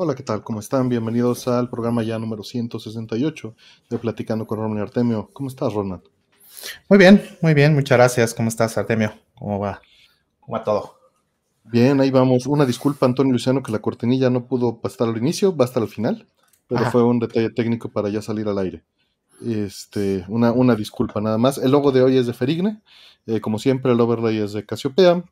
Hola, ¿qué tal? ¿Cómo están? Bienvenidos al programa ya número 168 de Platicando con Ronald y Artemio. ¿Cómo estás, Ronald? Muy bien, muy bien, muchas gracias. ¿Cómo estás, Artemio? ¿Cómo va? ¿Cómo va todo? Bien, ahí vamos. Una disculpa, Antonio Luciano, que la cortinilla no pudo estar al inicio, va a estar al final, pero fue un detalle técnico para ya salir al aire. Este, una, una disculpa nada más. El logo de hoy es de Ferigne, eh, como siempre, el overlay es de Casiopea.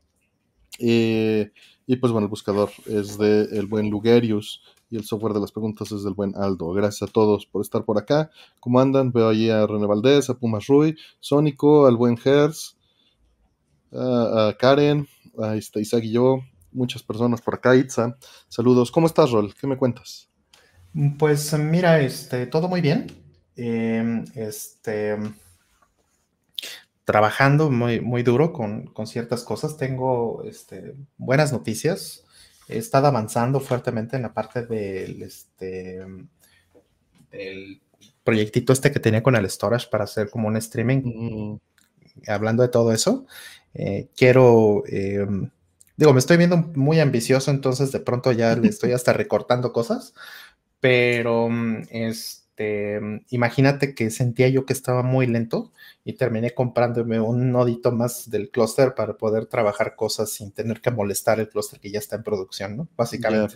Eh, y pues bueno, el buscador es de el buen Lugerius y el software de las preguntas es del buen Aldo. Gracias a todos por estar por acá. ¿Cómo andan? Veo allí a René Valdés, a Pumas Rui, Sónico, al buen Hertz, a, Karen, a Isaac y yo, muchas personas por acá, Itza. Saludos. ¿Cómo estás, Rol? ¿Qué me cuentas? Pues mira, este, todo muy bien. Em, este trabajando muy, muy duro con, ciertas cosas. Tengo este, buenas noticias. He estado avanzando fuertemente en la parte del, este, del proyectito este que tenía con el storage para hacer como un streaming. Hablando de todo eso, eh, quiero, em, digo, me estoy viendo muy ambicioso, entonces de pronto ya le estoy hasta recortando cosas, pero es este, imagínate que sentía yo que estaba muy lento y terminé comprándome un nodito más del clúster para poder trabajar cosas sin tener que molestar el clúster que ya está en producción, ¿no? Básicamente.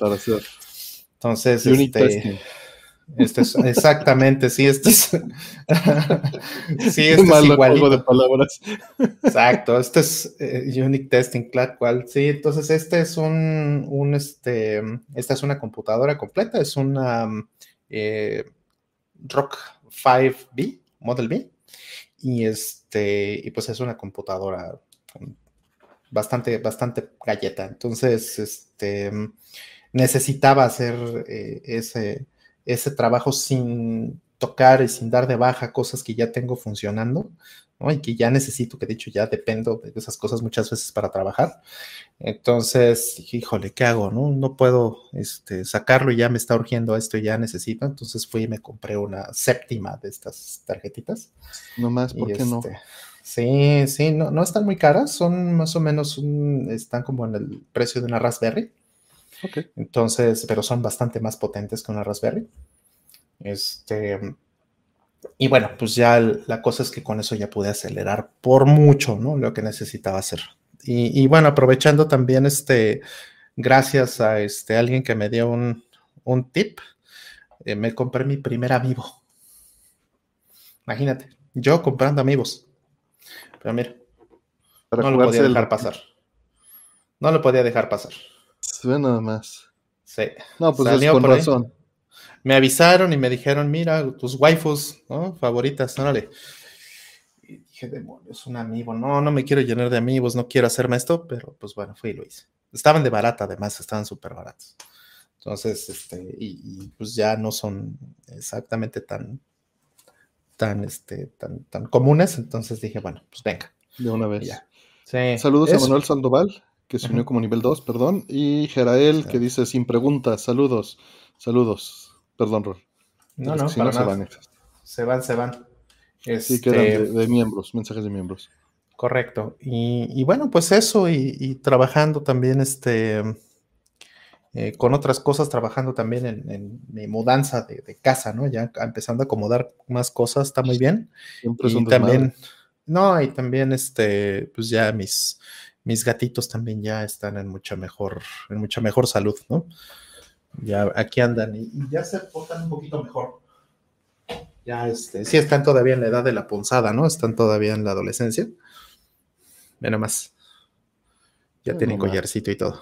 Entonces, este, este, es exactamente, sí, este es, sí, este es igualito. de palabras. Exacto, este es eh, Unique Testing, claro, cual, sí, entonces este es un, un, este, esta es una computadora completa, es una, eh, Rock 5B, Model B, y este, y pues es una computadora bastante, bastante galleta. Entonces, este, necesitaba hacer eh, ese, ese trabajo sin tocar y sin dar de baja cosas que ya tengo funcionando y que ya necesito, que de hecho ya dependo de esas cosas muchas veces para trabajar. Entonces, híjole, ¿qué hago? No, no puedo este, sacarlo y ya me está urgiendo esto y ya necesito. Entonces fui y me compré una séptima de estas tarjetitas. No más, ¿por qué no? Este, sí, sí, no, no están muy caras, son más o menos, están como en el precio de una Raspberry. Okay. Entonces, pero son bastante más potentes que una Raspberry. Este, y bueno, pues ya la cosa es que con eso ya pude acelerar por mucho, ¿no? Lo que necesitaba hacer. Y, bueno, aprovechando también este, gracias a este alguien que me dio un, tip, eh, me compré mi primer amigo. Imagínate, yo comprando amigos. Pero mira, no lo podía dejar pasar. No lo podía dejar pasar. Suena nada más. Sí. No, pues es con razón me avisaron y me dijeron, mira, tus waifus, ¿no? Favoritas, órale. Y dije, demonios, un amigo, no, no me quiero llenar de amigos, no quiero hacerme esto, pero pues bueno, fui y lo hice. Estaban de barata, además, estaban súper baratos. Entonces, este, y, pues ya no son exactamente tan, tan, este, tan, tan comunes, entonces dije, bueno, pues venga. De una vez. Ya. Saludos a Manuel Sandoval, que se unió como nivel 2, perdón, y Jerael, que dice sin preguntas, saludos, saludos. Perdón, Rol. No, no, para se van. Se van, se van. Sí, quedan este, de, miembros, mensajes de miembros. Correcto. Y, bueno, pues eso, y, trabajando también este, eh, con otras cosas, trabajando también en, mi mudanza de, casa, ¿no? Ya empezando a acomodar más cosas, está muy bien. Siempre y también, no, y también este, pues ya mis, mis gatitos también ya están en mucha mejor, en mucha mejor salud, ¿no? Ya aquí andan y, ya se portan un poquito mejor. Ya, este, sí están todavía en la edad de la ponzada, ¿no? Están todavía en la adolescencia. Ve más. Ya tienen collarcito y todo.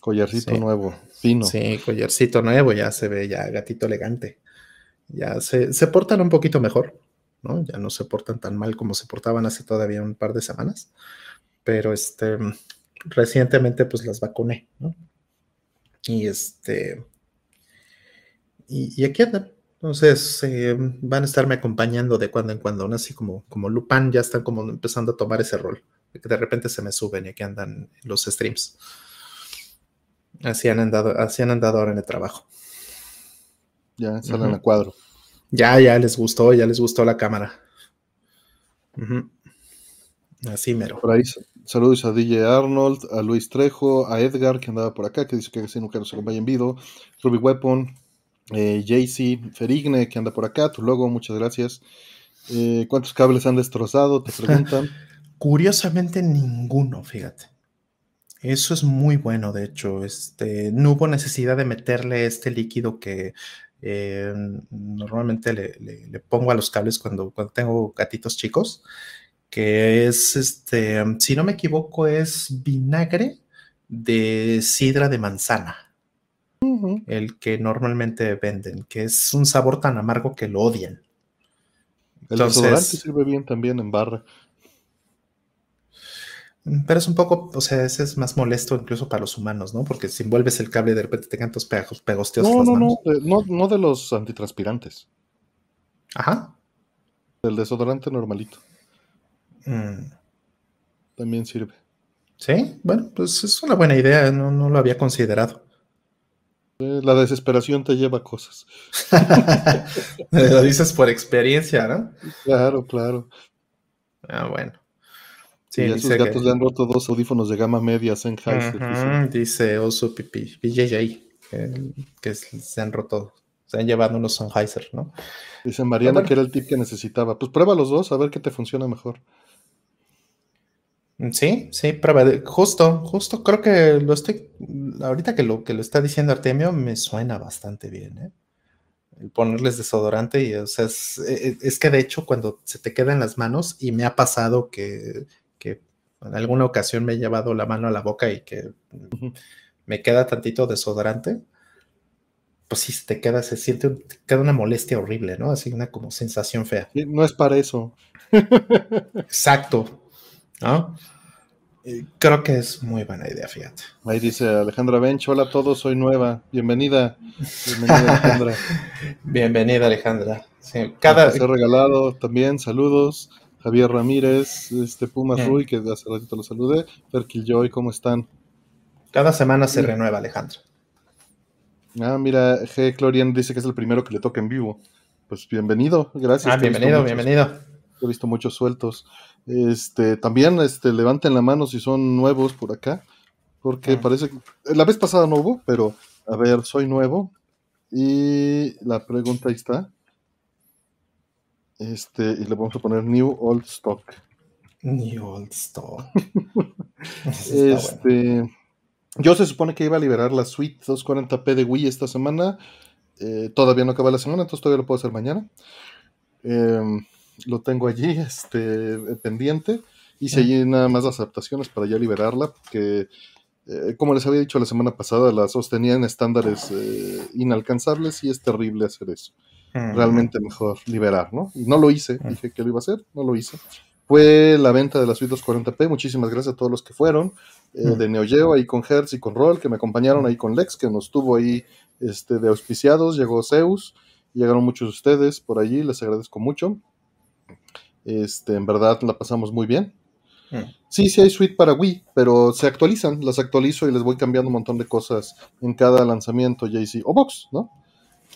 Collarcito nuevo, fino. Sí, collarcito nuevo, ya se ve ya gatito elegante. Ya se, se portan un poquito mejor, ¿no? Ya no se portan tan mal como se portaban hace todavía un par de semanas. Pero este, recientemente pues las vacuné, ¿no? Y este. Y, aquí andan. Entonces eh, van a estarme acompañando de cuando en cuando, ¿no? así como, como Lupin ya están como empezando a tomar ese rol. Que de repente se me suben y aquí andan los streams. Así han andado, así han andado ahora en el trabajo. Ya salen a cuadro. Ya, ya les gustó, ya les gustó la cámara. Así mero. Por ahí saludos a DJ Arnold, a Luis Trejo, a Edgar que andaba por acá, que dice que casi nunca nos acompaña en vivo, Ruby Weapon, eh, JC, Ferigne que anda por acá, tu logo, muchas gracias. Eh, ¿Cuántos cables han destrozado? Te preguntan. Curiosamente ninguno, fíjate. Eso es muy bueno, de hecho. Este, no hubo necesidad de meterle este líquido que eh, normalmente le, pongo a los cables cuando, cuando tengo gatitos chicos que es, este, si no me equivoco, es vinagre de sidra de manzana. El que normalmente venden, que es un sabor tan amargo que lo odian. El desodorante sirve bien también en barra. Pero es un poco, o sea, ese es más molesto incluso para los humanos, ¿no? Porque si envuelves el cable de repente te cantos pegos, pegosteos. No, no, no, no, no de los antitranspirantes. Ajá. Del desodorante normalito. Mm. También sirve. Sí, bueno, pues es una buena idea, no, lo había considerado. Eh, la desesperación te lleva a cosas. lo dices por experiencia, ¿no? Claro, claro. Ah, bueno. Sí, y a sus gatos le han roto dos audífonos de gama media Sennheiser. dice Oso Pipi, BJJ, que, se han roto, se han llevado unos Sennheiser, ¿no? Dice Mariana que era el tip que necesitaba. Pues prueba los dos a ver qué te funciona mejor. Sí, sí, prueba. Justo, justo, creo que lo estoy. Ahorita que lo que lo está diciendo Artemio, me suena bastante bien, ¿eh? El ponerles desodorante y, o sea, es, e, e, es, que de hecho, cuando se te queda en las manos, y me ha pasado que, que en alguna ocasión me he llevado la mano a la boca y que me queda tantito desodorante, pues sí, te queda, se siente, te queda una molestia horrible, ¿no? Así una como sensación fea. no es para eso. Exacto. ¿No? Creo que es muy buena idea, fíjate. Ahí dice Alejandra Bench, hola a todos, soy nueva. Bienvenida. Bienvenida, Alejandra. Bienvenida, Alejandra. cada... Se ha regalado también, saludos. Javier Ramírez, este Puma Rui, que hace ratito lo saludé. Ferkil Joy, ¿cómo están? Cada semana se renueva, Alejandra. Ah, mira, G. Clorian dice que es el primero que le toca en vivo. Pues bienvenido, gracias. Ah, bienvenido, bienvenido. He visto muchos sueltos. Este, también este, levanten la mano si son nuevos por acá, porque parece que la vez pasada no hubo, pero a ver, soy nuevo. Y la pregunta ahí está. Este, y le vamos a poner New Old Stock. New Old Stock. este. Yo se supone que iba a liberar la suite 240p de Wii esta semana. Eh, todavía no acaba la semana, entonces todavía lo puedo hacer mañana. Em, lo tengo allí este, pendiente. Hice allí nada más las adaptaciones para ya liberarla, porque eh, como les había dicho la semana pasada, la sostenía en estándares eh, inalcanzables y es terrible hacer eso. Realmente mejor liberar, ¿no? Y no lo hice, dije que lo iba a hacer, no lo hice fue la venta de la suite 240p. Muchísimas gracias a todos los que fueron, eh, de Neo Geo, ahí con Hertz y con Roll, que me acompañaron ahí con Lex, que nos tuvo ahí este, de auspiciados. Llegó Zeus, llegaron muchos de ustedes por allí, les agradezco mucho. Este, en verdad la pasamos muy bien. Sí, sí hay suite para Wii, pero se actualizan, las actualizo y les voy cambiando un montón de cosas en cada lanzamiento, JC. O Box, ¿no?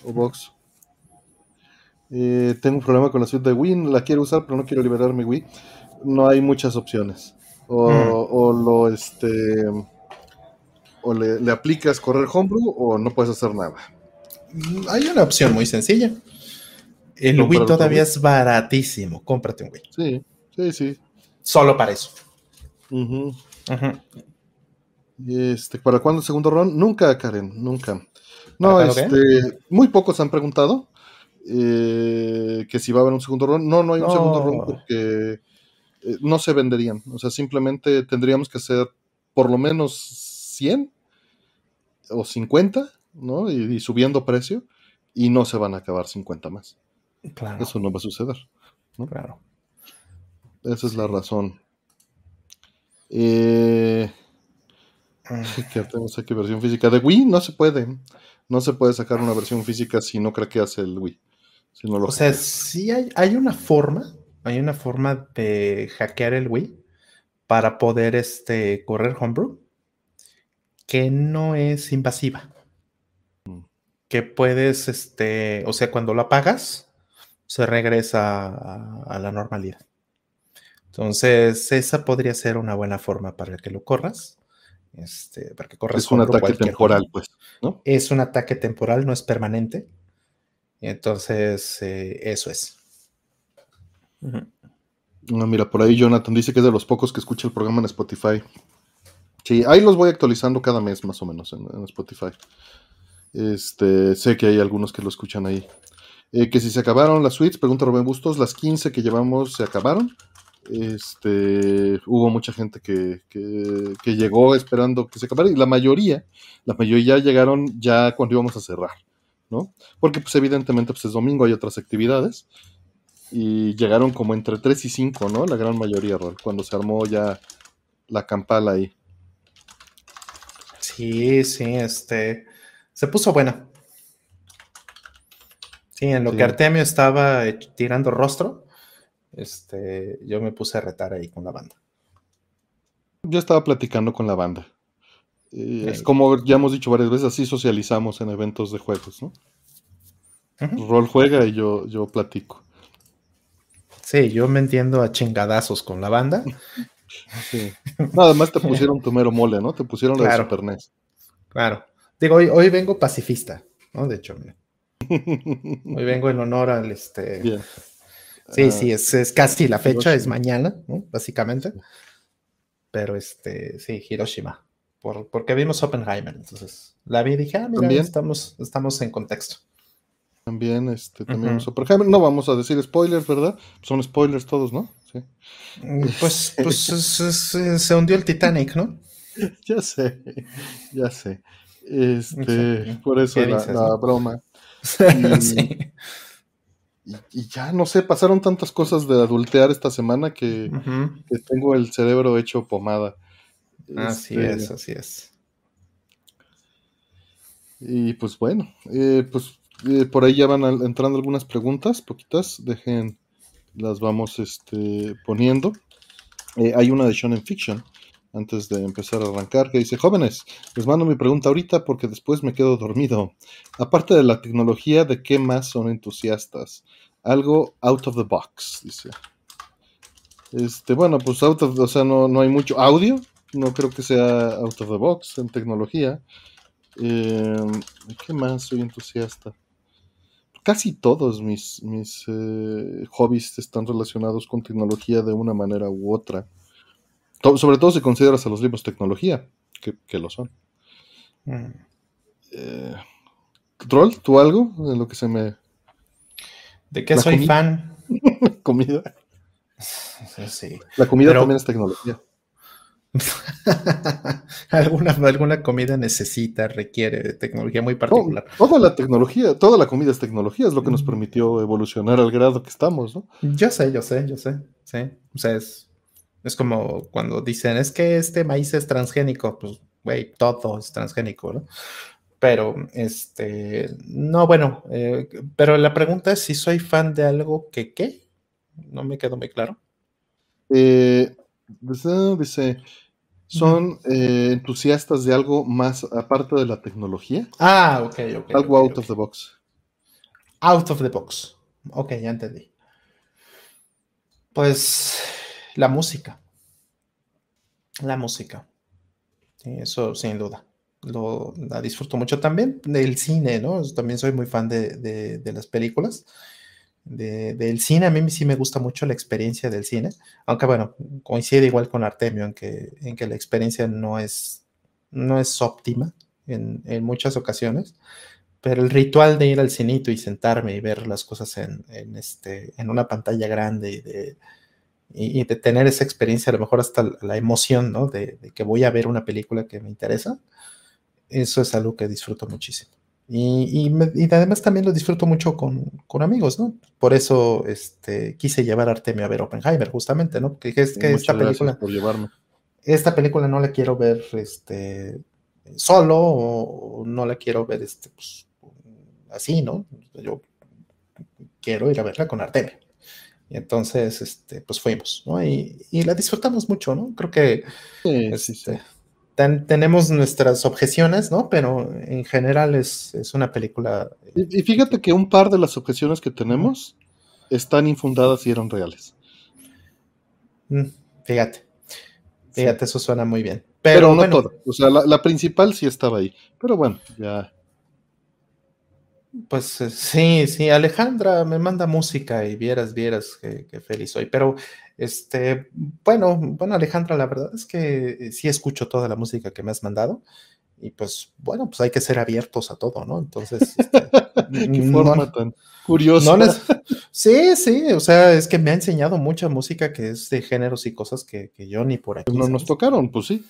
O Box. Eh, tengo un problema con la suite de Wii, la quiero usar, pero no quiero liberar mi Wii. No hay muchas opciones. O, mm. lo este o le, aplicas correr homebrew o no puedes hacer nada. Mm, hay una opción muy sencilla. El Wii todavía es baratísimo. Cómprate un Wii. Sí, sí, sí. Solo para eso. Este, ¿Para cuándo el segundo ron? Nunca, Karen, nunca. No, este, muy pocos han preguntado. Eh, que si va a haber un segundo ron. No, no hay un segundo ron porque eh, no se venderían. O sea, simplemente tendríamos que hacer por lo menos 100 o 50, ¿no? Y, subiendo precio, y no se van a acabar 50 más. Claro. Eso no va a suceder. Claro. Esa es la razón. Eh, ah. que tenemos aquí versión física de Wii, no se puede. No se puede sacar una versión física si no craqueas el Wii o sea, sí hay, hay, una forma, hay una forma de hackear el Wii para poder este, correr Homebrew que no es invasiva. Mm. Que puedes, este, o sea, cuando lo apagas, se regresa a, la normalidad. Entonces, esa podría ser una buena forma para que lo corras. Este, para que corras es un ataque temporal, pues, ¿no? Es un ataque temporal, no es permanente. Entonces, eh, eso es. mira, por ahí Jonathan dice que es de los pocos que escucha el programa en Spotify. Sí, ahí los voy actualizando cada mes más o menos en, Spotify. Este, sé que hay algunos que lo escuchan ahí. Eh, que si se acabaron las suites, pregunta Rubén Bustos, las 15 que llevamos se acabaron. Este, hubo mucha gente que, que, llegó esperando que se acabara y la mayoría, la mayoría llegaron ya cuando íbamos a cerrar, ¿no? Porque pues evidentemente pues es domingo, hay otras actividades y llegaron como entre 3 y 5, ¿no? La gran mayoría, cuando se armó ya la campala ahí. Sí, sí, este, se puso buena. Sí, en lo que Artemio estaba tirando rostro, este, yo me puse a retar ahí con la banda. Yo estaba platicando con la banda. Es como ya hemos dicho varias veces, así socializamos en eventos de juegos, ¿no? Rol juega y yo, yo platico. Sí, yo me entiendo a chingadazos con la banda Sí. Nada más te pusieron tu mero mole, ¿no? Te pusieron la de Super NES. Claro. Digo, hoy, hoy vengo pacifista, ¿no? De hecho, mira. Hoy vengo en honor al este. Sí, ah, sí, es, casi la fecha, es mañana, ¿no? Básicamente. Pero este, sí, Hiroshima. Por, porque vimos Oppenheimer. Entonces, la vi y dije, ah, mira, estamos, estamos en contexto. También, este, también Oppenheimer. No vamos a decir spoilers, ¿verdad? Son spoilers todos, ¿no? Mm, pues, pues se hundió el Titanic, ¿no? Ya sé, ya sé. Este, por eso la, broma. Y, ya no sé, pasaron tantas cosas de adultear esta semana que, tengo el cerebro hecho pomada. Así este, es, así es. Y pues bueno, eh, pues eh, por ahí ya van entrando algunas preguntas, poquitas. Dejen las vamos este, poniendo. Eh, hay una de Shonen Fiction, antes de empezar a arrancar, que dice, jóvenes, les mando mi pregunta ahorita porque después me quedo dormido. Aparte de la tecnología, ¿de qué más son entusiastas? Algo out of the box, dice. Este, bueno, pues out of, o sea, no, no hay mucho audio, no creo que sea out of the box en tecnología. Eh, ¿De qué más soy entusiasta? casi todos mis, mis eh, hobbies están relacionados con tecnología de una manera u otra. Sobre todo si consideras a los libros tecnología, que, lo son. Mm. Eh, ¿Troll? ¿Tú algo de lo que se me... ¿De qué soy fan? comida. Sí. La comida también es tecnología. alguna, alguna comida necesita, requiere de tecnología muy particular. toda la tecnología, toda la comida es tecnología, es lo que nos permitió evolucionar al grado que estamos, ¿no? Yo sé, yo sé, yo sé, sí. O sea, es, es como cuando dicen, es que este maíz es transgénico, pues, güey, todo es transgénico, ¿no? Pero, este, no, bueno, eh, pero la pregunta es si soy fan de algo que, ¿qué? No me quedó muy claro. Eh, dice, son eh, entusiastas de algo más aparte de la tecnología. Ah, ok, ok. Algo out of the box. Out of the box. Ok, ya entendí. Pues la música. La música. eso sin duda. Lo, la disfruto mucho también. Del cine, ¿no? También soy muy fan de, de las películas del cine. A mí sí me gusta mucho la experiencia del cine, aunque bueno, coincide igual con Artemio en que, en que la experiencia no es, no es óptima en, muchas ocasiones, pero el ritual de ir al cinito y sentarme y ver las cosas en, este, en una pantalla grande y de, y, de tener esa experiencia, a lo mejor hasta la emoción, ¿no? De, de que voy a ver una película que me interesa, eso es algo que disfruto muchísimo. Y, además también lo disfruto mucho con, amigos, ¿no? Por eso este, quise llevar a Artemio a ver Oppenheimer, justamente, ¿no? Que es que esta película. Por llevarme. Esta película no la quiero ver este, solo o no la quiero ver este, pues, así, ¿no? Yo quiero ir a verla con Artemio. Y entonces, este, pues fuimos, ¿no? Y, la disfrutamos mucho, ¿no? Creo que sí, sí, sí. Este, tenemos nuestras objeciones, ¿no? Pero en general es, una película. Y, fíjate que un par de las objeciones que tenemos están infundadas y eran reales. Mm, fíjate. Fíjate, eso suena muy bien. Pero, no todo. O sea, la, principal sí estaba ahí. Pero bueno, ya. Pues eh, sí, sí, Alejandra me manda música y vieras, vieras que, feliz soy. Pero, este, bueno, bueno, Alejandra, la verdad es que eh, sí escucho toda la música que me has mandado. Y pues, bueno, pues hay que ser abiertos a todo, ¿no? Entonces, este, qué forma tan curiosa. sí, sí, o sea, es que me ha enseñado mucha música que es de géneros y cosas que, yo ni por aquí. no nos tocaron, pues sí.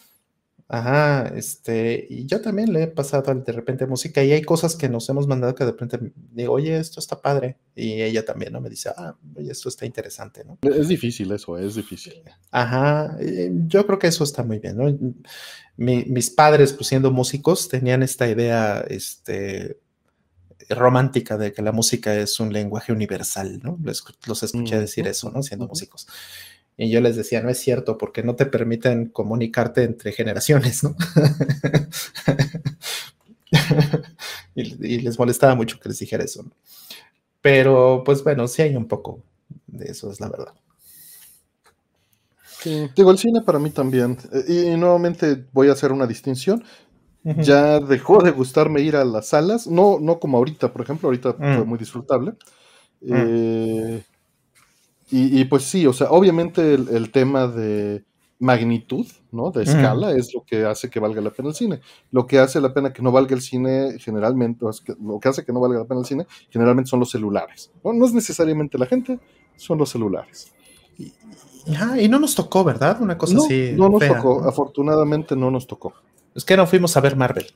Ajá, este, y yo también le he pasado de repente música y hay cosas que nos hemos mandado que de repente digo, oye, esto está padre. Y ella también, ¿no? Me dice, ah, oye, esto está interesante, ¿no? Es difícil eso, es difícil. Ajá, yo creo que eso está muy bien, ¿no? mis padres, pues siendo músicos, tenían esta idea, este, romántica de que la música es un lenguaje universal, ¿no? Los, escuché decir eso, ¿no? Siendo músicos. Y yo les decía, no es cierto, porque no te permiten comunicarte entre generaciones, ¿no? y, les molestaba mucho que les dijera eso. ¿no? Pero, pues bueno, sí hay un poco de eso, es la verdad. Sí, digo, el cine para mí también. Eh, y, nuevamente voy a hacer una distinción. Ya dejó de gustarme ir a las salas, no, no como ahorita, por ejemplo, ahorita fue mm. muy disfrutable. Mm. Eh, y, pues sí, o sea, obviamente el, tema de magnitud, ¿no? De escala es lo que hace que valga la pena el cine. Lo que hace la pena que no valga el cine generalmente, lo que hace que no valga la pena el cine generalmente son los celulares. No, es necesariamente la gente, son los celulares. Y, y no nos tocó, ¿verdad? Una cosa así. No nos tocó, afortunadamente no nos tocó. Es que no fuimos a ver Marvel,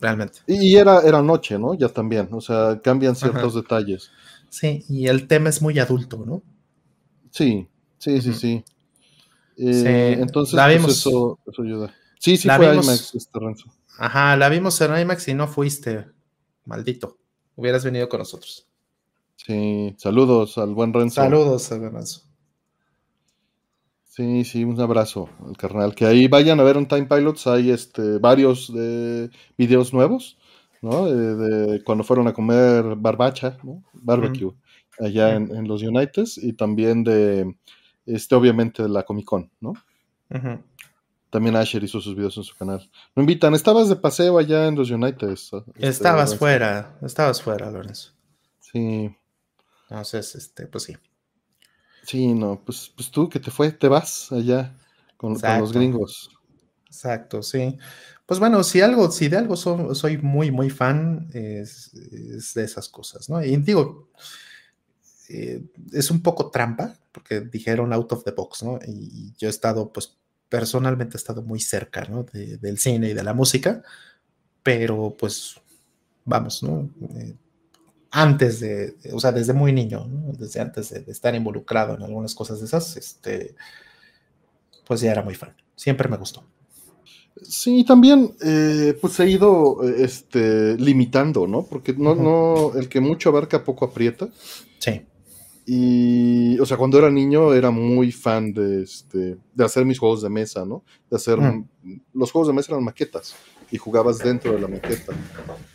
realmente. Y, era, era noche, ¿no? Ya también, o sea, cambian ciertos detalles. Sí, y el tema es muy adulto, ¿no? Sí, sí, sí, sí. Eh, entonces, pues, eso, ayuda. Sí, sí fue IMAX, este Renzo. Ajá, la vimos en IMAX y no fuiste. Maldito. Hubieras venido con nosotros. Sí, saludos al buen Renzo. Saludos al Renzo. Sí, sí, un abrazo al carnal. Que ahí vayan a ver un Time Pilots. Hay este, varios de videos nuevos, ¿no? De, cuando fueron a comer barbacha, ¿no? Barbecue allá en, los Uniteds y también de, este, obviamente, de la Comic Con, ¿no? También Asher hizo sus videos en su canal. Me invitan, estabas de paseo allá en los Uniteds. Este, estabas fuera, estabas fuera, Lorenzo. Sí. Entonces, este, pues sí. Sí, no, pues, pues tú que te fue, te vas allá con, los gringos. Exacto, sí. Pues bueno, si algo, si de algo soy muy, muy fan, es, es, de esas cosas, ¿no? Y digo, eh, es un poco trampa, porque dijeron out of the box, ¿no? Y yo he estado, pues personalmente he estado muy cerca, ¿no? del cine y de la música, pero pues vamos, ¿no? Eh, antes de, o sea, desde muy niño, ¿no? desde antes de, estar involucrado en algunas cosas de esas, este, pues ya era muy fan. Siempre me gustó. Sí, también eh, pues he ido este, limitando, ¿no? Porque no, no, el que mucho abarca poco aprieta. Sí. Y, o sea, cuando era niño era muy fan de, este, de hacer mis juegos de mesa, ¿no? De hacer, mm. los juegos de mesa eran maquetas y jugabas dentro de la maqueta.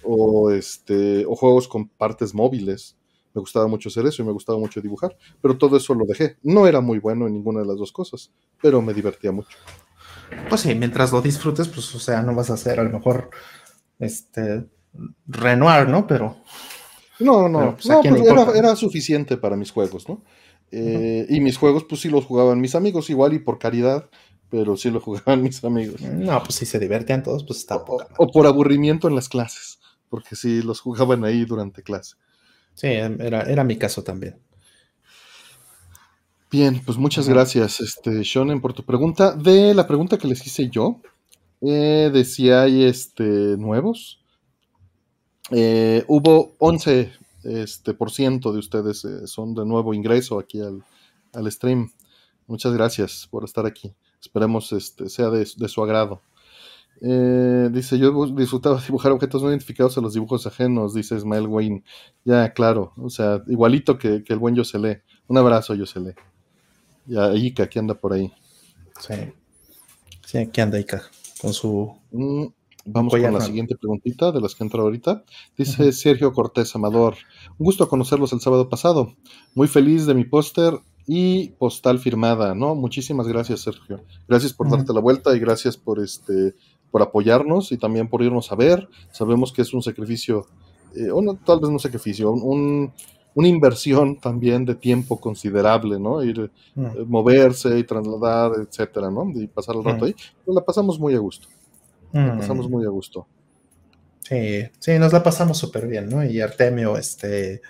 O, este, o juegos con partes móviles. Me gustaba mucho hacer eso y me gustaba mucho dibujar. Pero todo eso lo dejé. No era muy bueno en ninguna de las dos cosas, pero me divertía mucho. Pues sí, mientras lo disfrutes, pues, o sea, no vas a hacer a lo mejor, este, Renoir, ¿no? Pero no, no, pues, no pues, era, suficiente para mis juegos, ¿no? Eh, y mis juegos, pues sí los jugaban mis amigos, igual y por caridad, pero sí los jugaban mis amigos. No, pues si se divertían todos, pues está o, o por aburrimiento en las clases, porque sí los jugaban ahí durante clase. Sí, era, era mi caso también. Bien, pues muchas gracias, este, Shonen, por tu pregunta. De la pregunta que les hice yo, eh, de si hay este, nuevos. Eh, hubo 11 este, por ciento de ustedes eh, son de nuevo ingreso aquí al, stream. Muchas gracias por estar aquí. Esperemos este, sea de, su agrado. Eh, dice, yo disfrutaba dibujar objetos no identificados a los dibujos ajenos, dice Ismael Wayne. Ya, claro, o sea, igualito que, el buen Yosele. Un abrazo, Yosele. Ya, Ika, aquí anda por ahí. Sí. Sí, aquí anda Ika, con su... Mm, Vamos con la siguiente preguntita de las que entra ahorita. Dice Sergio Cortés Amador. Un gusto conocerlos el sábado pasado. Muy feliz de mi póster y postal firmada, ¿no? Muchísimas gracias, Sergio. Gracias por darte la vuelta y gracias por este por apoyarnos y también por irnos a ver. Sabemos que es un sacrificio, eh, o no, tal vez no sacrificio, un, una inversión también de tiempo considerable, ¿no? Ir, eh, moverse y trasladar, etcétera, ¿no? Y pasar el rato ahí. Pues la pasamos muy a gusto. La pasamos muy a gusto. Sí, sí, nos la pasamos súper bien, ¿no? Y Artemio, este,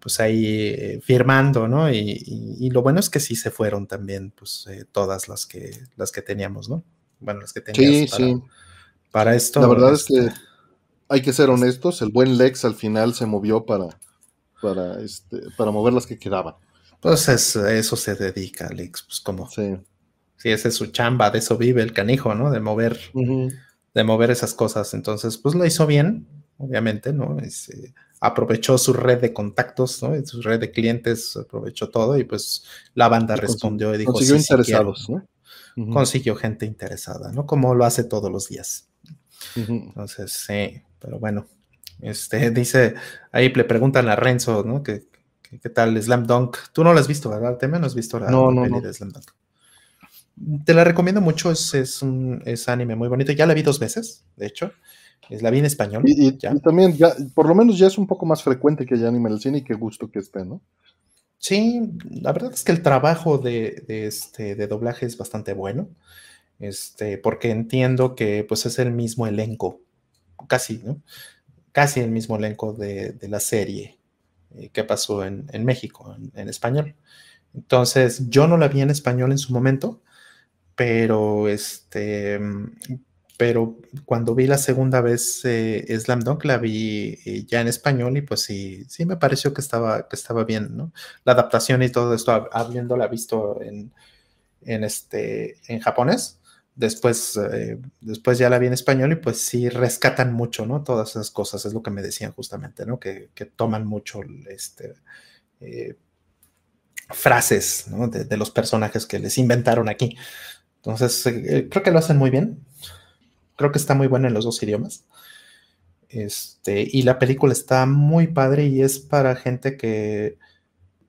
pues ahí eh, firmando, ¿no? Y, lo bueno es que sí se fueron también, pues todas las que, las que teníamos, ¿no? Bueno, las que teníamos. Sí, sí. Para esto. La verdad es que este, hay que ser honestos, el buen Lex al final se movió para, para, este, para mover las que quedaban. Pues eso se dedica, Lex, pues como. Sí. Sí, esa es su chamba, de eso vive el canijo, ¿no? De mover, de mover esas cosas. Entonces, pues lo hizo bien, obviamente, ¿no? Este, aprovechó su red de contactos, ¿no? Su red de clientes, aprovechó todo y pues la banda respondió y dijo. Consiguió interesados, ¿no? Consiguió gente interesada, ¿no? Como lo hace todos los días. Entonces, sí, pero bueno, este, dice, ahí le preguntan a Renzo, ¿no? ¿Qué, qué, tal Slam Dunk? Tú no lo has visto, ¿verdad? ¿Te no has visto la no, no, de Slam Dunk? Te la recomiendo mucho, es, es, un es anime muy bonito. Ya la vi dos veces, de hecho. Es la vi en español. Y, también, ya, por lo menos ya es un poco más frecuente que haya anime en el cine y qué gusto que esté, ¿no? Sí, la verdad es que el trabajo de, de, este, de doblaje es bastante bueno este, porque entiendo que pues es el mismo elenco, casi, ¿no? Casi el mismo elenco de, la serie eh, que pasó en, México, en, español. Entonces, yo no la vi en español en su momento, pero este, pero cuando vi la segunda vez eh, Slam Dunk la vi eh, ya en español y pues sí, sí me pareció que estaba, que estaba bien, ¿no? La adaptación y todo esto, habiéndola visto en, en, este, en japonés, Después, eh, después ya la vi en español y pues sí rescatan mucho, ¿no? Todas esas cosas, es lo que me decían justamente, ¿no? Que, toman mucho este, eh, frases, ¿no? De, los personajes que les inventaron aquí. Entonces, eh, creo que lo hacen muy bien. Creo que está muy buena en los dos idiomas. Este, y la película está muy padre y es para gente que,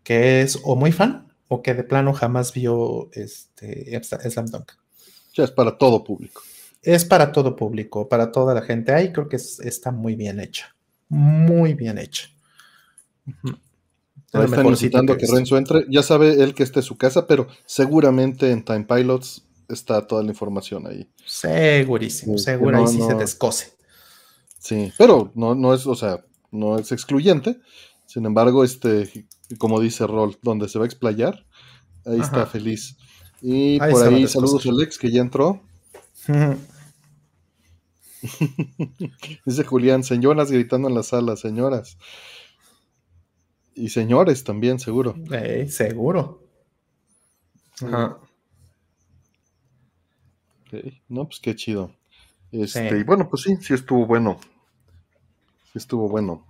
que es o muy fan o que de plano jamás vio este, Slam Dunk. Ya es para todo público. Es para todo público, para toda la gente. Ahí creo que está muy bien hecha. Muy bien hecha. Están necesitando que, Renzo entre. Ya sabe él que esté en su casa, pero seguramente en Time Pilots está toda la información ahí. Segurísimo, seguro ahí sí se descose. Sí, pero no, no es, o sea, no es excluyente. Sin embargo, este, como dice Rol, donde se va a explayar, ahí está feliz. Y por ahí saludos a Alex, que ya entró. Dice Julián, señoras gritando en la sala, señoras. Y señores también, seguro. seguro. Ajá. No, pues qué chido. Este, Y bueno, pues sí, sí estuvo bueno. Sí estuvo bueno.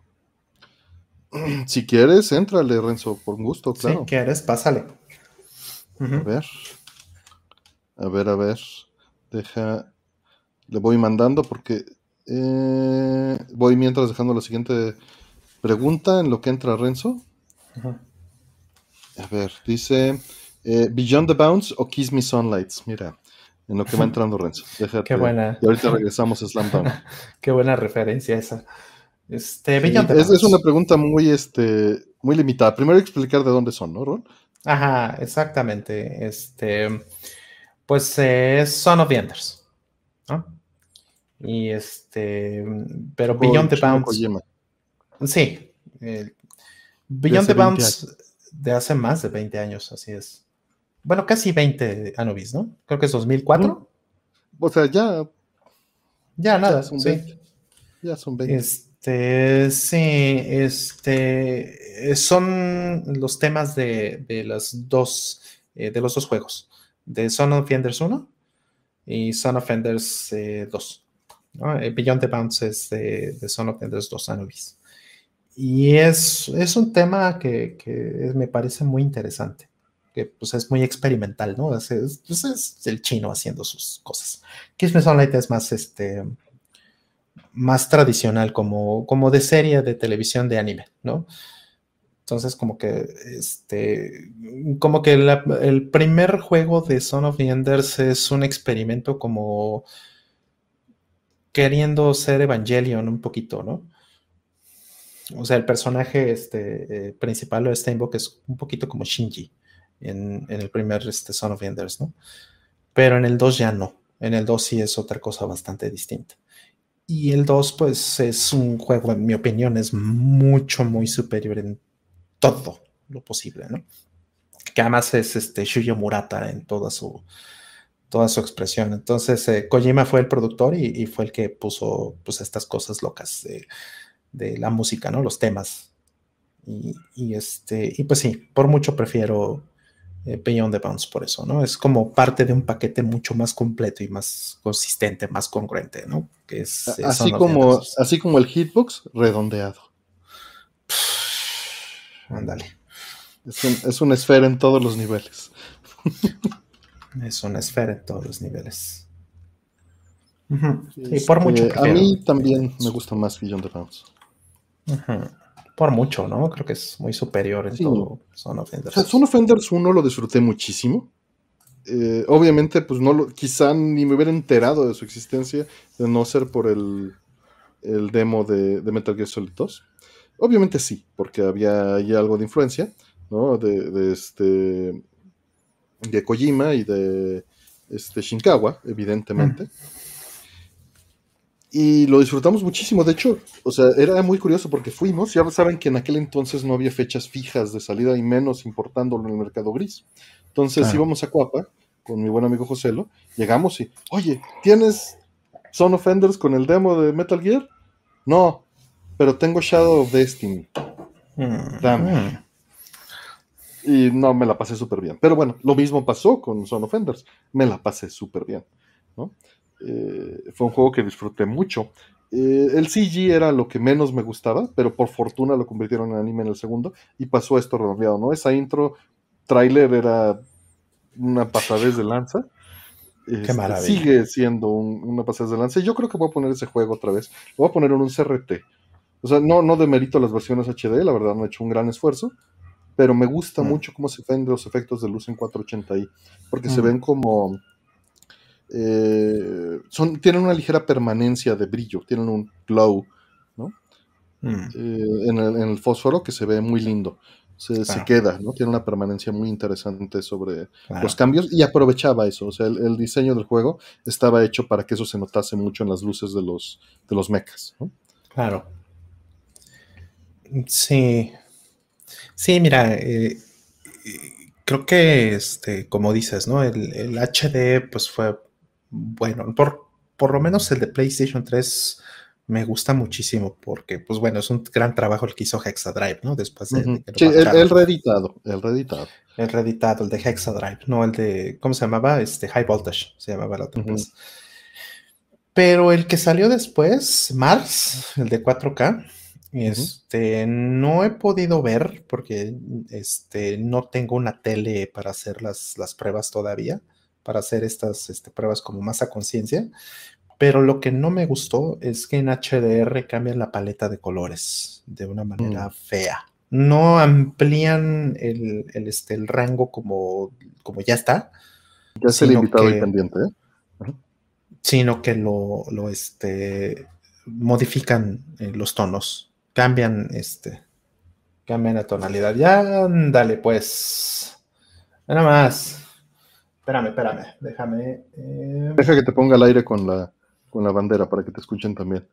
Si quieres, éntrale, Renzo, por gusto, claro. Si quieres, pásale. A ver. A ver, a ver. Deja. Le voy mandando porque. Eh, voy mientras dejando la siguiente pregunta en lo que entra Renzo. A ver, dice. Eh, Beyond the Bounds o Kiss Me Sunlights. Mira, en lo que va entrando Renzo. Déjate, Qué buena. Y ahorita regresamos a Slam Dunk. Qué buena referencia esa. Este, es, es, una pregunta muy, este, muy limitada. Primero explicar de dónde son, ¿no, Ron? Ajá, exactamente. Este, pues es Son of the Enders. ¿no? Y este, pero Beyond the Bounds. Sí, Beyond the Bounds de hace más de 20 años, así es. Bueno, casi 20 Anubis, ¿no? Creo que es 2004. O sea, ya. Ya nada, ya son sí. 20. Ya son 20. Este, sí, este, son los temas de, de las dos, eh, de los dos juegos de Son of Enders 1 y Son of Enders 2. Eh, Beyond the Bounds es de, Son of Enders 2 Anubis. Y es, es un tema que, que, me parece muy interesante, que pues es muy experimental, ¿no? Es, pues, es, el chino haciendo sus cosas. Me Sunlight es más, este, más tradicional, como, como de serie de televisión de anime, ¿no? Entonces, como que, este, como que el primer juego de Son of the Enders es un experimento como queriendo ser Evangelion un poquito, ¿no? O sea, el personaje este, eh, principal de Steinbock es un poquito como Shinji en, el primer este, Son of Enders, ¿no? Pero en el 2 ya no. En el 2 sí es otra cosa bastante distinta. Y el 2, pues, es un juego, en mi opinión, es mucho, muy superior en todo lo posible, ¿no? Que además es este Shuyo Murata en toda su, toda su expresión. Entonces, eh, Kojima fue el productor y, fue el que puso pues, estas cosas locas de, la música, ¿no? Los temas. Y, este, y pues sí, por mucho prefiero eh, Beyond the Bounds por eso, ¿no? Es como parte de un paquete mucho más completo y más consistente, más congruente, ¿no? Que es, así, como, así como el hitbox redondeado. Ándale. Es, es una esfera en todos los niveles. es una esfera en todos los niveles. Y por mucho. a mí también me gusta más Beyond the Bounds por mucho, ¿no? Creo que es muy superior en todo Son Offenders. O Son Offenders 1 lo disfruté muchísimo. Eh, obviamente, pues no lo, quizá ni me hubiera enterado de su existencia de no ser por el, el demo de, Metal Gear Solid 2. Obviamente sí, porque había ahí algo de influencia, ¿no? De, de este de Kojima y de este Shinkawa, evidentemente y lo disfrutamos muchísimo. De hecho, o sea, era muy curioso porque fuimos, ya saben que en aquel entonces no había fechas fijas de salida y menos importándolo en el mercado gris. Entonces íbamos a Cuapa con mi buen amigo Joselo, llegamos y, oye, ¿tienes Son Offenders con el demo de Metal Gear? No, pero tengo Shadow of Destiny. Mm. Dame. Y no, me la pasé súper bien. Pero bueno, lo mismo pasó con Son Offenders. Me la pasé súper bien. ¿no? Eh, fue un juego que disfruté mucho. Eh, el CG era lo que menos me gustaba, pero por fortuna lo convirtieron en anime en el segundo y pasó esto redondeado, ¿no? Esa intro trailer era una pasadez de lanza. Qué este, maravilla. Sigue siendo una pasadez de lanza. yo creo que voy a poner ese juego otra vez. Lo voy a poner en un CRT. O sea, no, no demerito las versiones HD, la verdad, no he hecho un gran esfuerzo, pero me gusta mm. mucho cómo se ven los efectos de luz en 480i, porque se mm. ven como eh, son, tienen una ligera permanencia de brillo, tienen un glow, ¿no? Mm. Eh, en, el, fósforo que se ve muy lindo. Se, queda, ¿no? Tiene una permanencia muy interesante sobre los cambios y aprovechaba eso. O sea, el, diseño del juego estaba hecho para que eso se notase mucho en las luces de los, de los mechas, Claro. Sí. Sí, mira, eh, creo que, este, como dices, ¿no? El, el, HD, pues fue bueno, por, por lo menos el de PlayStation 3 me gusta muchísimo porque, pues bueno, es un gran trabajo el que hizo Hexadrive, ¿no? Después de... sí, el, reeditado, el reeditado. El reeditado, el de Hexadrive, no el de, ¿cómo se llamaba? Este, High Voltage, se llamaba el otro. Pues. Pero el que salió después, Mars, el de 4K, este, no he podido ver porque este, no tengo una tele para hacer las, las pruebas todavía para hacer estas este, pruebas como más a conciencia. Pero lo que no me gustó es que en HDR cambian la paleta de colores de una manera mm. fea. No amplían el, este, el rango como, como ya está. Ya es el invitado y pendiente, ¿eh? Sino que lo, lo este, modifican eh, los tonos. Cambian este. Cambian la tonalidad. Ya, dale, pues. Nada más. Espérame, espérame, déjame. Eh, Deja que te ponga el aire con la, con la bandera para que te escuchen también.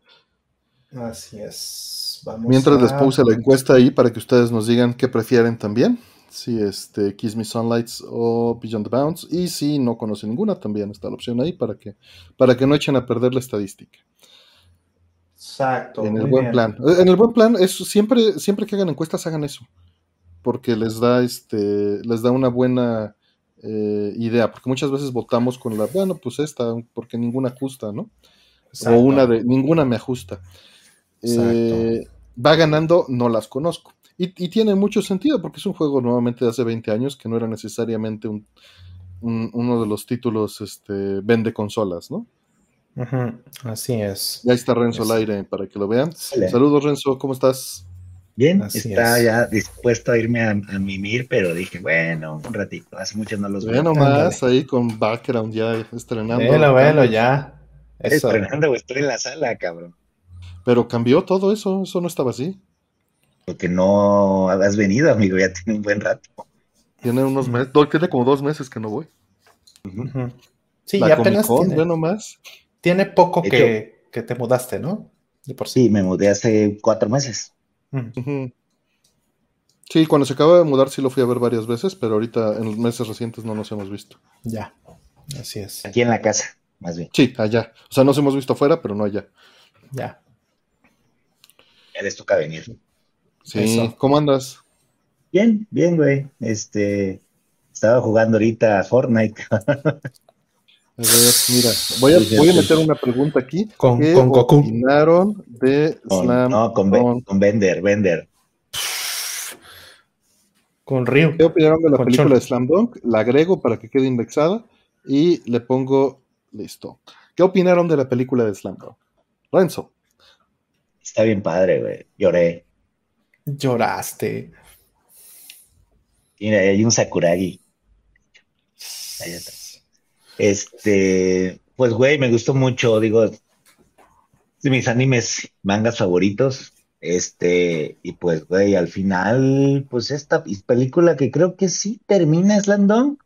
Así es. Mientras les puse la encuesta ahí para que ustedes nos digan qué prefieren también. Si este Kiss Me Sunlights o Beyond the Bounds. Y si no conocen ninguna, también está la opción ahí para que, para que no echen a perder la estadística. Exacto. En el buen plan. En el buen plan, es, siempre, siempre que hagan encuestas, hagan eso. Porque les da este. Les da una buena eh, idea, porque muchas veces votamos con la, bueno, pues esta, porque ninguna ajusta, ¿no? O una de, ninguna me ajusta. Eh, va ganando, no las conozco. Y, tiene mucho sentido, porque es un juego nuevamente de hace 20 años que no era necesariamente un, uno de los títulos este, vende consolas, ¿no? Así es. Ya está Renzo al aire para que lo vean. Saludos, Renzo, ¿cómo estás? Bien, está ya dispuesto a irme a, mimir, pero dije, bueno, un ratito, hace mucho no los veo. Bueno, más ahí con background ya estrenando. Velo, velo, ya. Estrenando, estoy en la sala, cabrón. Pero cambió todo eso, eso no estaba así. Porque no has venido, amigo, ya tiene un buen rato. Tiene unos meses, tiene como dos meses que no voy. Sí, ya apenas tiene, tiene poco que, que, te mudaste, ¿no? por sí. me mudé hace cuatro meses. Sí, cuando se acaba de mudar sí lo fui a ver varias veces, pero ahorita en los meses recientes no nos hemos visto. Ya, así es. Aquí en la casa, más bien. Sí, allá. O sea, nos hemos visto afuera, pero no allá. Ya. Ya les toca venir. Sí, ¿cómo andas? Bien, bien, güey. Este, estaba jugando ahorita a Fortnite. a ver, mira, voy a, voy a meter una pregunta aquí. Con, ¿Qué con Goku. opinaron de Slam? No, con, con Bender, Bender. Con Ryu. ¿Qué opinaron de la película de Slam Dunk? La agrego para que quede indexada y le pongo listo. ¿Qué opinaron de la película de Slam Dunk? Renzo. Está bien padre, güey. Lloré. Lloraste. Mira, hay un Sakuragi. Ahí está. Este, pues, güey, me gustó mucho. Digo, de mis animes, mangas favoritos. Este, y pues, güey, al final, pues esta película que creo que sí termina Slandon.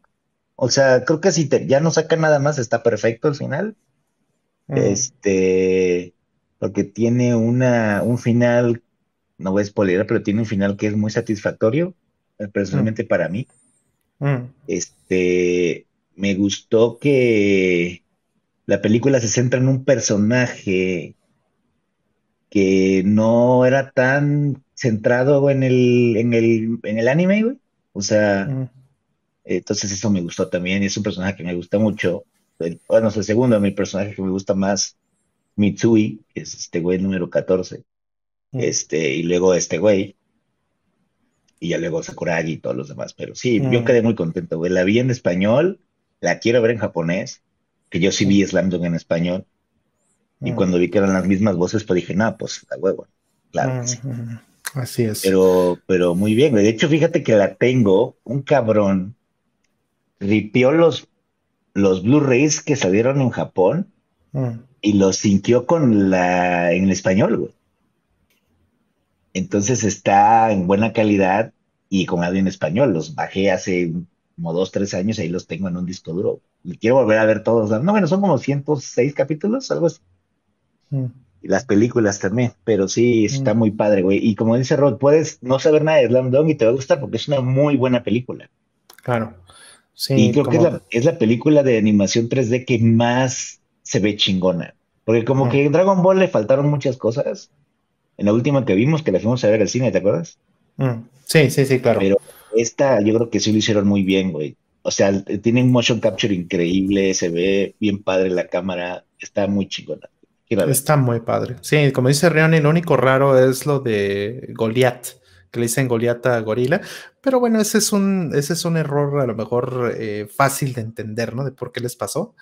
O sea, creo que si ya no saca nada más, está perfecto al final. Mm. Este, porque tiene una, un final, no voy a spoiler, pero tiene un final que es muy satisfactorio, eh, personalmente mm. para mí. Mm. Este, me gustó que la película se centra en un personaje que no era tan centrado en el, en el, en el anime, güey. O sea, mm. entonces eso me gustó también y es un personaje que me gusta mucho. Bueno, es el segundo, mi personaje que me gusta más, Mitsui, que es este güey número 14. Mm. Este, y luego este güey. Y ya luego Sakuragi y todos los demás. Pero sí, yo mm. quedé muy contento, güey. La vi en español, la quiero ver en japonés, que yo sí vi Slam Dunk en español. Y mm. cuando vi que eran las mismas voces, pues dije, no, pues la huevo. Claro sí. Así es. Pero, pero muy bien, De hecho, fíjate que la tengo, un cabrón ripió los, los Blu-rays que salieron en Japón mm. y los sintió con la en español, güey. Entonces está en buena calidad y con audio en español. Los bajé hace como dos, tres años y ahí los tengo en un disco duro. Y quiero volver a ver todos. No, bueno, son como 106 capítulos, algo así. Mm. Y las películas también, pero sí, está mm. muy padre, güey. Y como dice Rod, puedes no saber nada de Slam Dunk y te va a gustar porque es una muy buena película. Claro. Sí, y creo que es la, película de animación 3D que más se ve chingona. Porque como mm. que en Dragon Ball le faltaron muchas cosas. En la última que vimos, que la fuimos a ver al cine, ¿te acuerdas? Sí, sí, sí, claro. Pero esta yo creo que sí lo hicieron muy bien, güey. O sea, tiene un motion capture increíble, se ve bien padre la cámara, está muy chingona. Está muy padre. Sí, como dice Rioni, lo único raro es lo de Goliath, que le dicen Goliath a gorila. Pero bueno, ese es un, ese es un error a lo mejor eh, fácil de entender, ¿no? De por qué les pasó.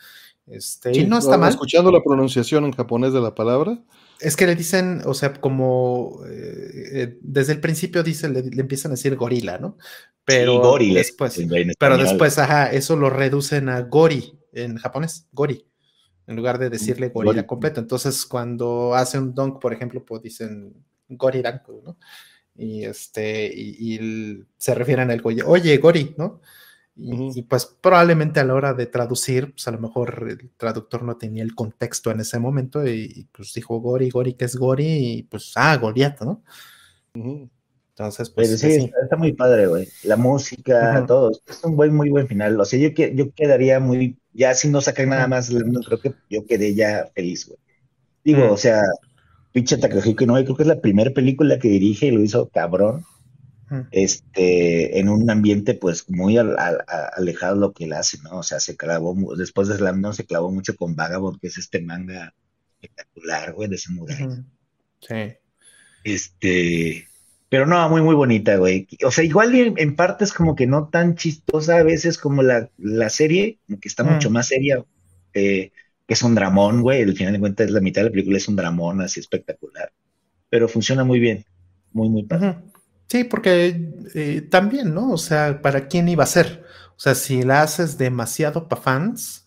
Este, y no está mal. Escuchando la pronunciación en japonés de la palabra. Es que le dicen, o sea, como eh, eh, desde el principio dice, le, empiezan a decir gorila, ¿no? Pero después, pero después, ajá, eso lo reducen a gori en japonés, gori en lugar de decirle gorila completo. Entonces, cuando hace un dunk, por ejemplo, pues dicen gori ¿no? Y este, y, se refieren al goya, oye, gori, ¿no? Y, pues probablemente a la hora de traducir, pues a lo mejor el traductor no tenía el contexto en ese momento y, pues dijo Gori, Gori, ¿qué es Gori? Y pues, ah, Goliath, ¿no? Entonces, pues. pues sí, Está, muy padre, güey. La música, todo. Es un buen, muy buen final. O sea, yo, yo quedaría muy ya si no sacan nada más, creo que yo quedé ya feliz, güey. Digo, mm. o sea, pinche Takahiko no, creo que es la primera película que dirige y lo hizo cabrón. Este, en un ambiente pues muy alejado de lo que él hace, ¿no? O sea, se clavó, después de Slam no se clavó mucho con Vagabond, que es este manga espectacular, güey, de samurai. Sí. Este, pero no, muy, muy bonita, güey. O sea, igual en, partes como que no tan chistosa a veces como la, serie, que está mucho más seria, eh, que es un dramón, güey. Al final de cuentas, la mitad de la película es un dramón así espectacular. Pero funciona muy bien. muy, muy padre. Sí, porque eh, también, ¿no? O sea, ¿para quién iba a ser? O sea, si la haces demasiado para fans,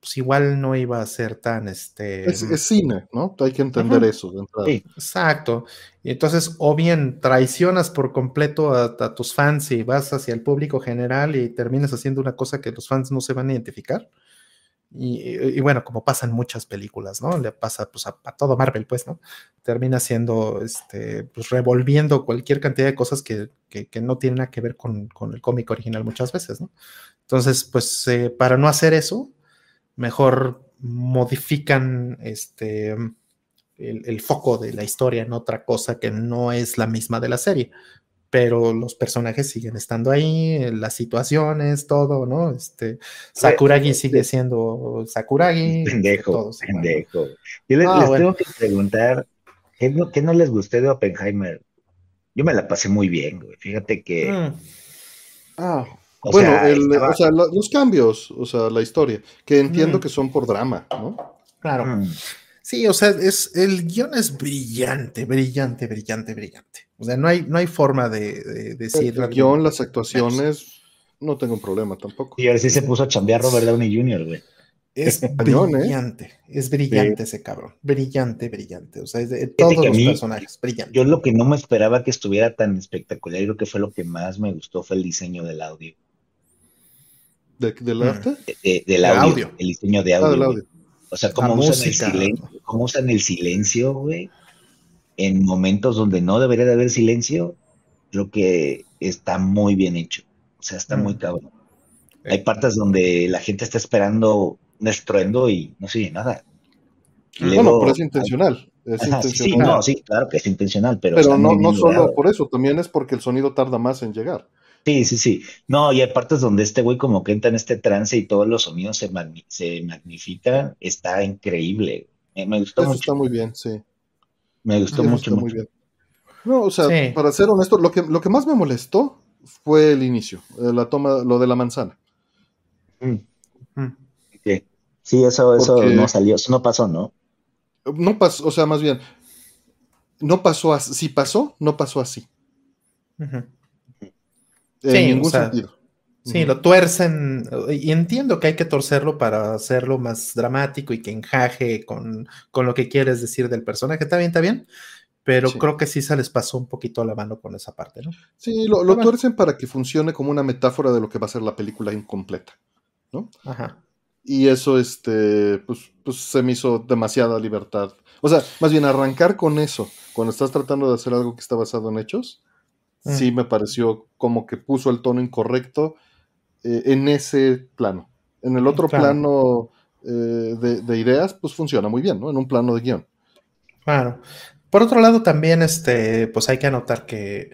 pues igual no iba a ser tan este. Es, cine, ¿no? Hay que entender eso. Sí, exacto. Y entonces, o bien traicionas por completo a, tus fans y vas hacia el público general y terminas haciendo una cosa que los fans no se van a identificar. Y, bueno, como pasa en muchas películas, ¿no? Le pasa pues, a, todo Marvel, pues, ¿no? Termina siendo, este, pues revolviendo cualquier cantidad de cosas que, no tienen nada que ver con, el cómic original muchas veces, ¿no? Entonces, pues, eh, para no hacer eso, mejor modifican este, el, el, foco de la historia en otra cosa que no es la misma de la serie pero los personajes siguen estando ahí, las situaciones, todo, ¿no? Este, Sakuragi sigue siendo Sakuragi. Pendejo, pendejo. Yo les, ah, tengo que preguntar, ¿qué no, ¿qué no, les gustó de Oppenheimer? Yo me la pasé muy bien, güey. Fíjate que... Mm. Ah, bueno, o sea, los cambios, o sea, la historia, que entiendo mm. que son por drama, ¿no? Claro. Mm. Sí, o sea, es, el guion es brillante, brillante, brillante, brillante. O sea, no hay, no hay forma de, decir. El guion, las actuaciones, no tengo un problema tampoco. Y ahora sí se puso a chambear Robert Downey Jr., güey. Es ¿eh? brillante, es brillante ese cabrón, brillante, brillante, o sea, es de todos los personajes, brillante. Yo lo que no me esperaba que estuviera tan espectacular, y creo que fue lo que más me gustó, fue el diseño del audio. ¿De, ¿Del mm. arte? del audio, el diseño de ah, audio. O sea, cómo usan, el silencio, cómo usan el silencio, güey, en momentos donde no debería de haber silencio, creo que está muy bien hecho. O sea, está muy mm. cabrón. Hay partes donde la gente está esperando un estruendo y no oye nada. bueno, pero es intencional. Sí, no, sí, claro que es intencional, pero. Pero no, no solo por eso, también es porque el sonido tarda más en llegar. Sí, sí, sí. No, y hay partes donde este güey como que entra en este trance y todos los sonidos se, se magnifican. Está increíble. Me, gustó mucho. Está muy bien, sí. Me gustó mucho, muy bien. No, o sea, para ser honesto, lo que, lo que más me molestó fue el inicio, eh, la toma, lo de la manzana. Mm. Mm. Sí, eso, eso no salió, eso no pasó, ¿no? No pasó, o sea, más bien, no pasó así, si pasó, no pasó así. En ningún sentido. Sí, lo tuercen y entiendo que hay que torcerlo para hacerlo más dramático y que encaje con, lo que quieres decir del personaje. Está bien, está bien, pero creo que sí se les pasó un poquito la mano con esa parte, ¿no? Sí, lo, lo tuercen para que funcione como una metáfora de lo que va a ser la película incompleta, ¿no? Ajá. Y eso, este, pues, pues se me hizo demasiada libertad. O sea, más bien arrancar con eso, cuando estás tratando de hacer algo que está basado en hechos, sí mm. me pareció como que puso el tono incorrecto eh, en ese plano. En el otro plano eh, de, ideas, pues funciona muy bien, ¿no? En un plano de guion. Claro. Por otro lado, también, este, pues hay que anotar que,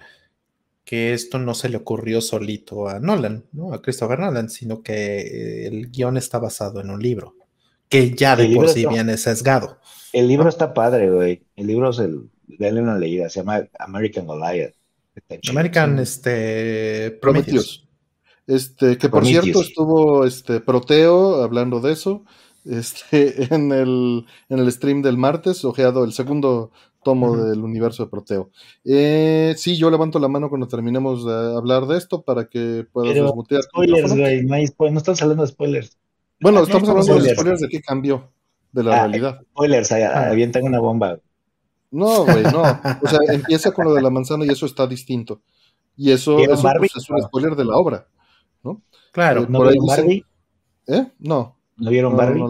que esto no se le ocurrió solito a Nolan, ¿no? A Christopher Nolan, sino que el guion está basado en un libro, que ya de por sí viene sesgado. El libro está padre, güey. El libro es el, dale una leída, se llama American Goliath. American este, Prometheus. Este, que por cierto estuvo este, Proteo hablando de eso este, en, el, en el stream del martes, ojeado el segundo tomo del universo de Proteo. Eh, sí, yo levanto la mano cuando terminemos de hablar de esto para que puedas desmutear. Spoilers, güey, no, estamos hablando de spoilers. Bueno, estamos hablando de spoilers de qué cambió de la ah, realidad. Spoilers, ah. avientan una bomba. No, güey, no. O sea, empieza con lo de la manzana y eso está distinto. Y eso, pues, es un spoiler de la obra, ¿no? Claro. Eh, ¿No vieron Barbie? ¿Eh? No. ¿No vieron Barbie?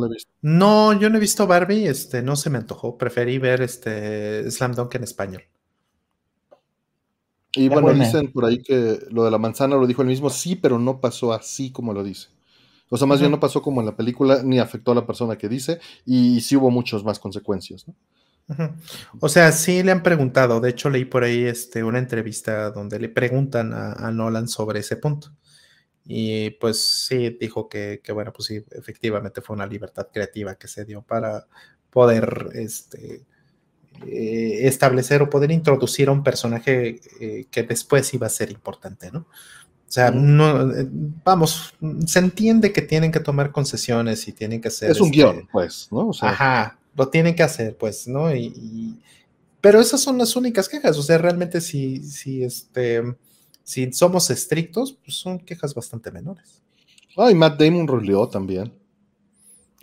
No, yo no he visto Barbie, este, no se me antojó. Preferí ver este Slam Dunk en español. Y bueno, dicen por ahí que lo de la manzana lo dijo el mismo, sí, pero no pasó así como lo dice. O sea, más bien no pasó como en la película, ni afectó a la persona que dice, y sí hubo muchas más consecuencias, ¿no? O sea, sí le han preguntado, de hecho leí por ahí este, una entrevista donde le preguntan a, Nolan sobre ese punto. Y pues sí, dijo que, bueno, pues sí, efectivamente fue una libertad creativa que se dio para poder este, eh, establecer o poder introducir a un personaje eh, que después iba a ser importante, ¿no? O sea, no, eh, vamos, se entiende que tienen que tomar concesiones y tienen que ser. Es un guion, este, pues, ¿no? ajá, lo tienen que hacer, pues, ¿no? Y, Pero esas son las únicas quejas. O sea, realmente si, si, este, si somos estrictos, pues son quejas bastante menores. Ay, Matt Damon roleó también.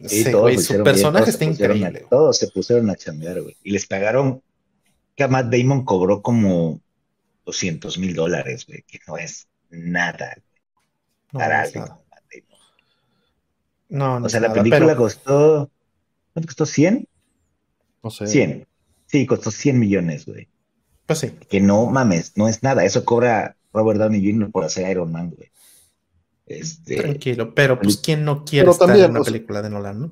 Sí, güey, su personaje está increíble. todos se pusieron a chambear, güey. Y les pagaron que Matt Damon cobró como 200 mil dólares, güey, que no es nada. No, para no, no, O sea, la película costó. ¿Cuánto costó? ¿100? No sé. 100. Sí, costó 100 millones, güey. Pues sí. Que no mames, no es nada. Eso cobra Robert Downey Jr. por hacer Iron Man, güey. Este, Tranquilo, pero pues quién no quiere estar en una película de Nolan, ¿no?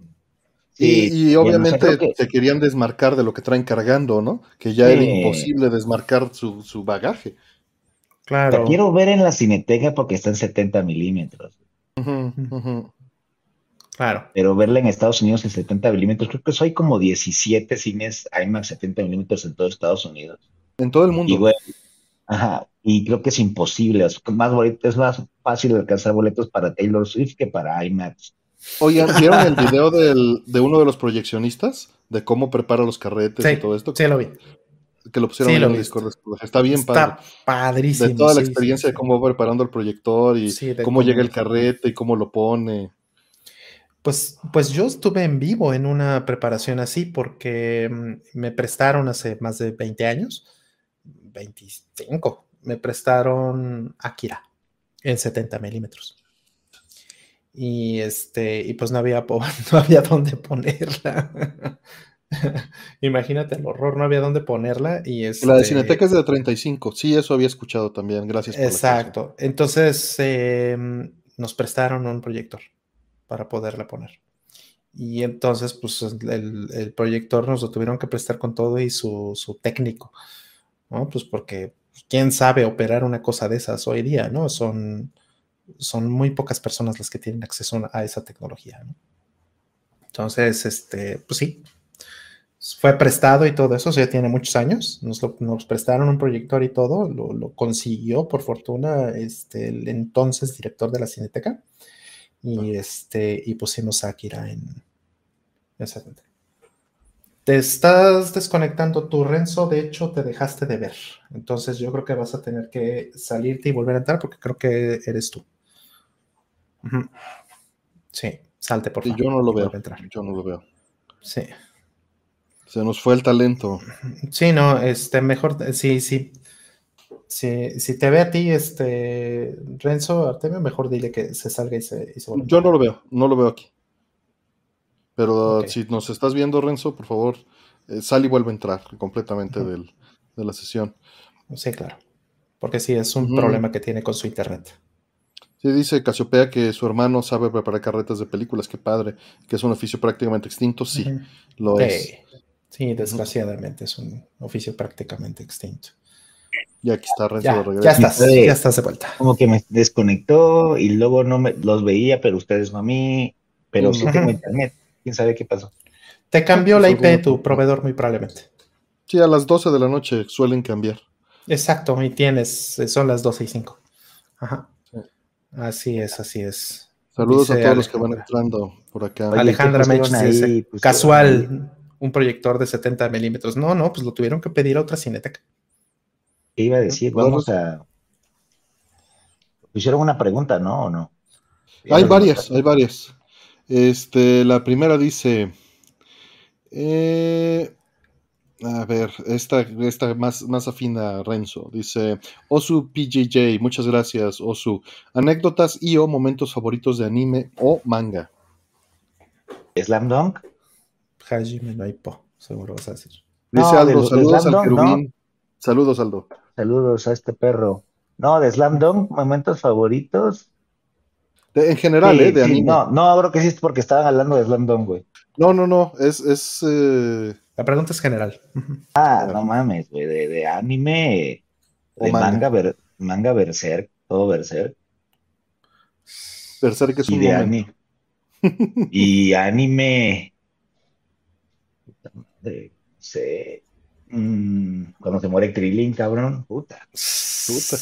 Sí, y, obviamente se querían desmarcar de lo que traen cargando, ¿no? Que ya era imposible desmarcar su, su bagaje. Claro. quiero ver en la cineteca porque está en 70 milímetros. Claro. Pero verla en Estados Unidos en 70 milímetros, creo que soy como 17 cines IMAX 70 milímetros en todo Estados Unidos. En todo el mundo. Y, ajá, y creo que es imposible. Es más, es más fácil alcanzar boletos para Taylor Swift que para IMAX. Oigan, ¿vieron el video de uno de los proyeccionistas? De cómo prepara los carretes y todo esto. Sí, lo vi. Que lo pusieron en el Discord. Está bien Está padrísimo. De toda la experiencia de cómo va preparando el proyector y cómo, llega el carrete y cómo lo pone. Pues, pues yo estuve en vivo en una preparación así porque mm, me prestaron hace más de 20 años, 25, me prestaron Akira en 70 milímetros. Y este, y pues no había, no había dónde ponerla. Imagínate el horror, no había dónde ponerla. Y este, la de Cineteca es de 35, sí, eso había escuchado también, gracias. Por Exacto, entonces em, nos prestaron un proyector para poderla poner. Y entonces, pues el, proyector nos lo tuvieron que prestar con todo y su, técnico, Pues porque quién sabe operar una cosa de esas hoy día, ¿no? Son, son muy pocas personas las que tienen acceso a esa tecnología, ¿no? Entonces, este, pues sí, fue prestado y todo eso, o sea, tiene muchos años, nos, nos prestaron un proyector y todo, lo, lo, consiguió por fortuna este, el entonces director de la Cineteca y, este, y pusimos a Akira en, esa Te estás desconectando tu Renzo, de hecho te dejaste de ver. Entonces yo creo que vas a tener que salirte y volver a entrar porque creo que eres tú. Sí, salte por favor. yo no lo veo. Yo no lo veo. Sí. Se nos fue el talento. Sí, no, este, mejor, sí, sí. Si, te ve a ti, este Renzo Artemio, mejor dile que se salga y se, y Yo no lo veo, no lo veo aquí. Pero si nos estás viendo, Renzo, por favor, eh, sal y vuelve a entrar completamente de la sesión. Sí, claro. Porque sí, es un problema que tiene con su internet. Sí, dice Casiopea que su hermano sabe preparar carretas de películas, qué padre, que es un oficio prácticamente extinto, sí, lo es. Sí, desgraciadamente es un oficio prácticamente extinto. Y aquí está Renzo ya, de regreso. Ya estás, ya estás de vuelta. Como que me desconectó y luego no me los veía, pero ustedes no a mí, pero sí tengo internet. ¿Quién sabe qué pasó? Te cambió la IP de tu proveedor muy probablemente. Sí, a las 12 de la noche suelen cambiar. Exacto, y tienes, son las 12 y 5. Ajá. Así es, así es. Saludos a todos los que van entrando por acá. Alejandra me dice, pues, casual, un proyector de 70 milímetros. No, no, pues lo tuvieron que pedir a otra cineteca. ¿Qué iba a decir? Vamos a. Hicieron una pregunta, ¿no? ¿O no? Hay varias, hay varias. Este, la primera dice. Eh, a ver, esta, esta más, más afina Renzo. Dice Osu PJJ, muchas gracias, Osu. Anécdotas y o momentos favoritos de anime o manga. Slam Dunk. Hajime no seguro vas a decir. Dice Aldo, saludos al querubín. Saludos, Aldo. Saludos a este perro. No, de Slam Dunk, momentos favoritos. En general, ¿eh? De anime. No, no, creo que sí es porque estaban hablando de Slam Dunk, güey. No, no, no, es... es eh, La pregunta es general. Ah, no mames, güey, de, anime, de manga, ver, manga Berserk, todo Berserk. Berserk es un y anime. y anime... De, sé, Mm, cuando se muere Krillin, cabrón, puta. Puta.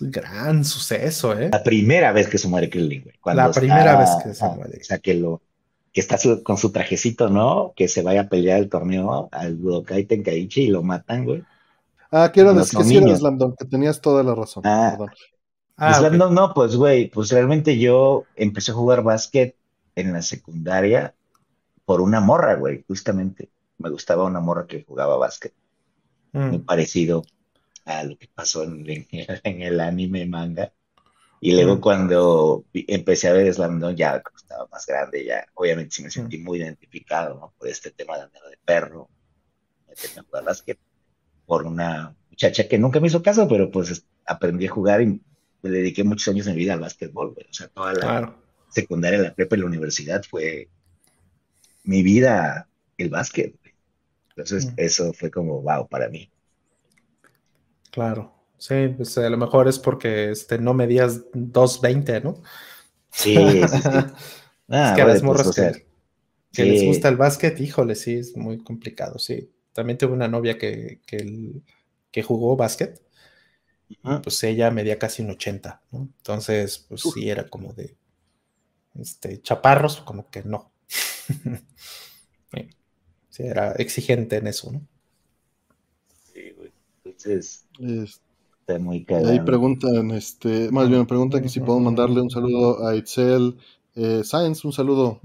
Gran suceso, ¿eh? La primera vez que se muere Krillin, güey. la primera vez que se muere. O sea, que lo, que está con su trajecito, ¿no? Que se vaya a pelear el torneo al Budokai Tenkaichi y lo matan, güey. Ah, quiero decir que sí era Slam Dunk, que tenías toda la razón. Ah, ah Slam Dunk, no, pues, güey, pues realmente yo empecé a jugar básquet en la secundaria por una morra, güey, justamente. Me gustaba una morra que jugaba básquet. Mm. Muy parecido a lo que pasó en, en el anime manga. Y luego cuando empecé a ver Slam Dunk, ya estaba más grande, ya obviamente sí me sentí muy identificado, ¿no? Por este tema de andar de perro, de jugar básquet, por una muchacha que nunca me hizo caso, pero pues aprendí a jugar y me dediqué muchos años de mi vida al básquetbol, güey. O sea, toda la secundaria, la prepa y la universidad fue mi vida el básquet, güey. Entonces, eso fue como wow para mí. Claro. Sí, pues a lo mejor es porque este, no medías 2.20, ¿no? Sí, sí, sí. Ah, es que a las morras que, les gusta el básquet, híjole, sí, es muy complicado, sí. También tuve una novia que, que, jugó básquet, pues ella medía casi un 80, ¿no? Entonces, pues sí, era como de este, chaparros, como que no. sí, era exigente en eso, ¿no? Entonces, muy Ahí preguntan, este, más bien preguntan que si puedo mandarle un saludo a Itzel eh, Science, un saludo.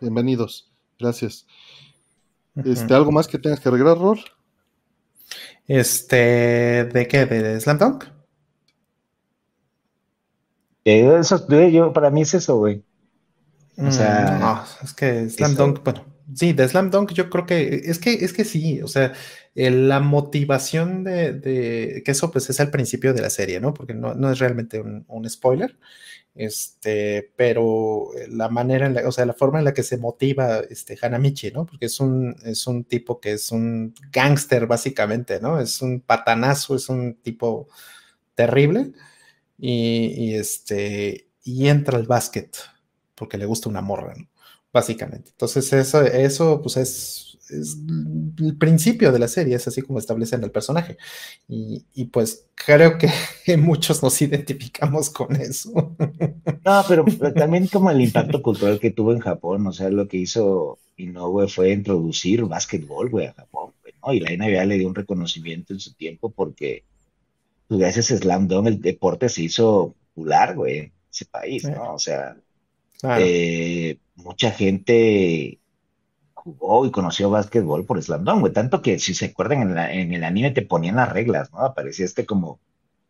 Bienvenidos, gracias. Este, ¿algo más que tengas que arreglar, Rol? Este, ¿de qué? ¿De Slam Dunk? eso, yo, para mí es eso, güey. O sea, mm, no, es que Slam Dunk, bueno, Sí, de Slam Dunk yo creo que es que es que sí, o sea, la motivación de, que eso pues es al principio de la serie, ¿no? Porque no, es realmente un, spoiler, este, pero la manera, en la, o sea, la forma en la que se motiva este Hanamichi, ¿no? Porque es un, es un tipo que es un gángster básicamente, ¿no? Es un patanazo, es un tipo terrible y, y este, y entra al básquet porque le gusta una morra, ¿no? Básicamente. Entonces, eso, eso pues es, el principio de la serie, es así como establecen el personaje. Y, pues creo que muchos nos identificamos con eso. No, pero, también como el impacto cultural que tuvo en Japón, o sea, lo que hizo Inoue fue introducir básquetbol, güey, a Japón, ¿no? Y la NBA le dio un reconocimiento en su tiempo porque pues, gracias a Slam Dunk el deporte se hizo popular, güey, en ese país, ¿no? O sea, eh, mucha gente jugó y conoció básquetbol por Slam güey. Tanto que si se acuerdan en, el anime te ponían las reglas, ¿no? Aparecía este como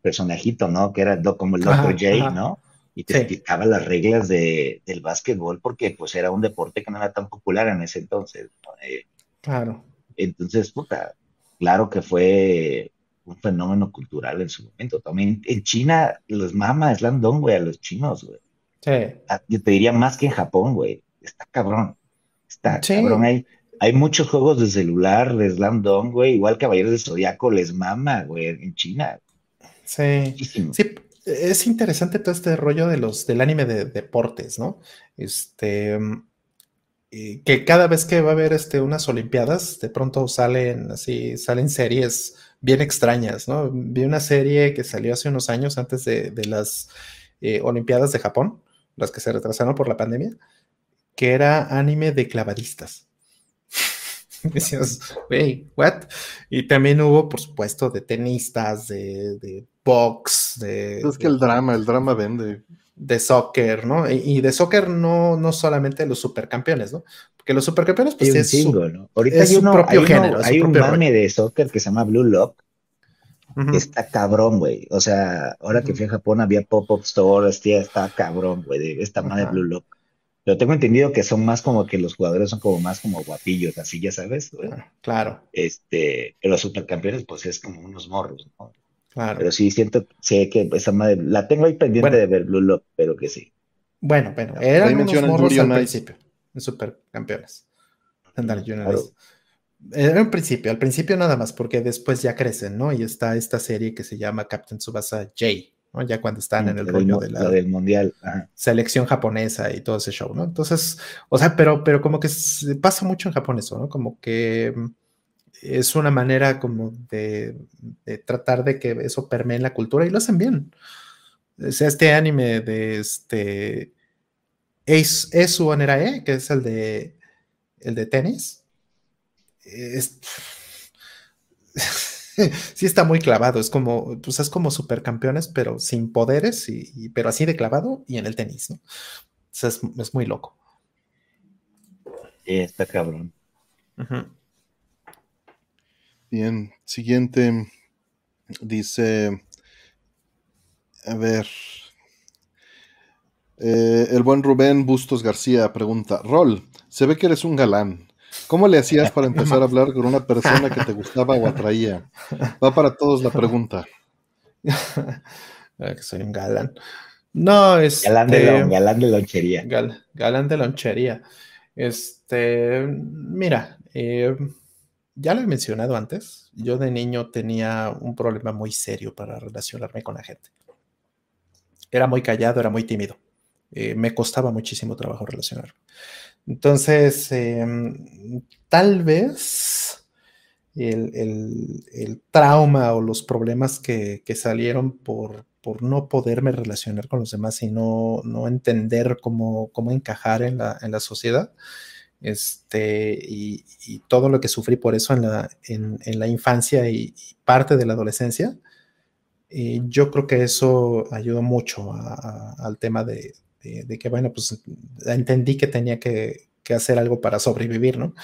personajito, ¿no? Que era como el Dr. J, ¿no? Y te explicaba las reglas de, del básquetbol porque pues era un deporte que no era tan popular en ese entonces. Eh, claro. Entonces, puta, claro que fue un fenómeno cultural en su momento. También en China los mama Slam güey, a los chinos, güey. Ah, yo te diría más que en Japón, güey. Está cabrón. Está cabrón. Hay, hay muchos juegos de celular de Slam Dunk, güey. Igual Caballeros de Zodiaco les mama, güey, en China. Sí. Sí, es interesante todo este rollo de los, del anime de deportes, ¿no? Este. Que cada vez que va a haber este, unas Olimpiadas, de pronto salen así, salen series bien extrañas, ¿no? Vi una serie que salió hace unos años antes de, las eh, Olimpiadas de Japón, las que se retrasaron por la pandemia, que era anime de clavadistas. Decías, wey, ¿what? Y también hubo, por supuesto, de tenistas, de, de box, de. Es que el drama, el drama vende. De soccer, ¿no? Y, de soccer no, no solamente los supercampeones, ¿no? Porque los supercampeones, pues es, su, ¿no? Ahorita hay su propio género. hay un mame de soccer que se llama Blue Lock, Está cabrón, güey. O sea, ahora que fui a Japón había pop-up stores, tía, está cabrón, güey, de esta madre Blue Lock. Pero tengo entendido que son más como que los jugadores son como más como guapillos, así ya sabes. Ah, claro. Este, los supercampeones, pues es como unos morros, ¿no? Claro. Pero sí siento, sé que esa madre, la tengo ahí pendiente de ver Blue Lock, pero que sí. Bueno, bueno, eran unos morros al principio, en supercampeones. Andale, claro. Era un principio, al principio nada más, porque después ya crecen, ¿no? Y está esta serie que se llama Captain Tsubasa J, ¿no? Ya cuando están en el rollo de la del mundial, selección japonesa y todo ese show, ¿no? Entonces, o sea, pero, pero como que pasa mucho en Japón eso, ¿no? Como que mm, es una manera como de, tratar de que eso permee en la cultura y lo hacen bien. O sea, este anime de este es, es su E, que es el de, el de tenis. Es, sí está muy clavado, es como, pues es como supercampeones, pero sin poderes, y, pero así de clavado y en el tenis, ¿no? es, muy loco. está cabrón. Bien, siguiente dice, a ver, eh, el buen Rubén Bustos García pregunta, Rol, se ve que eres un galán. ¿Cómo le hacías para empezar a hablar con una persona que te gustaba o atraía? Va para todos la pregunta. que soy un galán. No, es. Galán de, galán de lonchería. galán de lonchería. Este, mira, eh, ya lo he mencionado antes. Yo de niño tenía un problema muy serio para relacionarme con la gente. Era muy callado, era muy tímido. Eh, me costaba muchísimo trabajo relacionarme. Entonces, em, tal vez el, trauma o los problemas que, salieron por, no poderme relacionar con los demás y no, entender cómo, encajar en la, sociedad, este, y, todo lo que sufrí por eso en la, infancia y, parte de la adolescencia, eh, yo creo que eso ayudó mucho al tema de, de, que, bueno, pues entendí que tenía que, hacer algo para sobrevivir, ¿no?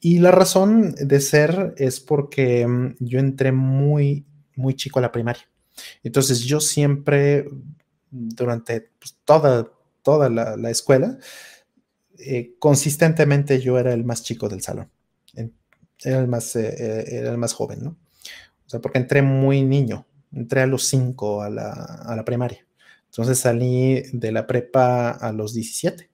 Y la razón de ser es porque mm, yo entré muy, muy chico a la primaria. Entonces yo siempre, durante pues, toda, toda la, escuela, eh, consistentemente yo era el más chico del salón. Era el más, eh, era el más joven, ¿no? O sea, porque entré muy niño, entré a los cinco a la, a la primaria. Entonces salí de la prepa a los 17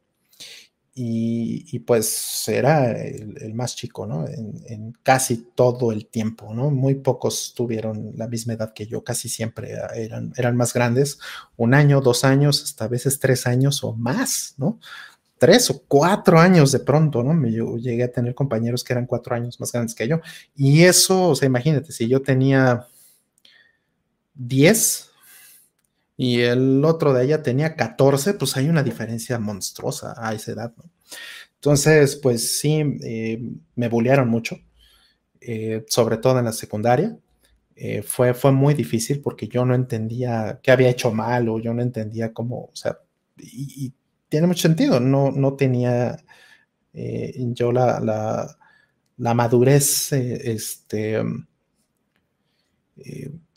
y, pues era el, más chico, ¿no? En, casi todo el tiempo, ¿no? Muy pocos tuvieron la misma edad que yo, casi siempre eran, eran más grandes, un año, dos años, hasta a veces tres años o más, ¿no? Tres o cuatro años de pronto, ¿no? Yo llegué a tener compañeros que eran cuatro años más grandes que yo. Y eso, o sea, imagínate, si yo tenía 10, y el otro de ella tenía 14, pues hay una diferencia monstruosa a esa edad, ¿no? Entonces, pues sí, eh, me bullearon mucho, eh, sobre todo en la secundaria. Eh, fue, fue muy difícil porque yo no entendía qué había hecho mal o yo no entendía cómo, o sea, y, tiene mucho sentido, no, no tenía yo la, la, la madurez, este,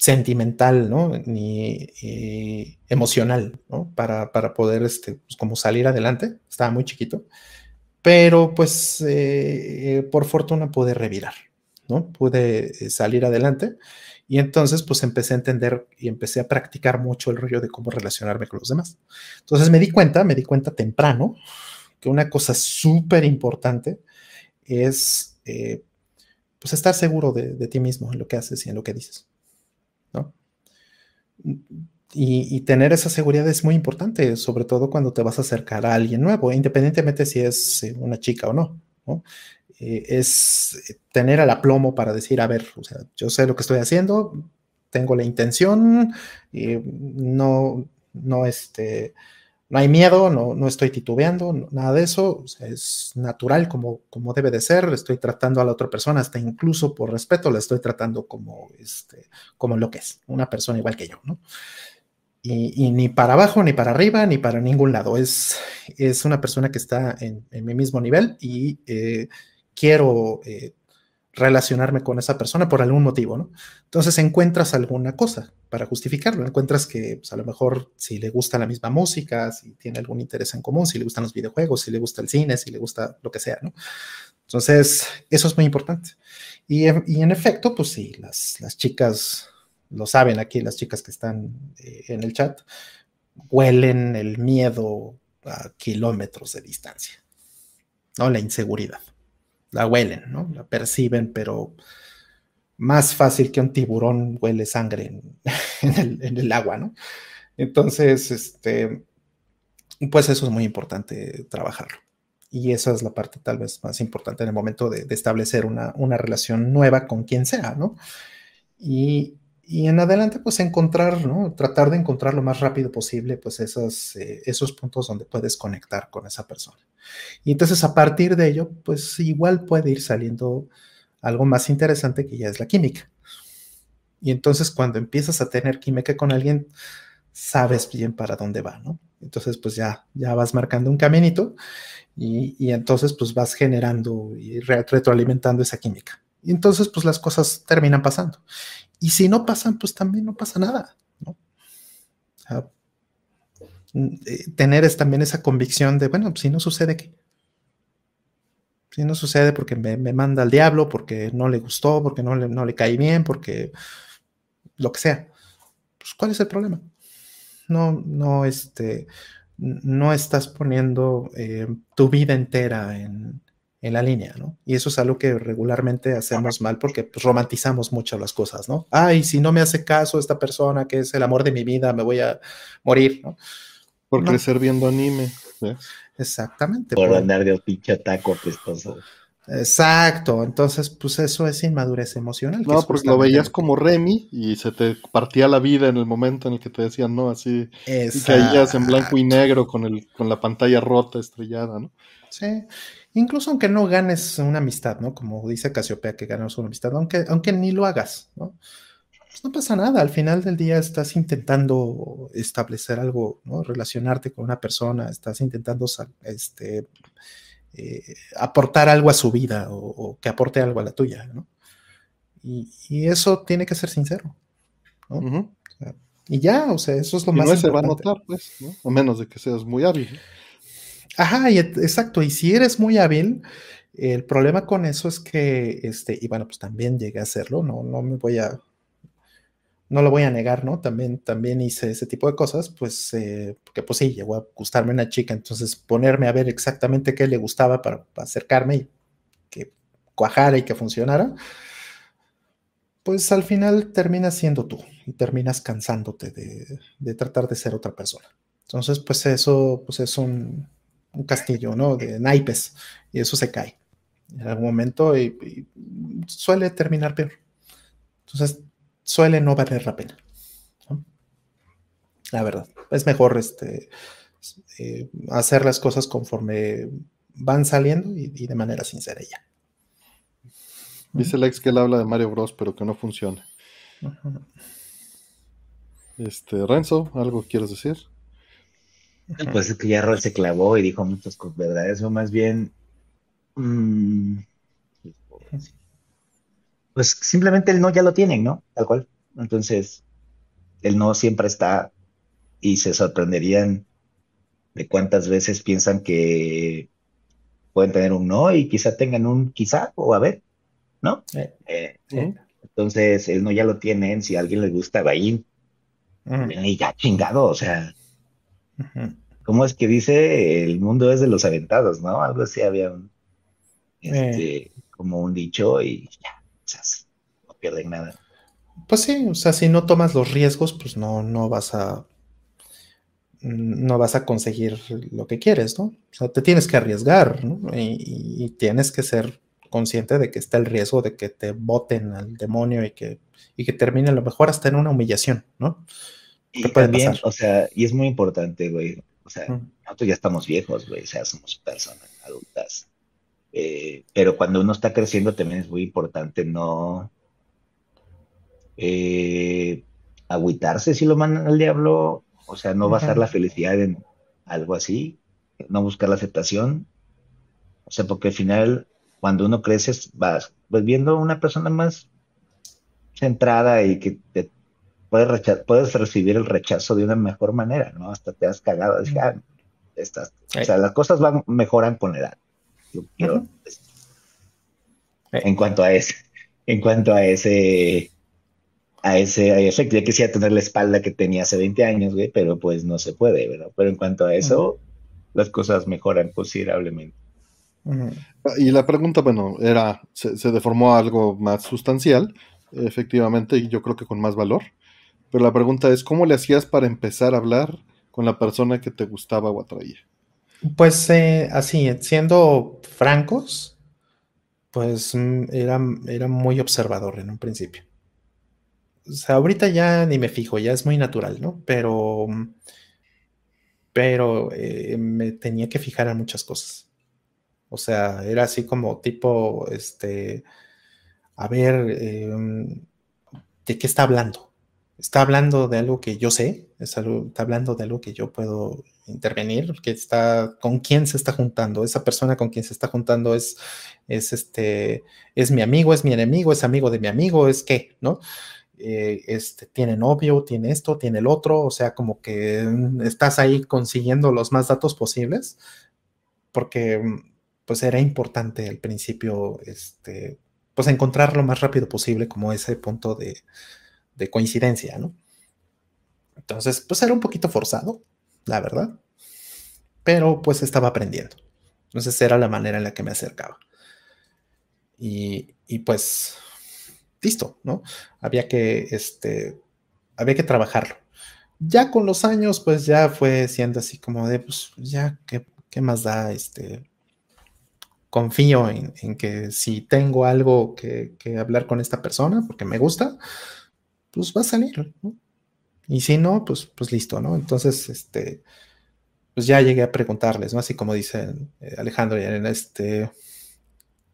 sentimental, ¿no? Ni eh, emocional, ¿no? Para, poder, este, pues, como salir adelante. Estaba muy chiquito. Pero, pues, eh, por fortuna pude revirar, ¿no? Pude salir adelante. Y entonces, pues, empecé a entender y empecé a practicar mucho el rollo de cómo relacionarme con los demás. Entonces, me di cuenta, me di cuenta temprano que una cosa súper importante es pues estar seguro de, ti mismo en lo que haces y en lo que dices. Y, tener esa seguridad es muy importante, sobre todo cuando te vas a acercar a alguien nuevo, independientemente si es eh, una chica o no. Eh, es tener el aplomo para decir, a ver, o sea, yo sé lo que estoy haciendo, tengo la intención, no, no, este, no hay miedo, no, no estoy titubeando, nada de eso, es natural como, como debe de ser, estoy tratando a la otra persona, hasta incluso por respeto la estoy tratando como, este, como lo que es, una persona igual que yo, ¿no? Y, ni para abajo, ni para arriba, ni para ningún lado, es, es una persona que está en, mi mismo nivel y eh, quiero eh, relacionarme con esa persona por algún motivo, ¿no? Entonces encuentras alguna cosa para justificarlo, encuentras que pues, a lo mejor si le gusta la misma música, si tiene algún interés en común, si le gustan los videojuegos, si le gusta el cine, si le gusta lo que sea, ¿no? Entonces, eso es muy importante. Y, en efecto, pues sí, las, chicas lo saben aquí, las chicas que están eh, en el chat, huelen el miedo a kilómetros de distancia, ¿no? La inseguridad la huelen, ¿no? La perciben, pero más fácil que un tiburón huele sangre en, el, agua, ¿no? Entonces, este, pues eso es muy importante trabajarlo. Y esa es la parte tal vez más importante en el momento de, establecer una, relación nueva con quien sea, ¿no? Y, y en adelante, pues encontrar, ¿no? Tratar de encontrar lo más rápido posible, pues esos, eh, esos puntos donde puedes conectar con esa persona. Y entonces a partir de ello, pues igual puede ir saliendo algo más interesante que ya es la química. Y entonces cuando empiezas a tener química con alguien, sabes bien para dónde va, ¿no? Entonces, pues ya, ya vas marcando un caminito y, y entonces pues vas generando y retroalimentando esa química. Y entonces, pues las cosas terminan pasando. Y si no pasan, pues también no pasa nada, ¿no? Mm, eh, tener es también esa convicción de, bueno, si no sucede, ¿qué? Si no sucede porque me, manda al diablo, porque no le gustó, porque no le, no le cae bien, porque lo que sea. Pues, ¿cuál es el problema? No, no, este, no estás poniendo eh, tu vida entera en, en la línea, ¿no? Y eso es algo que regularmente hacemos mal porque pues, romantizamos mucho las cosas, ¿no? Ay, si no me hace caso esta persona que es el amor de mi vida, me voy a morir, ¿no? Por crecer viendo anime. Exactamente. Por, andar de pinche taco apestoso. Exacto, entonces pues eso es inmadurez emocional. No, porque lo veías como Remy y se te partía la vida en el momento en el que te decían, no, así, y caías en blanco y negro con, el, con la pantalla rota, estrellada, ¿no? Sí, Incluso aunque no ganes una amistad, ¿no? Como dice Casiopea que ganas una amistad, aunque, aunque ni lo hagas, ¿no? Pues no pasa nada, al final del día estás intentando establecer algo, ¿no? Relacionarte con una persona, estás intentando este, eh, aportar algo a su vida o, que aporte algo a la tuya, ¿no? Y, eso tiene que ser sincero, ¿no? y ya, o sea, eso es lo más no se va a notar, pues, ¿no? A menos de que seas muy hábil. Ajá, exacto. Y si eres muy hábil, el problema con eso es que, este, y bueno, pues también llegué a hacerlo, no, no me voy a, no lo voy a negar, ¿no? También, también hice ese tipo de cosas, pues, eh, porque pues sí, llegó a gustarme una chica, entonces ponerme a ver exactamente qué le gustaba para, acercarme y que cuajara y que funcionara, pues al final terminas siendo tú y terminas cansándote de, de tratar de ser otra persona. Entonces, pues eso, pues es un, un castillo, ¿no? De naipes, y eso se cae en algún momento y, suele terminar peor. Entonces, suele no valer la pena. La verdad, es mejor este, eh, hacer las cosas conforme van saliendo y, de manera sincera ya. Dice Lex que él habla de Mario Bros, pero que no funciona. Este, Renzo, ¿algo quieres decir? Pues es que ya se clavó y dijo muchas cosas verdades, o más bien. Mm, pues simplemente el no ya lo tienen, ¿no? Tal cual. Entonces, el no siempre está y se sorprenderían de cuántas veces piensan que pueden tener un no y quizá tengan un quizá o a ver, ¿no? Eh, entonces, el no ya lo tienen, si a alguien le gusta, va ahí. Y ya chingado, o sea, ¿Cómo es que dice? El mundo es de los aventados, ¿no? Algo así había un, este, como un dicho y ya, no pierden nada. Pues sí, o sea, si no tomas los riesgos, pues no, no vas a no vas a conseguir lo que quieres, ¿no? O sea, te tienes que arriesgar, ¿no? Y, tienes que ser consciente de que está el riesgo de que te boten al demonio y que, y que termine a lo mejor hasta en una humillación, ¿no? Y también, o sea, y es muy importante, güey. O sea, nosotros ya estamos viejos, güey, o sea, somos personas adultas. Eh, pero cuando uno está creciendo también es muy importante no eh, agüitarse si lo mandan al diablo, o sea, no basar la felicidad en algo así, no buscar la aceptación. O sea, porque al final, cuando uno crece, vas pues, viendo una persona más centrada y que te puedes, puedes recibir el rechazo de una mejor manera, ¿no? Hasta te has cagado, ah, estás, o sea, las cosas van, mejoran con la edad. Yo quiero, en cuanto a ese, en cuanto a ese, a ese, a ese, ya quisiera tener la espalda que tenía hace 20 años, güey, pero pues no se puede, ¿verdad? Pero en cuanto a eso, las cosas mejoran considerablemente. Y la pregunta, bueno, era, se, se, deformó algo más sustancial, efectivamente, y yo creo que con más valor. Pero la pregunta es, ¿cómo le hacías para empezar a hablar con la persona que te gustaba o atraía? Pues eh, así, siendo francos, pues mm, era, era muy observador en un principio. o sea, ahorita ya ni me fijo, ya es muy natural, ¿no? Pero, pero eh, me tenía que fijar en muchas cosas. O sea, era así como tipo, este, a ver, em, ¿de qué está hablando? ¿Está hablando de algo que yo sé? ¿Está hablando de algo que yo puedo intervenir? ¿Que está, ¿Con quién se está juntando? ¿Esa persona con quien se está juntando es, es, este, es mi amigo, es mi enemigo, es amigo de mi amigo, es qué, ¿no? Eh, este, tiene novio, tiene esto, tiene el otro, o sea, como que mm, estás ahí consiguiendo los más datos posibles, porque mm, pues era importante al principio, este, pues encontrar lo más rápido posible como ese punto de, de coincidencia, ¿no? Entonces, pues era un poquito forzado, la verdad, pero pues estaba aprendiendo. Entonces era la manera en la que me acercaba. Y, y pues listo, ¿no? Había que, este, había que trabajarlo. Ya con los años, pues ya fue siendo así como de, pues ya, ¿qué, qué más da? Este, confío en, que si tengo algo que, hablar con esta persona, porque me gusta, pues va a salir, ¿no? Y si no, pues, pues listo, ¿no? Entonces, este, pues ya llegué a preguntarles, ¿no? Así como dice eh, Alejandro, en este,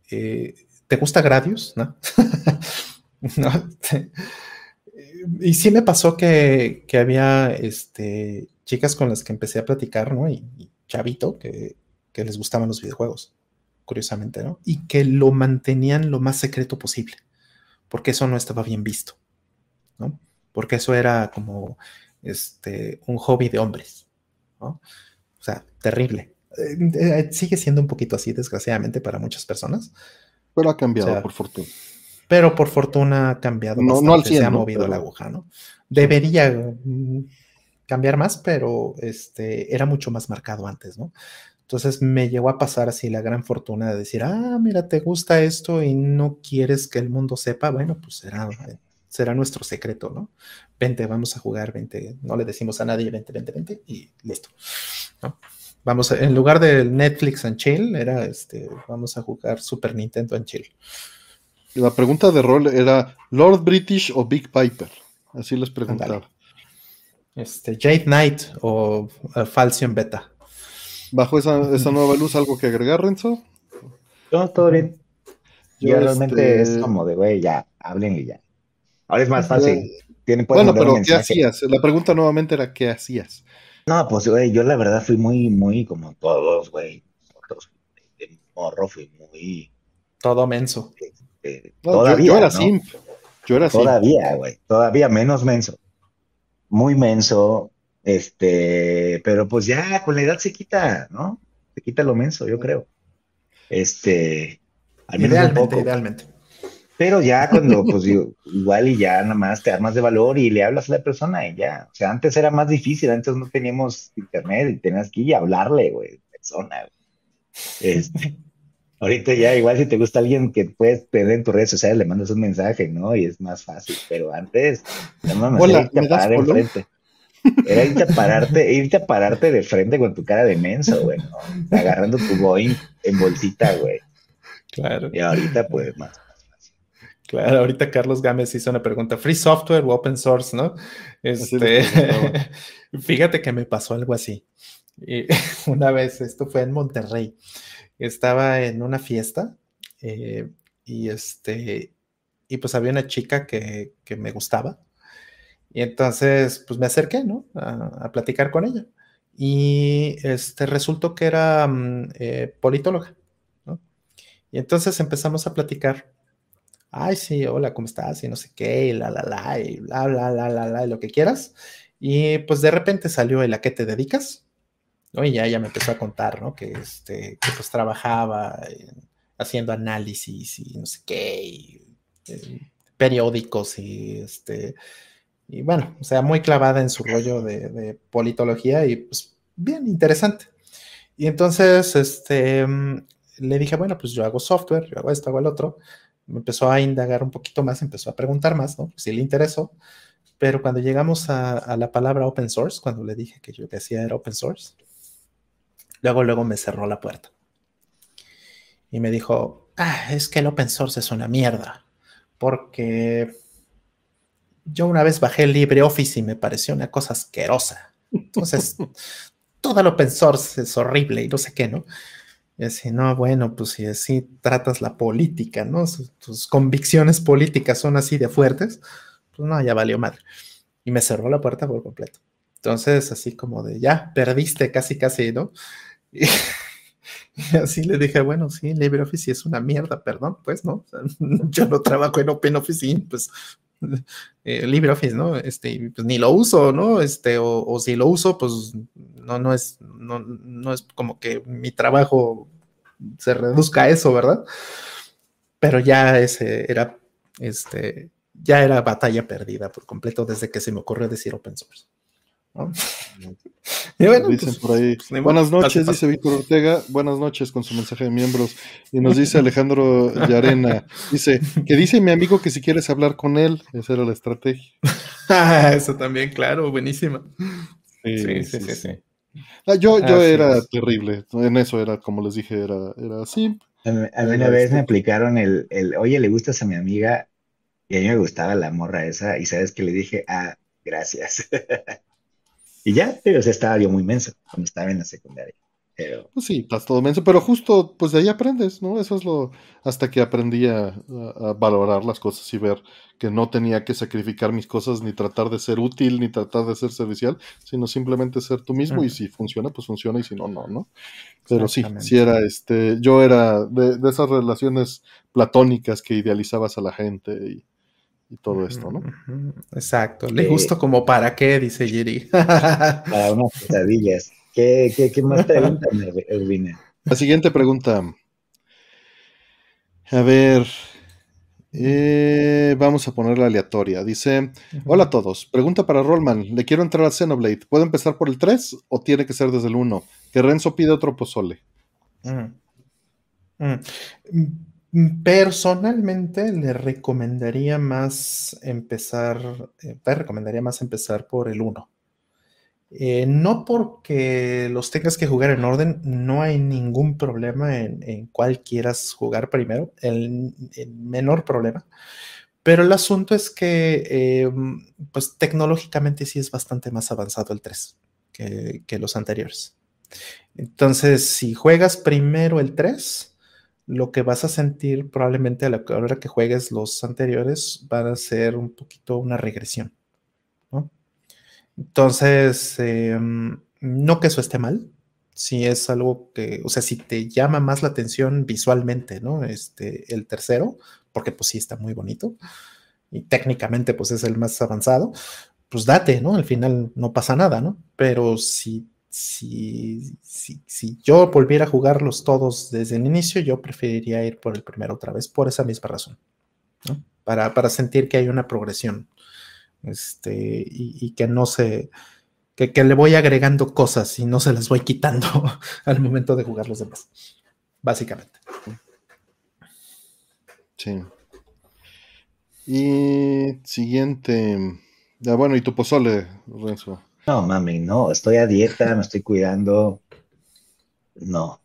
eh, ¿te gusta Gradius? ¿No? y sí me pasó que, había este, chicas con las que empecé a platicar, ¿no? Y, chavito, que, les gustaban los videojuegos, curiosamente, ¿no? Y que lo mantenían lo más secreto posible, porque eso no estaba bien visto, ¿no? Porque eso era como este, un hobby de hombres, ¿no? O sea, terrible. Eh, eh, sigue siendo un poquito así, desgraciadamente, para muchas personas. Pero ha cambiado, por fortuna pero por fortuna ha cambiado no, no al se ha movido la aguja, ¿no? Debería mm, cambiar más, pero este, era mucho más marcado antes, ¿no? Entonces me llegó a pasar así la gran fortuna de decir, ah, mira, te gusta esto y no quieres que el mundo sepa, bueno, pues será, será nuestro secreto, ¿no? Vente, vamos a jugar, vente, no le decimos a nadie, vente, vente, vente, y listo, ¿no? Vamos, en lugar de Netflix and Chill, era este, vamos a jugar Super Nintendo and Chill. La pregunta de rol era Lord British o Big Piper. Así les preguntaba. Este, Jade Knight o uh, Falcion Beta. Bajo esa, nueva luz, ¿algo que agregar, Renzo? No, todo bien. Yo, realmente este, es como de, güey, ya, hablen y ya. Ahora es más fácil. bueno, pero ¿qué hacías? La pregunta nuevamente era, ¿qué hacías? No, pues, güey, yo la verdad fui muy, muy como todos, güey. Todos, de morro fui muy... Todo menso. Eh, todavía. Yo, era ¿no? Yo era Todavía, güey. Todavía menos menso. Muy menso. Este, pero pues ya con la edad se quita, ¿no? Se quita lo menso, yo creo. Este, al menos idealmente, idealmente. Pero ya cuando, pues igual y ya nada más te armas de valor y le hablas a la persona y ya. O sea, antes era más difícil, antes no teníamos internet y tenías que ir a hablarle, güey, persona, güey. Este, Ahorita ya, igual si te gusta alguien que puedes tener en tus redes sociales, le mandas un mensaje, ¿no? Y es más fácil. Pero antes, no Hola, era irte a parar enfrente. Era irte a pararte, irte a pararte de frente con tu cara de menso, güey, ¿no? Agarrando tu Boeing en bolsita, güey. Claro. Y ahorita, pues, más. Claro, ahorita Carlos Gámez hizo una pregunta, free software o open source, ¿no? Este, fíjate que me pasó algo así. Y una vez, esto fue en Monterrey, estaba en una fiesta eh, y este, y pues había una chica que, me gustaba. Y entonces, pues me acerqué, ¿no? A, platicar con ella. Y este, resultó que era mm, eh, politóloga, ¿no? Y entonces empezamos a platicar. Ay, sí, hola, ¿cómo estás? Y no sé qué, y la, la, la, y bla, bla, bla, bla, bla, y lo que quieras. Y pues de repente salió el a qué te dedicas. Y ya ella me empezó a contar, ¿no? Que, este, que pues trabajaba haciendo análisis y no sé qué, eh, periódicos y este, y bueno, o sea, muy clavada en su rollo de, politología y pues bien interesante. Y entonces, este, mm, le dije, bueno, pues yo hago software, yo hago esto, hago el otro. Empezó a indagar un poquito más, empezó a preguntar más, ¿no? Si le interesó. Pero cuando llegamos a, a, la palabra open source, cuando le dije que yo decía era open source, Luego, luego me cerró la puerta. Y me dijo, ah, es que el open source es una mierda, porque yo una vez bajé LibreOffice y me pareció una cosa asquerosa. Entonces, todo el open source es horrible y no sé qué, ¿no? Y así, no, bueno, pues si así tratas la política, ¿no? Tus convicciones políticas son así de fuertes, pues no, ya valió madre. Y me cerró la puerta por completo. Entonces, así como de, ya, perdiste casi, casi, ¿no? Y, así le dije, bueno, sí, LibreOffice es una mierda, perdón, pues, ¿no? yo no trabajo en OpenOffice, pues eh, LibreOffice, ¿no? Este, pues ni lo uso, ¿no? Este, o, si lo uso, pues no, no es, no, no, es como que mi trabajo se reduzca a eso, ¿verdad? Pero ya ese era, este, ya era batalla perdida por completo desde que se me ocurrió decir open source. Y bueno, Dicen pues, por ahí. Pues, buenas noches, dice Víctor Ortega. Buenas noches con su mensaje de miembros. Y nos dice Alejandro Yarena. Dice que dice mi amigo que si quieres hablar con él, esa era la estrategia. Eso también, claro, buenísima. Sí, sí, sí, sí. Ah, yo yo era terrible. En eso era, como les dije, era, era así. A mí, una vez me aplicaron el, el, oye, le gustas a mi amiga. Y a mí me gustaba la morra esa. Y sabes que le dije, ah, gracias. Y ya, pero se estaba yo muy menso cuando estaba en la secundaria. Pero... Pues sí, estás todo menso, pero justo pues de ahí aprendes, ¿no? Eso es lo, hasta que aprendí a, valorar las cosas y ver que no tenía que sacrificar mis cosas, ni tratar de ser útil, ni tratar de ser servicial, sino simplemente ser tú mismo y si funciona, pues funciona y si no, no, ¿no? Pero sí, sí era este, yo era de, de esas relaciones platónicas que idealizabas a la gente y, y todo esto, ¿no? Exacto. Le gusto como para qué, dice Giri. para unas pesadillas. ¿Qué, qué, qué más preguntas, Erwin? La siguiente pregunta. A ver. Eh, vamos a ponerla aleatoria. Dice: Hola a todos. Pregunta para Rollman. Le quiero entrar a Xenoblade. ¿Puedo empezar por el 3 o tiene que ser desde el 1? Que Renzo pide otro pozole. Mm. Personalmente le recomendaría más empezar, eh, te recomendaría más empezar por el 1. Eh, no porque los tengas que jugar en orden, no hay ningún problema en, cuál quieras jugar primero, el, menor problema. Pero el asunto es que, eh, pues tecnológicamente sí es bastante más avanzado el 3 que, que los anteriores. Entonces, si juegas primero el 3, lo que vas a sentir probablemente a la hora que juegues los anteriores van a ser un poquito una regresión. Entonces, em, no que eso esté mal, si es algo que, o sea, si te llama más la atención visualmente, ¿no? Este, el tercero, porque pues sí está muy bonito y técnicamente pues es el más avanzado, pues date, ¿no? Al final no pasa nada, ¿no? Pero si si, si, yo volviera a jugarlos todos desde el inicio, yo preferiría ir por el primero otra vez, por esa misma razón, para, sentir que hay una progresión este, y, que no se, que, le voy agregando cosas y no se las voy quitando al momento de jugar los demás, básicamente. Sí. Y siguiente. Ya, bueno, y tu pozole, Renzo. No, mami, no, estoy a dieta, me estoy cuidando. No,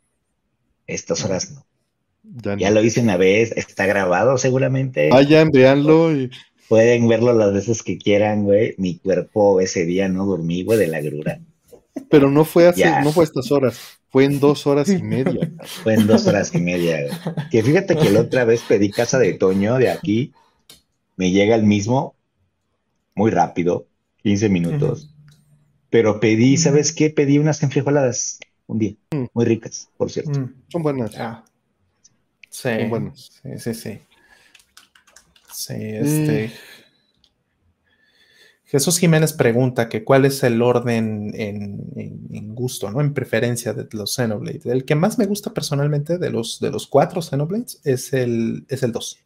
estas horas no. Ya, lo hice una vez, está grabado seguramente. Vayan, veanlo y. Pueden verlo las veces que quieran, güey. Mi cuerpo ese día no dormí, güey, de la grura. Pero no fue así, no fue estas horas, fue en dos horas y media. Fue en dos horas y media, güey. Que fíjate que la otra vez pedí casa de Toño de aquí, me llega el mismo, muy rápido, 15 minutos. Pero pedí, ¿sabes qué? Pedí unas enfrijoladas un día, mm. muy ricas, por cierto. Mm. Son buenas. Ah. Sí, Son buenas. Sí, sí, sí. Sí, este. Jesús Jiménez pregunta que cuál es el orden en, gusto, ¿no? En preferencia de los Xenoblades. El que más me gusta personalmente de los, de los cuatro Xenoblades es el, es el 2.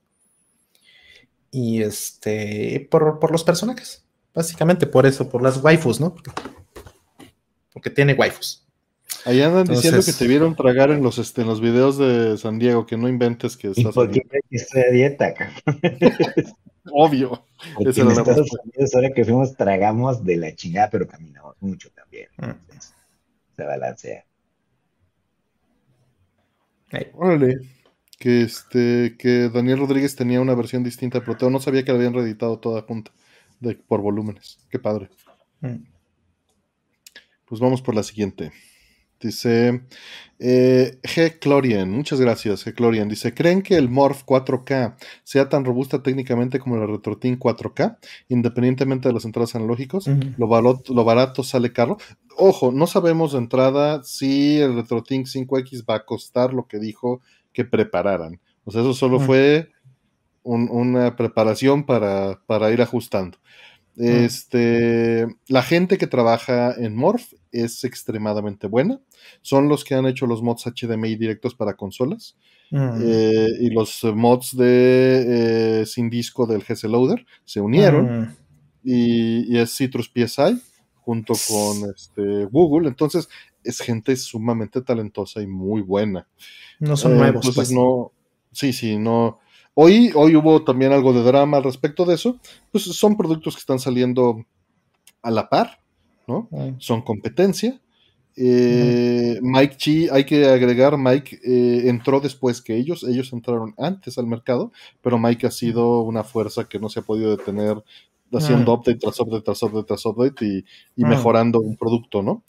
Y este, por, por los personajes. Básicamente por eso, por las waifus, ¿no? Porque, tiene waifus. Ahí andan diciendo que te vieron tragar en los, este, en los videos de San Diego, que no inventes que estás. ¿Y por qué estoy a dieta, Obvio. Porque en Estados Unidos, ahora que fuimos, tragamos de la chingada, pero caminamos mucho también. Mm. se balancea. Órale. Que este, que Daniel Rodríguez tenía una versión distinta de Proteo. No sabía que la habían reeditado toda junta. de, por volúmenes. Qué padre. Mm. Pues vamos por la siguiente. Dice eh, G. Clorian, muchas gracias, G. Clorian. Dice: ¿Creen que el Morph 4K sea tan robusta técnicamente como la RetroTink 4K, independientemente de los entradas analógicos? lo, barato, lo, barato, sale caro. Ojo, no sabemos de entrada si el RetroTink 5X va a costar lo que dijo que prepararan. O sea, eso solo fue una preparación para, para ir ajustando. Este, la gente que trabaja en Morph es extremadamente buena. Son los que han hecho los mods HDMI directos para consolas. Mm. Eh, y los mods de eh, sin disco del GC Loader se unieron. Mm. Y, es Citrus PSI junto con este, Google. Entonces, es gente sumamente talentosa y muy buena. No son nuevos. Entonces, pues. no. Sí, sí, no. Hoy, hoy hubo también algo de drama al respecto de eso. Pues son productos que están saliendo a la par, ¿no? Son competencia. Eh, Mike Chi, hay que agregar, Mike eh, entró después que ellos, ellos entraron antes al mercado, pero Mike ha sido una fuerza que no se ha podido detener haciendo update tras update tras update tras update y, mejorando un producto, ¿no?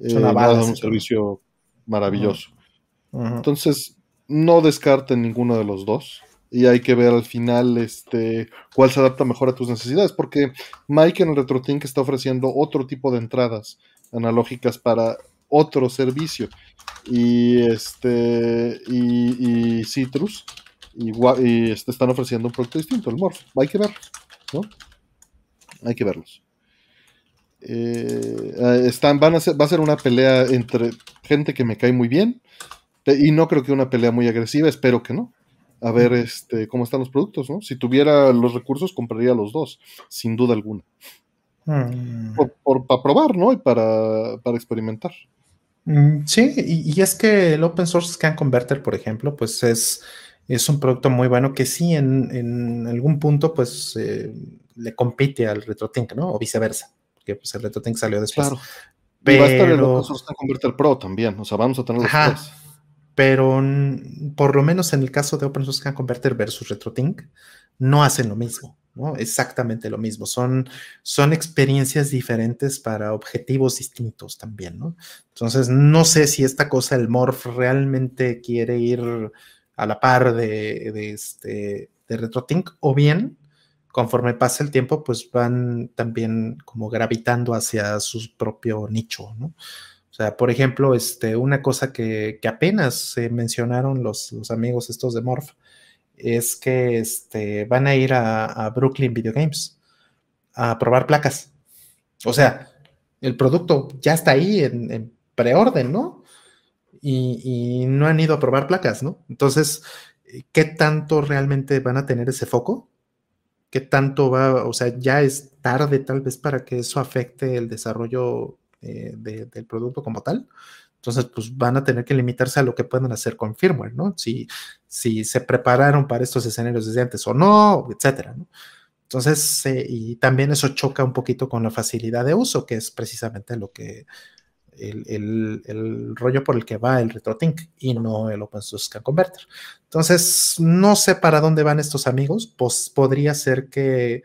Eh, dado un servicio maravilloso. Entonces, no descarten ninguno de los dos y hay que ver al final este, cuál se adapta mejor a tus necesidades, porque Mike en el RetroTink está ofreciendo otro tipo de entradas analógicas para otro servicio y este y, Citrus y, este, están ofreciendo un producto distinto, el Morph. Hay que verlos, ¿no? Hay que verlos. Eh, están, van a ser, va a ser una pelea entre gente que me cae muy bien y no creo que una pelea muy agresiva, espero que no a ver este, cómo están los productos, ¿no? Si tuviera los recursos, compraría los dos, sin duda alguna. Mm. Por, para probar, ¿no? Y para, experimentar. Mm, sí, y, es que el Open Source Scan Converter, por ejemplo, pues es, es un producto muy bueno que sí en, algún punto, pues eh, le compite al RetroTink, ¿no? O viceversa, porque pues el RetroTink salió después. Claro. Pero... Y va a estar el Open Source Scan Converter Pro también, o sea, vamos a tener los tres pero por lo menos en el caso de OpenSource Scan Converter versus RetroTink, no hacen lo mismo, ¿no? Exactamente lo mismo. Son, son experiencias diferentes para objetivos distintos también, ¿no? Entonces, no sé si esta cosa, el Morph, realmente quiere ir a la par de, de, este, de RetroTink, o bien, conforme pasa el tiempo, pues van también como gravitando hacia su propio nicho, ¿no? O sea, por ejemplo, este, una cosa que, apenas se mencionaron los, amigos estos de Morph es que este, van a ir a, Brooklyn Video Games a probar placas. O sea, el producto ya está ahí en, preorden, ¿no? Y, no han ido a probar placas, ¿no? Entonces, ¿qué tanto realmente van a tener ese foco? ¿Qué tanto va, o sea, ya es tarde tal vez para que eso afecte el desarrollo eh, del producto como tal. Entonces, pues van a tener que limitarse a lo que pueden hacer con firmware, ¿no? Si, si se prepararon para estos escenarios desde antes o no, etcétera. Entonces, eh, y también eso choca un poquito con la facilidad de uso, que es precisamente lo que el, el, rollo por el que va el RetroTink y no el OpenSUSE Scan Converter. Entonces, no sé para dónde van estos amigos, pues podría ser que,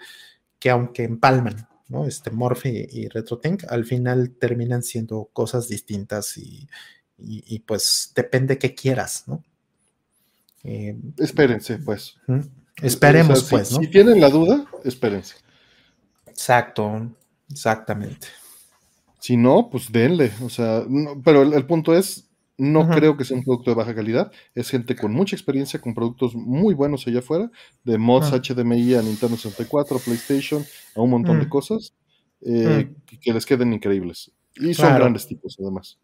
que aunque empalman ¿no? Este Morphe y, RetroTink, al final terminan siendo cosas distintas y, pues depende qué quieras, ¿no? Eh, espérense, pues. Esperemos, pues, si, tienen la duda, espérense. Exacto, exactamente. Si no, pues denle, o sea, pero el, punto es, no creo que sea un producto de baja calidad. Es gente con mucha experiencia, con productos muy buenos allá afuera, de mods HDMI a Nintendo 64, PlayStation, a un montón de cosas, eh, que, les queden increíbles. Y son grandes tipos, además.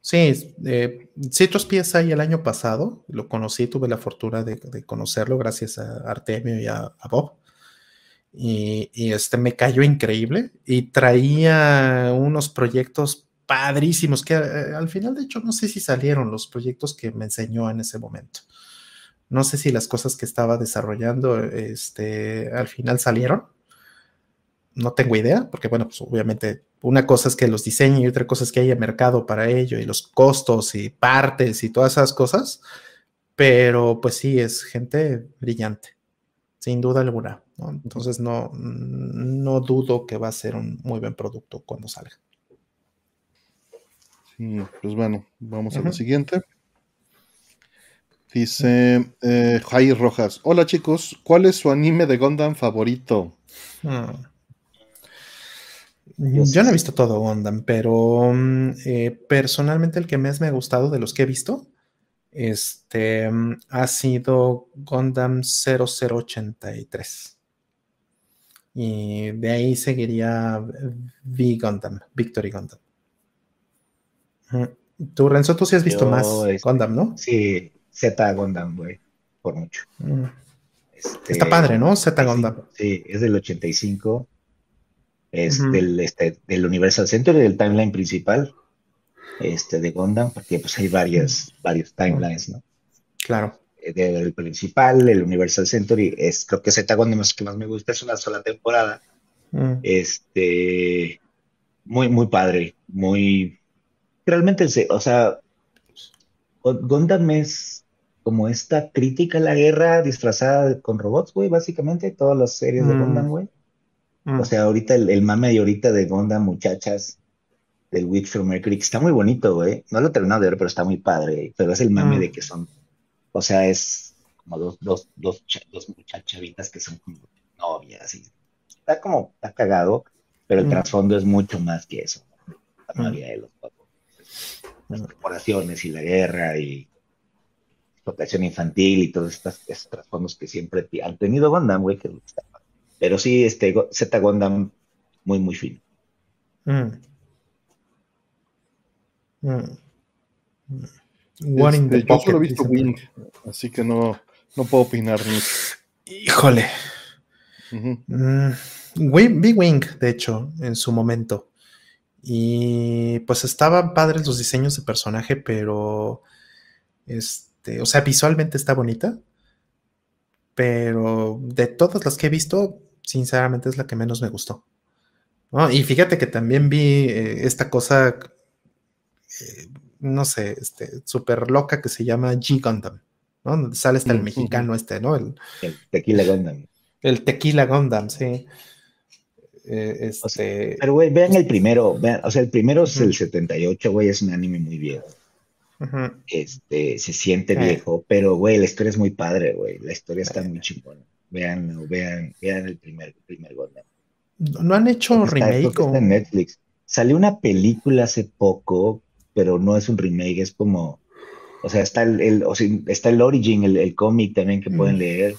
Sí, eh, Citrus PSI el año pasado, lo conocí, tuve la fortuna de, conocerlo gracias a Artemio y a, Bob. Y, y, este me cayó increíble y traía unos proyectos padrísimos, que eh, al final, de hecho, no sé si salieron los proyectos que me enseñó en ese momento. No sé si las cosas que estaba desarrollando este, al final salieron. No tengo idea, porque bueno, pues obviamente una cosa es que los diseñe y otra cosa es que haya mercado para ello y los costos y partes y todas esas cosas. Pero pues sí, es gente brillante, sin duda alguna. Entonces no, no dudo que va a ser un muy buen producto cuando salga. Pues bueno, vamos a lo siguiente. Dice eh, Jai Rojas. Hola chicos, ¿cuál es su anime de Gundam favorito? Hmm. Yo no he visto todo Gundam, pero mm, eh, personalmente el que más me ha gustado de los que he visto este, mm, ha sido Gundam 0083. Y de ahí seguiría V Gundam, Victory Gundam. Tú, Renzo, tú sí has visto más este, Gundam, ¿no? Sí, Z Gundam, güey, por mucho. Mm. Este, Está padre, ¿no? Z Gundam. Sí, es del 85 es del, este, del Universal Center y del timeline principal este, de Gundam, porque pues hay varias, varios timelines, ¿no? Claro. Eh, del principal, el Universal Century, es, creo que Z Gundam es que más me gusta, es una sola temporada. Mm. Este, muy, muy padre, muy, realmente, o sea, Gundam es como esta crítica a la guerra disfrazada con robots, güey, básicamente, todas las series de mm. Gundam, güey. O sea, ahorita el, mame de ahorita de Gonda, muchachas, del Witch from Mercury, que está muy bonito, güey. No lo he terminado de ver, pero está muy padre. Pero es el mame de que son, o sea, es como dos, dos, dos, dos muchachavitas que son como novias. Y está como, está cagado, pero el trasfondo es mucho más que eso. La novia de los las corporaciones y la guerra y explotación infantil y todos estos, trasfondos que siempre han tenido Gundam, güey, que está pero sí, este, Z Gundam muy, muy fino. Mm. Mm. Este, yo solo he visto Wing, así que no, no puedo opinar mucho. Híjole. Mm, vi Wing, de hecho, en su momento. Y pues estaban padres los diseños de personaje, pero este, o sea, visualmente está bonita. Pero de todas las que he visto, sinceramente es la que menos me gustó. Y fíjate que también vi eh, esta cosa, eh, no sé, este, súper loca que se llama G Gundam, ¿no? Donde sale hasta el mexicano este, ¿no? El, Tequila Gundam. El Tequila Gundam, sí. Eh, este... pero, güey, vean el primero, vean, o sea, el primero es el 78, güey, es un anime muy viejo. Este, se siente viejo, pero, güey, la historia es muy padre, güey, la historia está muy chingona. Vean, vean, vean el primer, primer Gundam. ¿No han hecho remake? o... en Netflix. Salió una película hace poco, pero no es un remake, es como, o sea, está el, o sea, está el Origin, el, cómic también que pueden mm. leer,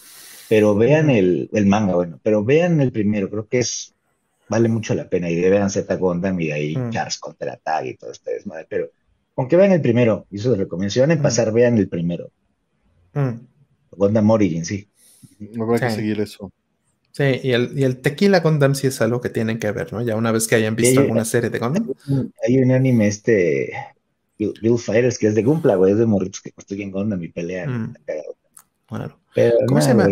pero vean el, el, manga, bueno, pero vean el primero, creo que es, vale mucho la pena, y vean Z Gundam y de ahí mm. Charles contra Tag y todo este desmadre, pero aunque vean el primero, y eso les recomiendo, si van a mm. pasar, vean el primero. Mm. Gundam Origin, sí. Habrá que seguir eso. Sí, y el, y el Tequila Gundam sí es algo que tienen que ver, ¿no? Ya una vez que hayan visto alguna serie de Gundam. Hay un anime este, Little Fighters, que es de Gumpla, güey, es de morritos que construyen Gundam y pelean. Bueno. Mm. ¿Cómo, se llama,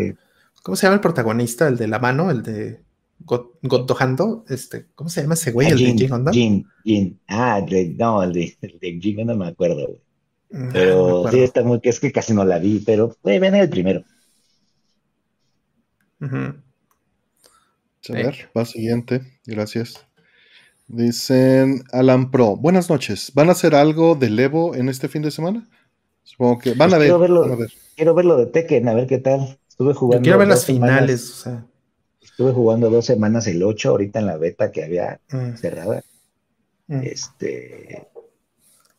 ¿Cómo se llama el protagonista, el de la mano, el de Gotohando? Este, ¿Cómo se llama ese güey, ah, el de Gundam? Jin, Jin. Ah, no, el de, el de Jin no me acuerdo, güey. Mm, pero sí, está muy, es que casi no la vi, pero, güey, ven el primero. A ver, va siguiente. Gracias. Dicen Alan Pro. Buenas noches. ¿Van a hacer algo del Evo en este fin de semana? Supongo que van, a, pues ver, quiero verlo, Quiero verlo de Tekken, a ver qué tal. Estuve jugando. quiero ver las finales. Estuve jugando dos semanas el 8, ahorita en la beta que había mm. cerrada. Mm. Este.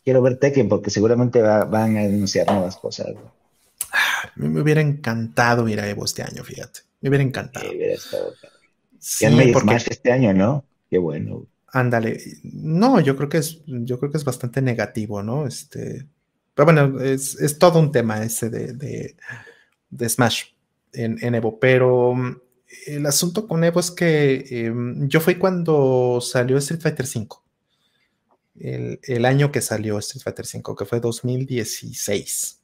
Quiero ver Tekken porque seguramente van a anunciar nuevas cosas. Ah, me hubiera encantado ir a Evo este año, fíjate. Me hubiera encantado. Sí, hubiera porque... este año, ¿no? Qué bueno. Ándale. No, yo creo que es, yo creo que es bastante negativo, ¿no? Este. Pero bueno, es, todo un tema ese de, de, Smash en, Evo. Pero mm, el asunto con Evo es que em, yo fui cuando salió Street Fighter V. El, el, año que salió Street Fighter V, que fue 2016.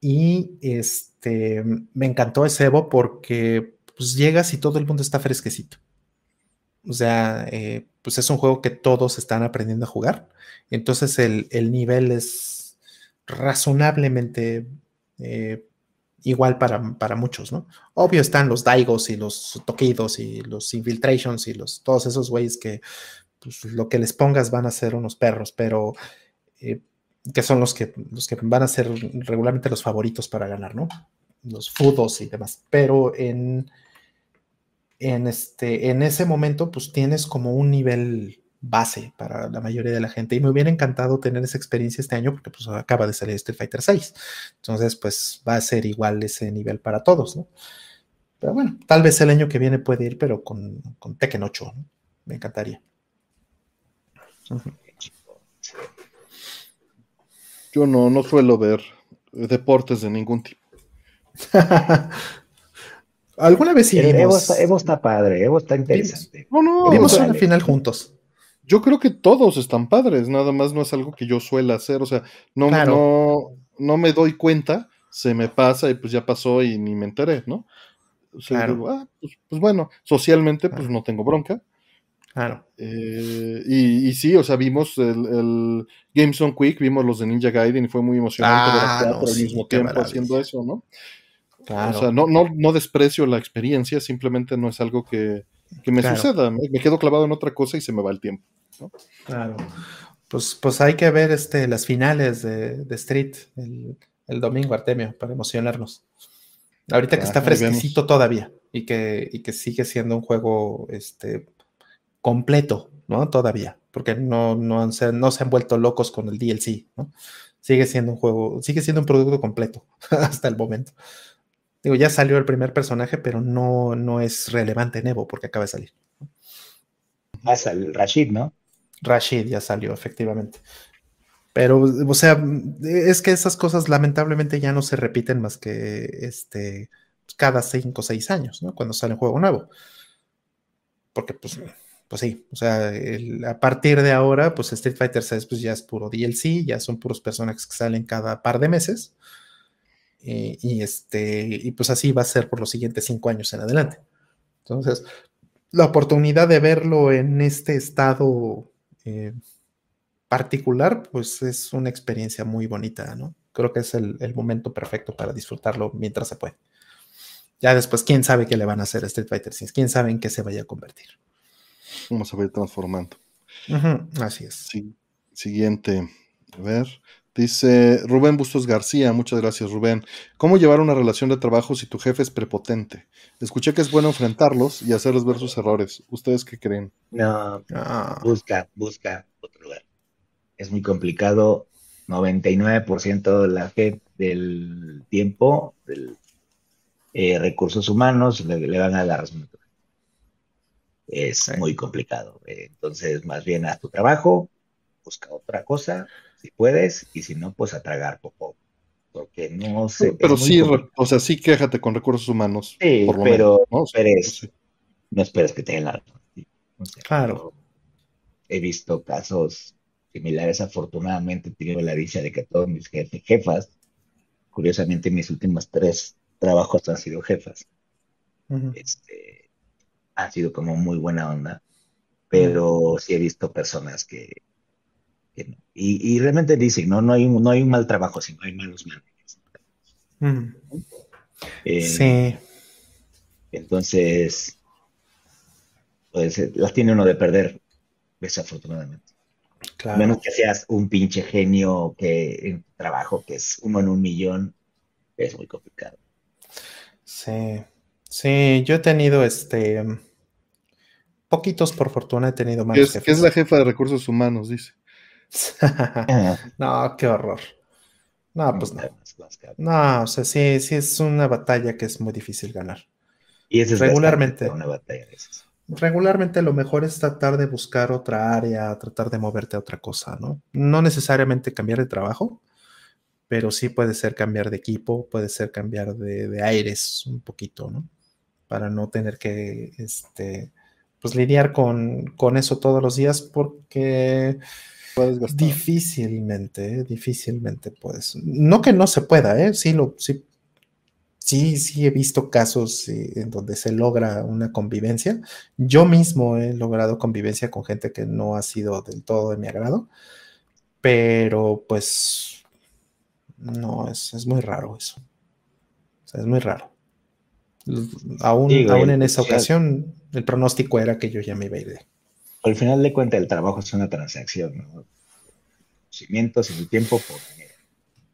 Y este me encantó ese Evo porque pues llegas y todo el mundo está fresquecito. O sea, eh, pues es un juego que todos están aprendiendo a jugar. Entonces el, nivel es razonablemente eh, igual para, para, muchos, ¿no? Obvio están los Daigos y los Toquidos y los Infiltrations y los, todos esos güeyes que pues, lo que les pongas van a ser unos perros, pero eh, que son los que, los que van a ser regularmente los favoritos para ganar, ¿no? Los fudos y demás. Pero en, en, este, en ese momento, pues tienes como un nivel base para la mayoría de la gente. Y me hubiera encantado tener esa experiencia este año porque pues acaba de salir Street Fighter 6. Entonces, pues va a ser igual ese nivel para todos, ¿no? Pero bueno, tal vez el año que viene puede ir, pero con, con Tekken 8, ¿no? Me encantaría. Yo no, no suelo ver deportes de ningún tipo. Alguna vez sí. Evo está, padre, Evo está interesante. No, no, vimos una final juntos. Yo creo que todos están padres, nada más no es algo que yo suela hacer, o sea, no, no, no me doy cuenta, se me pasa y pues ya pasó y ni me enteré, ¿no? O sea, digo, ah, pues, pues, bueno, socialmente pues no tengo bronca. Claro. Eh, y, sí, o sea, vimos el, el Games on Quick, vimos los de Ninja Gaiden y fue muy emocionante ah, al mismo tiempo haciendo eso, ¿no? Claro. O sea, no, no, no desprecio la experiencia, simplemente no es algo que, que me suceda. Me, quedo clavado en otra cosa y se me va el tiempo. Claro. Pues, pues hay que ver este, las finales de, Street el, domingo, Artemio, para emocionarnos. Ahorita que está fresquecito todavía y que, y que sigue siendo un juego este, completo, ¿no? Todavía, porque no, no, se, no se han vuelto locos con el DLC, ¿no? Sigue siendo un juego, sigue siendo un producto completo hasta el momento. Digo, ya salió el primer personaje, pero no, no es relevante en Evo porque acaba de salir. Ah, salió Rashid, ¿no? Rashid ya salió, efectivamente. Pero, o sea, es que esas cosas lamentablemente ya no se repiten más que este, cada cinco o seis años, ¿no? Cuando sale un juego nuevo. Porque, pues, pues sí, o sea, a partir de ahora, pues Street Fighter 6 pues ya es puro DLC, ya son puros personajes que salen cada par de meses. Eh, y, este, y pues así va a ser por los siguientes cinco años en adelante. Entonces, la oportunidad de verlo en este estado eh, particular, pues es una experiencia muy bonita, ¿no? Creo que es el, momento perfecto para disfrutarlo mientras se puede. Ya después, quién sabe qué le van a hacer a Street Fighter 6, quién sabe en qué se vaya a convertir. Vamos a ver transformando. así es. Sí. Siguiente. A ver. Dice Rubén Bustos García, muchas gracias Rubén. ¿Cómo llevar una relación de trabajo si tu jefe es prepotente? Escuché que es bueno enfrentarlos y hacerles ver sus errores. ¿Ustedes qué creen? No, ah. busca, busca otro lugar. Es muy complicado. 99% de la gente del tiempo, del eh, recursos humanos, le, van a dar razón. Es muy complicado. entonces, más bien haz tu trabajo, busca otra cosa si puedes, y si no, pues a tragar poco. Porque no sé. Pero sí, o sea, sí quéjate con recursos humanos. Sí, pero ¿no? no esperes que tengan la claro. He visto casos similares, afortunadamente, tengo la dicha de que todos mis jefes, jefas, curiosamente mis últimos tres trabajos han sido jefas. este, han sido como muy buena onda, pero sí he visto personas que y, realmente dicen, no, no, hay, no hay un mal trabajo, sino hay malos managers. Eh, sí. Entonces, pues eh, las tiene uno de perder, desafortunadamente. Claro. Menos que seas un pinche genio que en trabajo, que es uno en un millón, es muy complicado. Sí, sí, yo he tenido este poquitos por fortuna he tenido más. Es, es la jefa de recursos humanos, dice. no, qué horror. No, pues no. No, o sea, sí, sí es una batalla que es muy difícil ganar. Y es regularmente. Una batalla regularmente lo mejor es tratar de buscar otra área, tratar de moverte a otra cosa, ¿no? No necesariamente cambiar de trabajo, pero sí puede ser cambiar de equipo, puede ser cambiar de, aires un poquito, ¿no? Para no tener que, este, pues lidiar con, con eso todos los días porque Difícilmente, difícilmente puedes. No que no se pueda, ¿eh? Sí, lo, sí, sí, sí he visto casos en donde se logra una convivencia. Yo mismo he logrado convivencia con gente que no ha sido del todo de mi agrado, pero pues no, es, es muy raro eso. es muy raro. Aún, en esa ocasión, el pronóstico era que yo ya me iba a ir de. Al final de cuentas, el trabajo es una transacción, ¿no? Cimientos en el tiempo por dinero.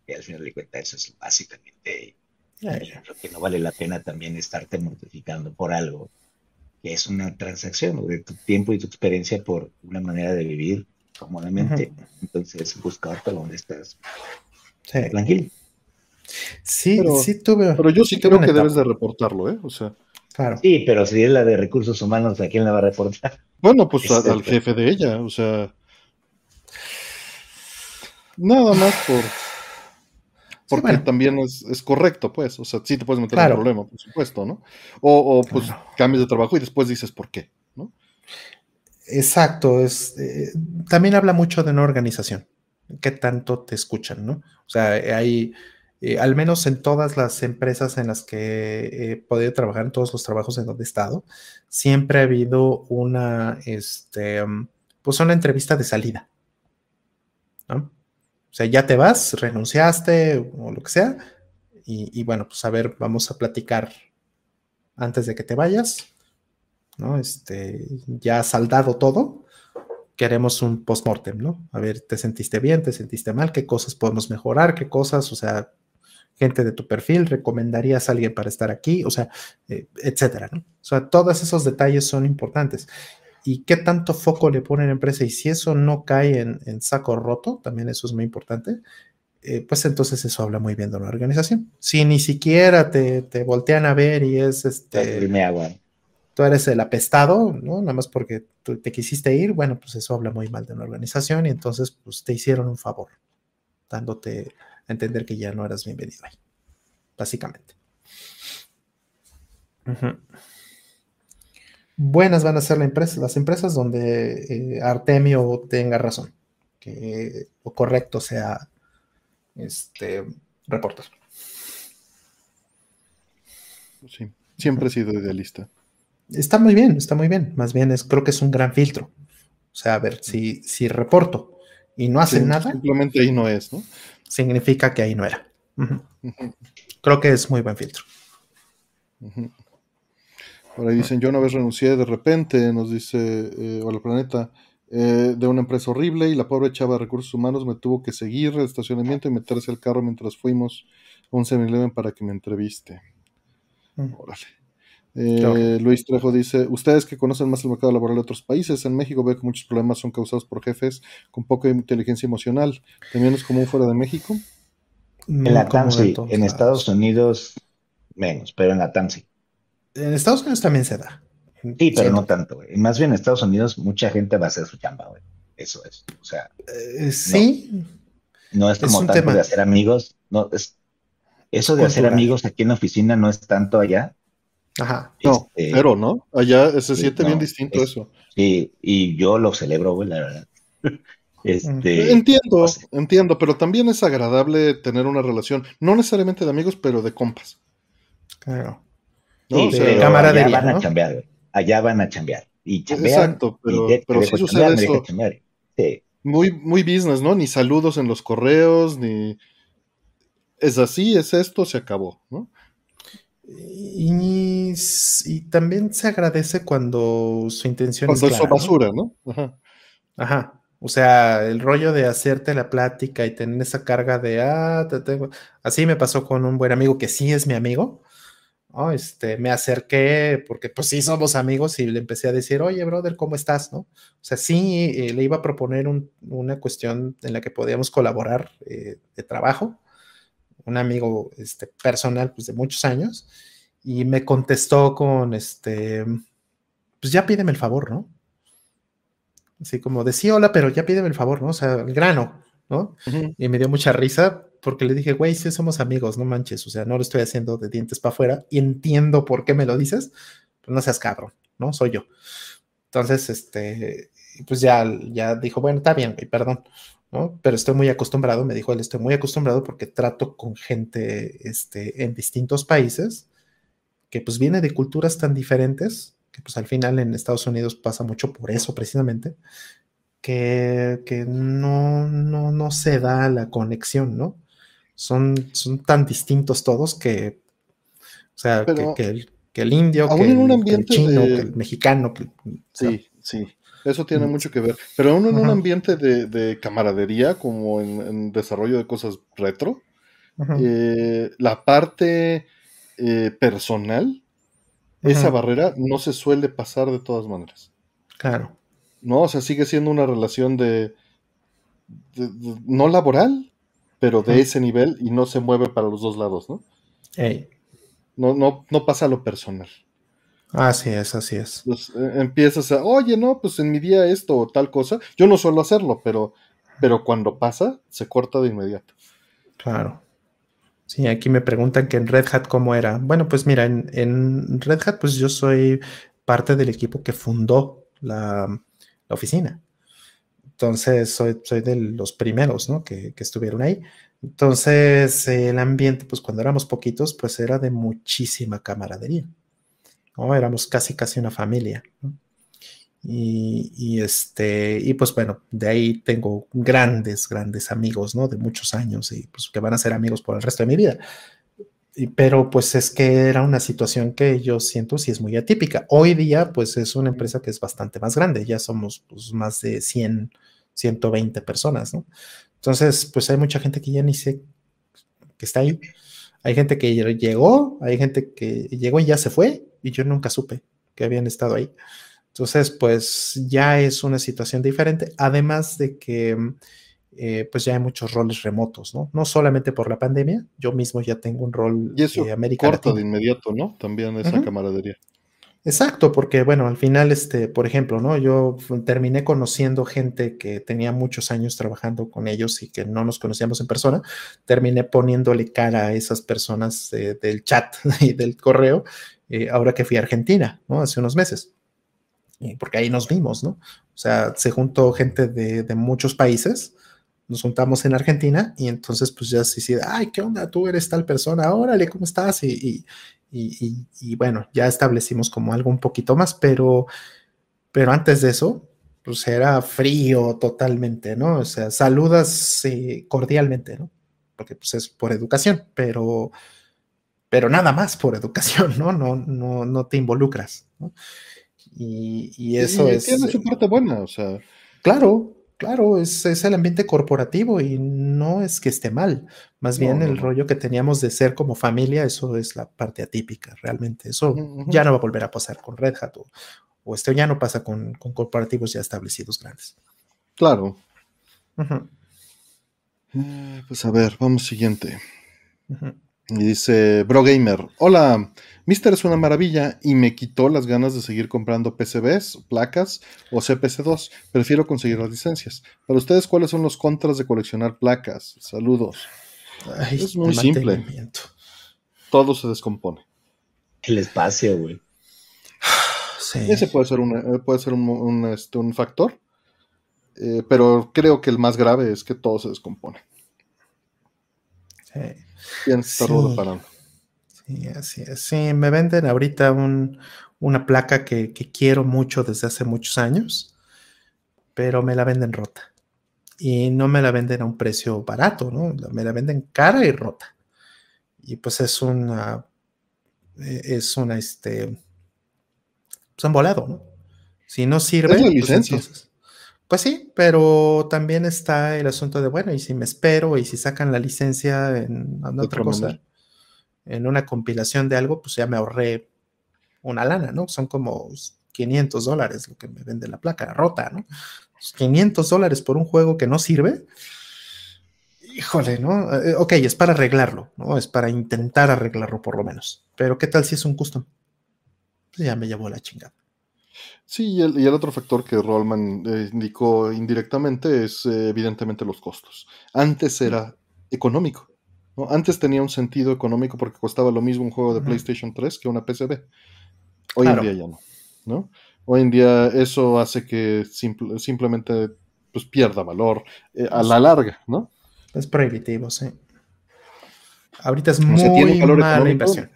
Y al final de cuentas, eso es básicamente lo que no vale la pena también estarte mortificando por algo que es una transacción de tu tiempo y tu experiencia por una manera de vivir cómodamente. Entonces, buscarte donde estás tranquilo. Sí, pero, sí tuve. Pero yo sí creo que debes de reportarlo, ¿eh? O sea. Claro. Sí, pero si es la de recursos humanos, ¿a quién la va a reportar? Bueno, pues al este, jefe de ella, o sea. Nada más por. Porque también es, correcto, pues. O sea, sí te puedes meter en un problema, por supuesto, ¿no? O, pues cambias de trabajo y después dices por qué, ¿no? Exacto. Es, eh, también habla mucho de una organización. ¿Qué tanto te escuchan, no? O sea, hay eh, al menos en todas las empresas en las que he podido trabajar, en todos los trabajos en donde he estado, siempre ha habido una, este, mm, pues una entrevista de salida. ¿no? O sea, ya te vas, renunciaste o lo que sea, y, bueno, pues a ver, vamos a platicar antes de que te vayas, ¿no? Este, ya saldado todo, queremos un post-mortem, ¿no? A ver, ¿te sentiste bien? ¿Te sentiste mal? ¿Qué cosas podemos mejorar? ¿Qué cosas? O sea, gente de tu perfil, recomendarías a alguien para estar aquí, o sea, eh, etcétera, ¿no? O sea, todos esos detalles son importantes. ¿Y qué tanto foco le pone la empresa? Y si eso no cae en, saco roto, también eso es muy importante, eh, pues entonces eso habla muy bien de una organización. Si ni siquiera te, voltean a ver y es este... Tú eres el apestado, ¿no? Nada más porque tú te quisiste ir, bueno, pues eso habla muy mal de una organización y entonces pues te hicieron un favor, dándote entender que ya no eras bienvenido ahí, básicamente. Buenas van a ser las empresas donde eh, Artemio tenga razón, que lo correcto sea este reportar. Sí, siempre he sido idealista. Está muy bien, está muy bien. Más bien es, creo que es un gran filtro. O sea, a ver, si, si reporto y no hacen nada. Simplemente ahí no es, ¿no? significa que ahí no era. Creo que es muy buen filtro. Por ahí dicen, yo una vez renuncié de repente, nos dice, eh, hola planeta, eh, de una empresa horrible y la pobre chava de recursos humanos me tuvo que seguir el estacionamiento y meterse al carro mientras fuimos a un 7 para que me entreviste. Órale. Eh, Luis Trejo dice, ustedes que conocen más el mercado laboral de otros países, en México veo que muchos problemas son causados por jefes con poca inteligencia emocional. ¿También es común fuera de México? En la TAM en Estados Unidos menos, pero en la TAM En Estados Unidos también se da. Sí, pero no tanto, güey. Más bien en Estados Unidos mucha gente va a hacer su chamba, güey. Eso es. O sea. Eh, sí. No, es como tanto de hacer amigos. No, es, eso de hacer amigos aquí en la oficina no es tanto allá Ajá. No, este, pero no, allá se siente bien distinto eso. Sí, y yo lo celebro, güey, la verdad. Este, entiendo, entiendo, pero también es agradable tener una relación, no necesariamente de amigos, pero de compas. Claro. ¿no? Sí, allá van a chambear, allá van a chambear. Y Exacto, pero, pero sí sucede eso. Sí. Muy, muy business, ¿no? Ni saludos en los correos, ni es así, es esto, se acabó, ¿no? Y, también se agradece cuando su intención es. Cuando basura, ¿no? Ajá. O sea, el rollo de hacerte la plática y tener esa carga de, ah, te tengo. Así me pasó con un buen amigo que sí es mi amigo. Este, me acerqué porque pues sí somos amigos y le empecé a decir, oye, brother, ¿cómo estás? ¿No? O sea, sí eh, le iba a proponer una cuestión en la que podíamos colaborar eh, de trabajo un amigo este, personal pues, de muchos años, y me contestó con, este, pues ya pídeme el favor, ¿no? Así como decía hola, pero ya pídeme el favor, ¿no? O sea, el grano, ¿no? Y me dio mucha risa porque le dije, güey, sí somos amigos, no manches, o sea, no lo estoy haciendo de dientes para afuera y entiendo por qué me lo dices, pero no seas cabrón, ¿no? Soy yo. Entonces, este, pues ya, ya dijo, bueno, está bien, güey, perdón. Pero estoy muy acostumbrado, me dijo él, estoy muy acostumbrado porque trato con gente este, en distintos países que pues viene de culturas tan diferentes, que pues al final en Estados Unidos pasa mucho por eso precisamente, que, que no, no, no se da la conexión, ¿no? Son, son tan distintos todos que sea, que, el, que, el, indio, que el, chino, que el mexicano. sí, sí. Eso tiene mucho que ver. Pero aún en un ambiente de, camaradería, como en, desarrollo de cosas retro, eh, la parte eh, personal, esa barrera no se suele pasar de todas maneras. Claro. No, o sea, sigue siendo una relación de, no laboral, pero de ese nivel y no se mueve para los dos lados, ¿no? No, no, no pasa lo personal. Así es, así es. Pues, eh, empiezas a, oye, no, pues en mi día esto o tal cosa. Yo no suelo hacerlo, pero, pero cuando pasa, se corta de inmediato. Claro. Sí, aquí me preguntan que en Red Hat cómo era. Bueno, pues mira, en, Red Hat, pues yo soy parte del equipo que fundó la, oficina. Entonces, soy, soy de los primeros, ¿no? Que, que estuvieron ahí. Entonces, el ambiente, pues cuando éramos poquitos, pues era de muchísima camaradería. Éramos casi, casi una familia. Y, este, y pues bueno, de ahí tengo grandes, grandes amigos, ¿no? De muchos años y pues que van a ser amigos por el resto de mi vida. Y, pero pues es que era una situación que yo siento si es muy atípica. Hoy día pues es una empresa que es bastante más grande, ya somos pues, más de 100, 120 personas, ¿no? Entonces pues hay mucha gente que ya ni sé que está ahí. Hay gente que llegó, hay gente que llegó y ya se fue, y yo nunca supe que habían estado ahí. Entonces, pues ya es una situación diferente, además de que eh, pues ya hay muchos roles remotos, ¿no? No solamente por la pandemia, yo mismo ya tengo un rol y eso corta de inmediato, ¿no? También esa camaradería. Exacto, porque bueno, al final, este, por ejemplo, ¿no? Yo terminé conociendo gente que tenía muchos años trabajando con ellos y que no nos conocíamos en persona. Terminé poniéndole cara a esas personas del chat y del correo eh, ahora que fui a Argentina, ¿no? Hace unos meses. porque ahí nos vimos, ¿no? O sea, se juntó gente de, muchos países, nos juntamos en Argentina y entonces pues ya se dice, ay, ¿qué onda? Tú eres tal persona, órale, ¿cómo estás? Y, y, bueno, ya establecimos como algo un poquito más, pero, pero antes de eso, pues era frío totalmente, ¿no? O sea, saludas eh, cordialmente, ¿no? Porque pues es por educación, pero pero nada más por educación, ¿no? No, no, no te involucras, ¿no? Y, eso es... Tiene su parte buena, o sea... Claro, claro, es, es, el ambiente corporativo y no es que esté mal. Más bien el rollo que teníamos de ser como familia, eso es la parte atípica, realmente. Eso ya no va a volver a pasar con Red Hat o, esto ya no pasa con, corporativos ya establecidos grandes. Claro. Eh, pues a ver, vamos siguiente. Y dice Bro Gamer, hola, Mister es una maravilla y me quitó las ganas de seguir comprando PCBs, placas o CPC2. Prefiero conseguir las licencias. Para ustedes, ¿cuáles son los contras de coleccionar placas? Saludos. es muy simple. Todo se descompone. El espacio, güey. Ese puede ser un, eh, puede ser un, este, factor. Eh, pero creo que el más grave es que todo se descompone. Sí. Sí, así es. Sí, me venden ahorita una placa que, quiero mucho desde hace muchos años, pero me la venden rota. Y no me la venden a un precio barato, ¿no? Me la venden cara y rota. Y pues es una, es una, este, pues han volado, ¿no? Si no sirve. Es pues sí, pero también está el asunto de, bueno, y si me espero y si sacan la licencia en, otra cosa, en una compilación de algo, pues ya me ahorré una lana, ¿no? Son como 500 dólares lo que me vende la placa rota, ¿no? 500 dólares por un juego que no sirve. Híjole, ¿no? Eh, ok, es para arreglarlo, ¿no? Es para intentar arreglarlo por lo menos. Pero ¿qué tal si es un custom? Pues ya me llevó la chingada. Sí, y el, otro factor que Rollman eh, indicó indirectamente es eh, evidentemente los costos. Antes era económico. Antes tenía un sentido económico porque costaba lo mismo un juego de PlayStation 3 que una PCB. Hoy en día ya no, Hoy en día eso hace que simplemente pues, pierda valor eh, a la larga, ¿no? Es prohibitivo, sí. Ahorita es muy mala inversión.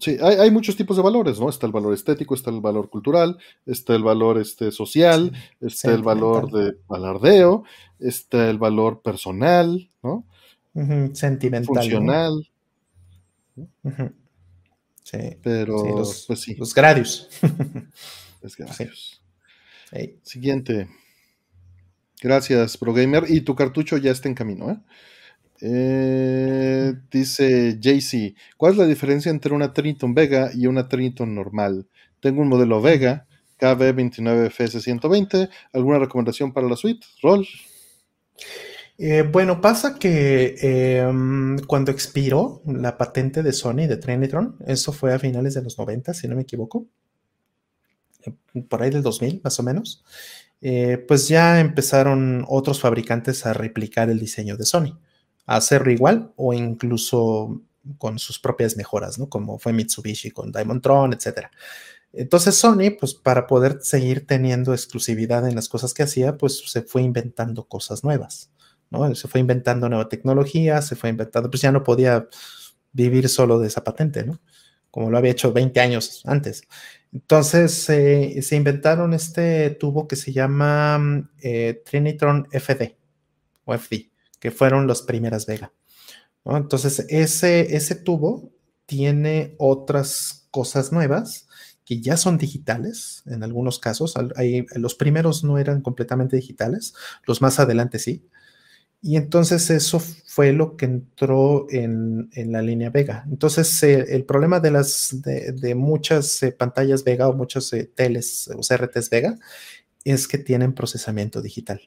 Sí, hay, muchos tipos de valores, ¿no? Está el valor estético, está el valor cultural, está el valor este, social, está el valor de alardeo, está el valor personal, ¿no? Sentimental. Funcional. Sí. Pero, los, pues sí. Los Gradius. los Gradius. Siguiente. Gracias, ProGamer. Y tu cartucho ya está en camino, ¿eh? Eh, dice JC, ¿cuál es la diferencia entre una Triniton Vega y una Triniton normal? Tengo un modelo Vega, KB29FS120. ¿Alguna recomendación para la suite? ¿Roll? Eh, bueno, pasa que em, cuando expiró la patente de Sony de Trinitron, eso fue a finales de los 90, si no me equivoco, eh, por ahí del 2000 más o menos, pues ya empezaron otros fabricantes a replicar el diseño de Sony hacerlo igual o incluso con sus propias mejoras, ¿no? Como fue Mitsubishi con Diamond Tron, etc. Entonces Sony, pues para poder seguir teniendo exclusividad en las cosas que hacía, pues se fue inventando cosas nuevas, ¿no? Se fue inventando nueva tecnología, se fue inventando, pues ya no podía vivir solo de esa patente, ¿no? Como lo había hecho 20 años antes. Entonces se inventaron este tubo que se llama eh, Trinitron FD o FD que fueron las primeras Vega. Entonces, ese, ese tubo tiene otras cosas nuevas que ya son digitales en algunos casos. los primeros no eran completamente digitales, los más adelante sí. Y entonces eso fue lo que entró en, la línea Vega. Entonces el problema de, las, de, muchas eh, pantallas Vega o muchas eh, teles o CRTs Vega es que tienen procesamiento digital.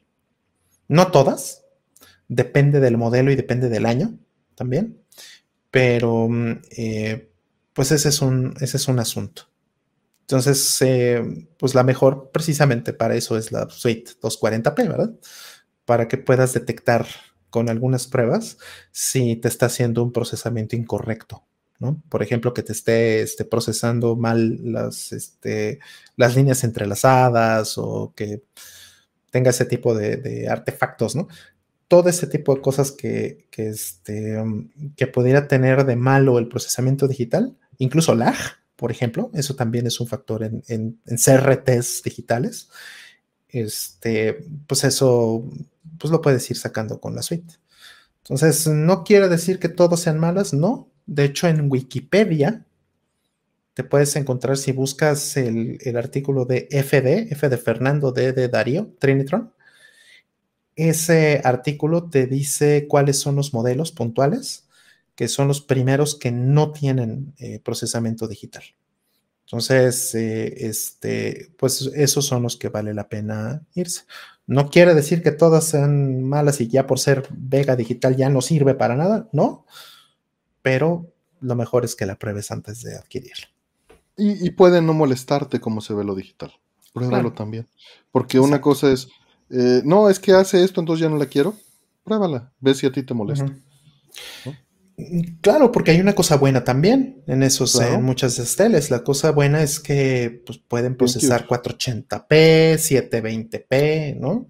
No todas, depende del modelo y depende del año también, pero mm, eh, pues ese es, un, ese es un asunto. Entonces, eh, pues la mejor precisamente para eso es la suite 240p, ¿verdad? Para que puedas detectar con algunas pruebas si te está haciendo un procesamiento incorrecto, ¿no? Por ejemplo, que te esté, procesando mal las, este, las líneas entrelazadas o que tenga ese tipo de, de, artefactos, ¿no? Todo ese tipo de cosas que, este, um, que pudiera tener de malo el procesamiento digital, incluso lag, por ejemplo, eso también es un factor en, en, CRTs digitales. Este, pues eso, pues lo puedes ir sacando con la suite. Entonces, no quiere decir que todos sean malas, no. De hecho, en Wikipedia te puedes encontrar si buscas el, el artículo de FD, F de Fernando, D de Darío, Trinitron, ese artículo te dice cuáles son los modelos puntuales, que son los primeros que no tienen eh, procesamiento digital. Entonces, eh, este, pues esos son los que vale la pena irse. No quiere decir que todas sean malas y ya por ser Vega Digital ya no sirve para nada, no, pero lo mejor es que la pruebes antes de adquirirla. Y, puede no molestarte como se ve lo digital. Pruébalo también. Porque una cosa es, eh, no, es que hace esto, entonces ya no la quiero. Pruébala, ve si a ti te molesta. Claro, porque hay una cosa buena también en esos, en muchas esteles. La cosa buena es que pues, pueden procesar 480p, 720p, ¿no?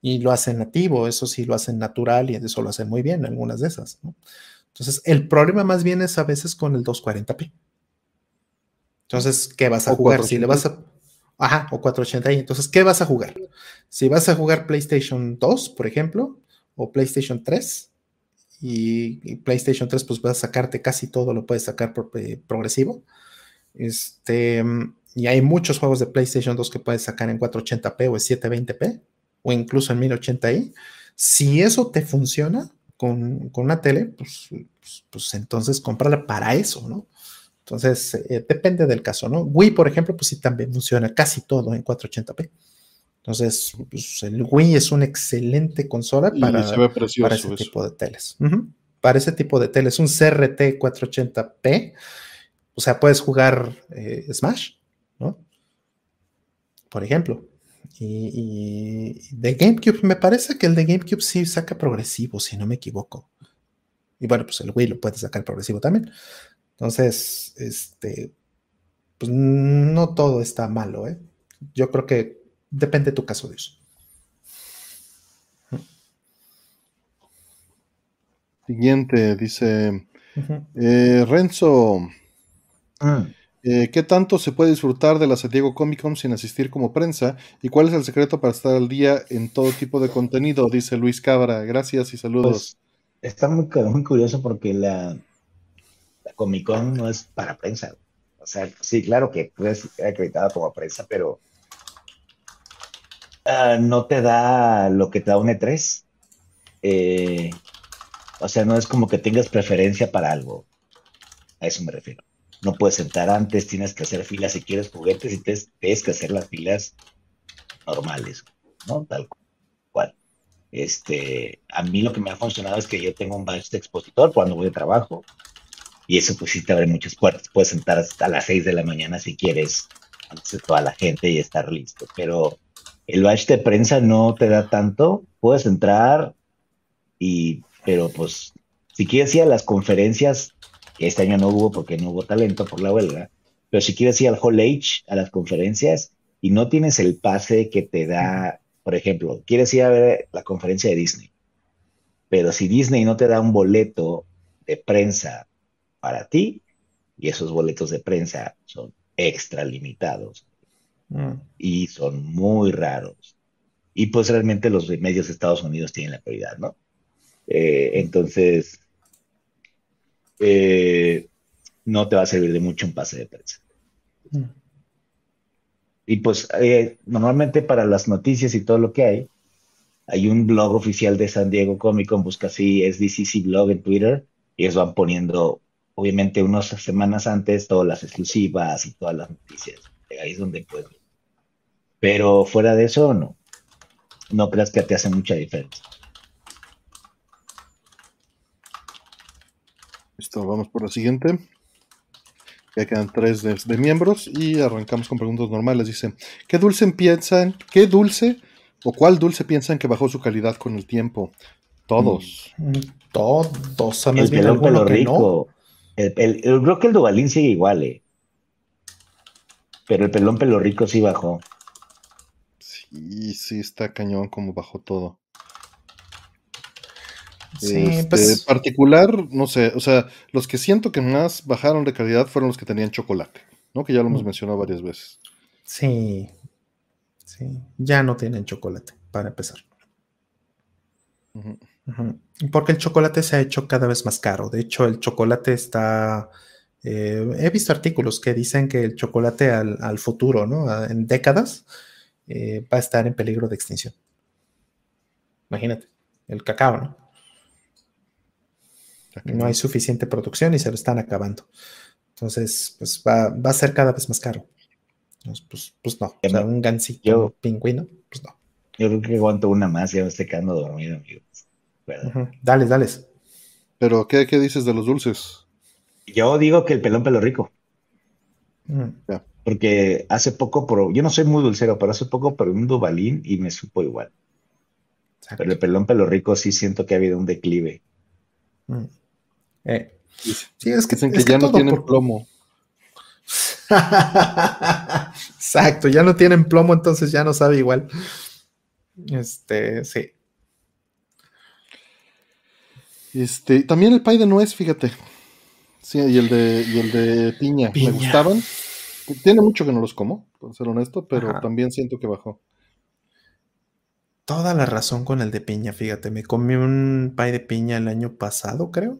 Y lo hacen nativo, eso sí lo hacen natural y eso lo hacen muy bien, algunas de esas, ¿no? Entonces, el problema más bien es a veces con el 240p. Entonces, ¿qué vas a jugar? Si le vas a Ajá, o 480. Entonces, ¿qué vas a jugar? Si vas a jugar PlayStation 2, por ejemplo, o PlayStation 3, y, PlayStation 3, pues vas a sacarte casi todo, lo puedes sacar eh, progresivo. Este, y hay muchos juegos de PlayStation 2 que puedes sacar en 480p o en 720p, o incluso en 1080i. Si eso te funciona con, una tele, pues, pues, pues entonces cómprala para eso, ¿no? Entonces, eh, depende del caso, ¿no? Wii, por ejemplo, pues sí también funciona casi todo en 480p. Entonces, pues, el Wii es una excelente consola para, para ese tipo de teles. Para ese tipo de teles, un CRT 480p, o sea, puedes jugar eh, Smash, ¿no? Por ejemplo. Y, y, de GameCube, me parece que el de GameCube sí saca progresivo, si no me equivoco. Y bueno, pues el Wii lo puede sacar progresivo también. Entonces, este, pues no todo está malo, ¿eh? Yo creo que depende de tu caso de eso. Siguiente, dice eh, Renzo. Ah. Eh, ¿Qué tanto se puede disfrutar de la San Diego Comic Con sin asistir como prensa? ¿Y cuál es el secreto para estar al día en todo tipo de contenido? Dice Luis Cabra. Gracias y saludos. Pues, está muy, muy curioso porque la, Comic Con no es para prensa. sea, sí, claro que puedes ser acreditado como prensa, pero ah, no te da lo que te da un E3. Eh, o sea, no es como que tengas preferencia para algo. A eso me refiero. No puedes sentar antes, tienes que hacer filas si quieres juguetes y tienes que hacer las filas normales, ¿no? Tal cual. Este, a mí lo que me ha funcionado es que yo tengo un badge de expositor cuando voy de trabajo y eso pues sí te abre muchas puertas. Puedes sentar hasta las 6 de la mañana si quieres antes de toda la gente y estar listo, pero el badge de prensa no te da tanto. Puedes entrar y, pero pues si quieres ir a las conferencias, que este año no hubo porque no hubo talento por la huelga, pero si quieres ir al Hall H, a las conferencias, y no tienes el pase que te da, por ejemplo, quieres ir a ver la conferencia de Disney, pero si Disney no te da un boleto de prensa para ti, y esos boletos de prensa son extra limitados mm. y son muy raros, y pues realmente los medios de Estados Unidos tienen la prioridad, ¿no? Eh, entonces, eh, no te va a servir de mucho un pase de prensa. Mm. Y pues eh, normalmente para las noticias y todo lo que hay, hay un blog oficial de San Diego Comic Con, busca así, es DCC Blog en Twitter, y ellos van poniendo, obviamente, unas semanas antes todas las exclusivas y todas las noticias. Ahí es donde puedo. Pero fuera de eso, no. No creas que te hace mucha diferencia. Listo, vamos por la siguiente. Ya quedan tres de, miembros y arrancamos con preguntas normales. Dice, ¿qué dulce piensan, qué dulce o cuál dulce piensan que bajó su calidad con el tiempo? Todos. Mm, mm, todos. El pelón pelo rico. El, creo que el Duvalín sigue igual, eh. Pero el pelón pelo rico sí bajó. Sí, sí, está cañón como bajó todo. Sí, este, pues... particular, no sé, o sea, los que siento que más bajaron de calidad fueron los que tenían chocolate, ¿no? Que ya lo hemos mm. mencionado varias veces. Sí, sí, ya no tienen chocolate, para empezar. Porque el chocolate se ha hecho cada vez más caro. De hecho, el chocolate está... Eh, he visto artículos que dicen que el chocolate al, futuro, ¿no? En décadas, eh, va a estar en peligro de extinción. Imagínate, el cacao, ¿no? No hay suficiente producción y se lo están acabando. Entonces, pues va, a ser cada vez más caro. Pues, pues, no. O sea, un gansito, un pingüino, pues no. Yo creo que aguanto una más, ya me estoy quedando dormido, amigos. Dale, dale. Pero, ¿qué, dices de los dulces? Yo digo que el pelón pelo rico. Mm. Porque hace poco, yo no soy muy dulcero, pero hace poco probé un Dubalín y me supo igual. Pero el pelón pelo rico sí siento que ha habido un declive. Mm. Eh, sí, es que, Dicen que, ya no tienen plomo. Exacto, ya no tienen plomo, entonces ya no sabe igual. Este, sí. Este, también el pay de nuez, fíjate. Sí, y el de, y el de piña, me gustaban. Tiene mucho que no los como, para ser honesto, pero también siento que bajó. Toda la razón con el de piña, fíjate, me comí un pay de piña el año pasado, creo.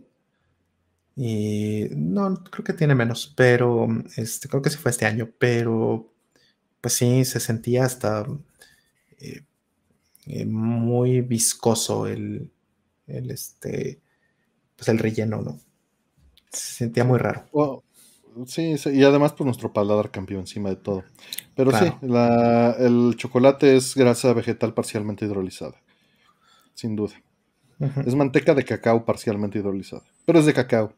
Y no, creo que tiene menos, pero este, creo que sí fue este año, pero pues sí, se sentía hasta eh, eh, muy viscoso el, el, este, pues el relleno, ¿no? Se sentía muy raro. sí, y además pues nuestro paladar cambió encima de todo. Pero sí, el chocolate es grasa vegetal parcialmente hidrolizada, sin duda. Es manteca de cacao parcialmente hidrolizada, pero es de cacao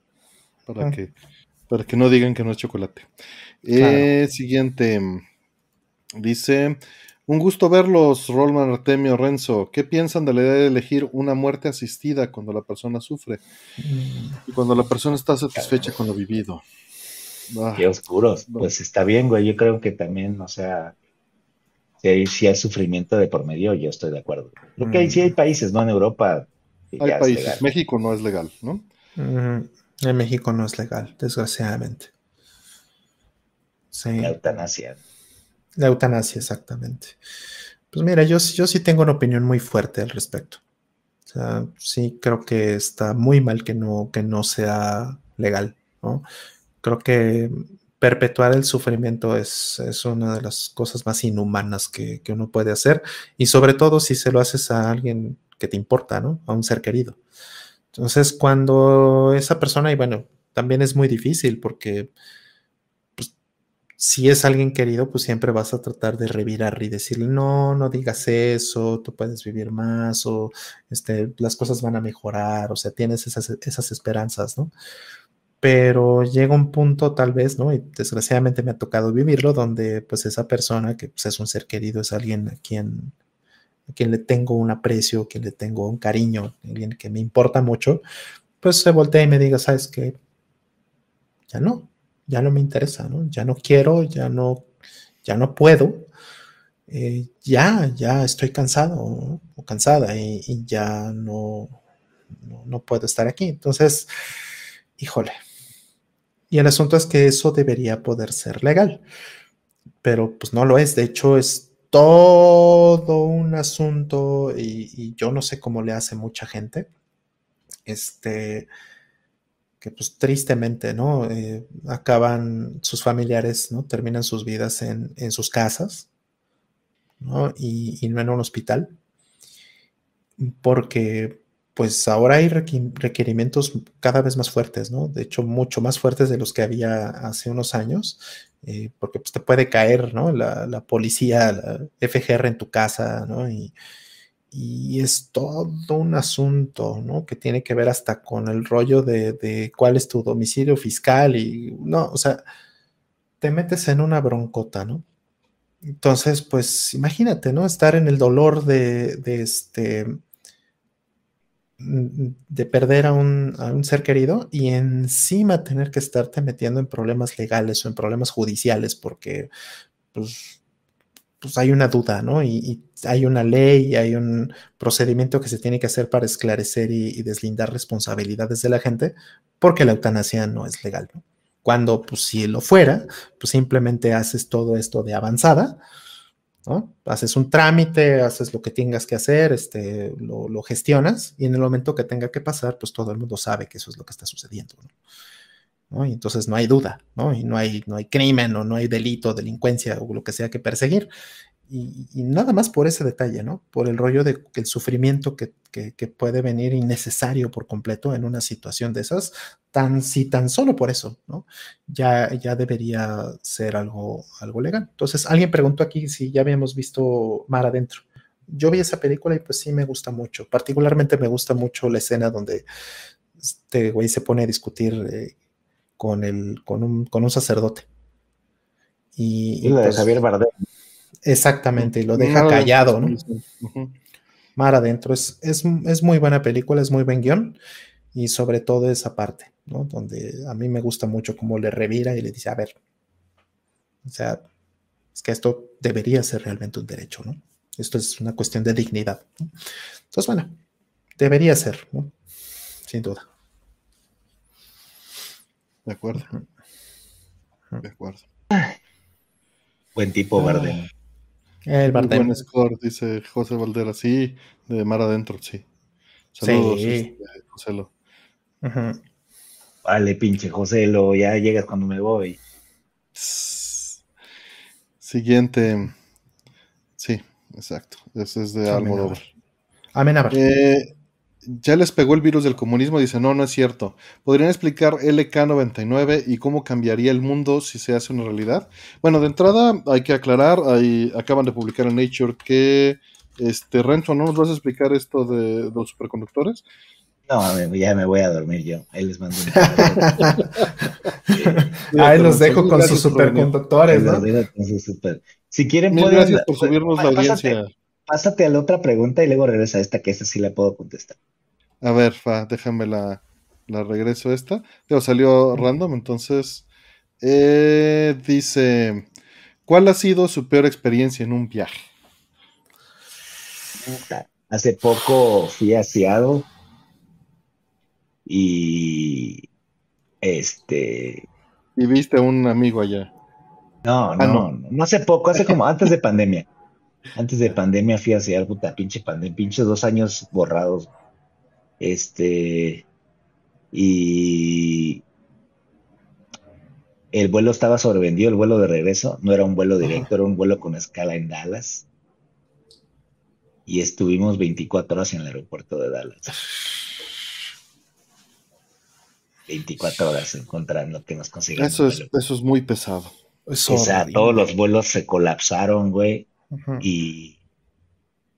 para, ah. que, para que no digan que no es chocolate. Eh, siguiente. Dice, un gusto verlos, Rolman, Artemio, Renzo. ¿Qué piensan de la idea de elegir una muerte asistida cuando la persona sufre? Mm. Y cuando la persona está satisfecha con lo vivido. Ah, Qué oscuros. Pues está bien, güey. Yo creo que también, o sea, si hay, si hay sufrimiento de por medio, yo estoy de acuerdo. Creo que hay, sí hay mm. países, ¿no? En Europa. Hay países. México no es legal, ¿no? En México no es legal, desgraciadamente. La eutanasia. La eutanasia, exactamente. Pues mira, yo, yo sí tengo una opinión muy fuerte al respecto. Sí creo que está muy mal que no, que no sea legal, ¿no? Creo que perpetuar el sufrimiento es, es, una de las cosas más inhumanas que, que, uno puede hacer y sobre todo si se lo haces a alguien que te importa, ¿no? A un ser querido. Entonces, cuando esa persona, y bueno, también es muy difícil porque si es alguien querido, pues siempre vas a tratar de revirar y decirle, no, no digas eso, tú puedes vivir más o este, las cosas van a mejorar, o sea, tienes esas, esas esperanzas, ¿no? pero llega un punto tal vez, ¿no? Y desgraciadamente me ha tocado vivirlo, donde pues esa persona que pues, es un ser querido, es alguien a quien, a quien le tengo un aprecio, a quien le tengo un cariño, alguien que me importa mucho, pues se voltea y me diga, ¿sabes qué? Ya no, ya no me interesa, ¿no? Ya no quiero, ya no, ya no puedo, eh, ya, ya estoy cansado o cansada y, y ya no, no, no puedo estar aquí. Entonces, híjole, y el asunto es que eso debería poder ser legal, pero pues no lo es. De hecho, es todo un asunto y, yo no sé cómo le hace mucha gente. Este, que pues tristemente, ¿no? Eh, acaban sus familiares, ¿no? Terminan sus vidas en, sus casas, ¿no? Y, no en un hospital, porque pues ahora hay requerimientos cada vez más fuertes, ¿no? De hecho, mucho más fuertes de los que había hace unos años, eh, porque pues, te puede caer, ¿no? La, policía, la FGR en tu casa, ¿no? Y, es todo un asunto, ¿no? Que tiene que ver hasta con el rollo de, de, cuál es tu domicilio fiscal y, no, o sea, te metes en una broncota, ¿no? Entonces, pues imagínate, ¿no? Estar en el dolor de, de este de perder a un, ser querido y encima tener que estarte metiendo en problemas legales o en problemas judiciales porque pues, pues hay una duda, ¿no? Y, hay una ley, hay un procedimiento que se tiene que hacer para esclarecer y, deslindar responsabilidades de la gente porque la eutanasia no es legal, ¿no? Cuando, pues si lo fuera, pues simplemente haces todo esto de avanzada, Haces un trámite, haces lo que tengas que hacer, este, lo, gestionas y en el momento que tenga que pasar, pues todo el mundo sabe que eso es lo que está sucediendo, Y entonces no hay duda, ¿no? Y no hay, no hay crimen o no hay delito, delincuencia o lo que sea que perseguir. Y, nada más por ese detalle, ¿no? Por el rollo de el sufrimiento que, puede venir innecesario por completo en una situación de esas, tan si tan solo por eso, ¿no? Ya, ya debería ser algo, algo legal. Entonces, alguien preguntó aquí si ya habíamos visto Mar Adentro. Yo vi esa película y pues sí me gusta mucho. Particularmente me gusta mucho la escena donde este güey se pone a discutir eh, con, el, con, un, con un sacerdote. Y, la de pues Javier Bardem. Exactamente, y lo deja callado, ¿no? Mar adentro. Es, es, muy buena película, es muy buen guion y sobre todo esa parte, ¿no? Donde a mí me gusta mucho cómo le revira y le dice, a ver, o sea, es que esto debería ser realmente un derecho, ¿no? Esto es una cuestión de dignidad. Entonces, bueno, debería ser, ¿no? Sin duda. De acuerdo. De acuerdo. Buen tipo, Bardem. El Bardem. Buen score, dice José Valdera. Sí, de mar adentro, sí. Saludos, sí. Este, Vale, pinche Joselo, ya llegas cuando me voy. Siguiente. Sí, exacto. Ese es de Almodóvar. Amén, eh, ya les pegó el virus del comunismo, dice, no, no es cierto. ¿Podrían explicar LK99 y cómo cambiaría el mundo si se hace una realidad? Bueno, de entrada hay que aclarar, ahí acaban de publicar en Nature que, este, Renzo, ¿no nos vas a explicar esto de, los superconductores? No, ya me voy a dormir yo. Ahí les mando un Ahí los dejo con sus superconductores, ¿no? Si quieren, Mil gracias por subirnos la audiencia. Pásate a la otra pregunta y luego regresa a esta, que esa sí la puedo contestar. A ver, Fa, déjame la, la regreso esta. Digo, salió random, entonces. Eh, dice: ¿Cuál ha sido su peor experiencia en un viaje? Hace poco fui a Seattle y este. Y viste a un amigo allá. No, ah, no, no, no, hace poco, hace como antes de pandemia. Antes de pandemia fui a Seattle, puta, pinche pandemia, pinche dos años borrados. Este. Y. el vuelo estaba sobrevendido, el vuelo de regreso, no era un vuelo directo, era un vuelo con escala en Dallas. Y estuvimos 24 horas en el aeropuerto de Dallas. 24 horas encontrando que nos conseguimos. Eso es, eso es muy pesado. o sea, todos los vuelos se colapsaron, güey. y,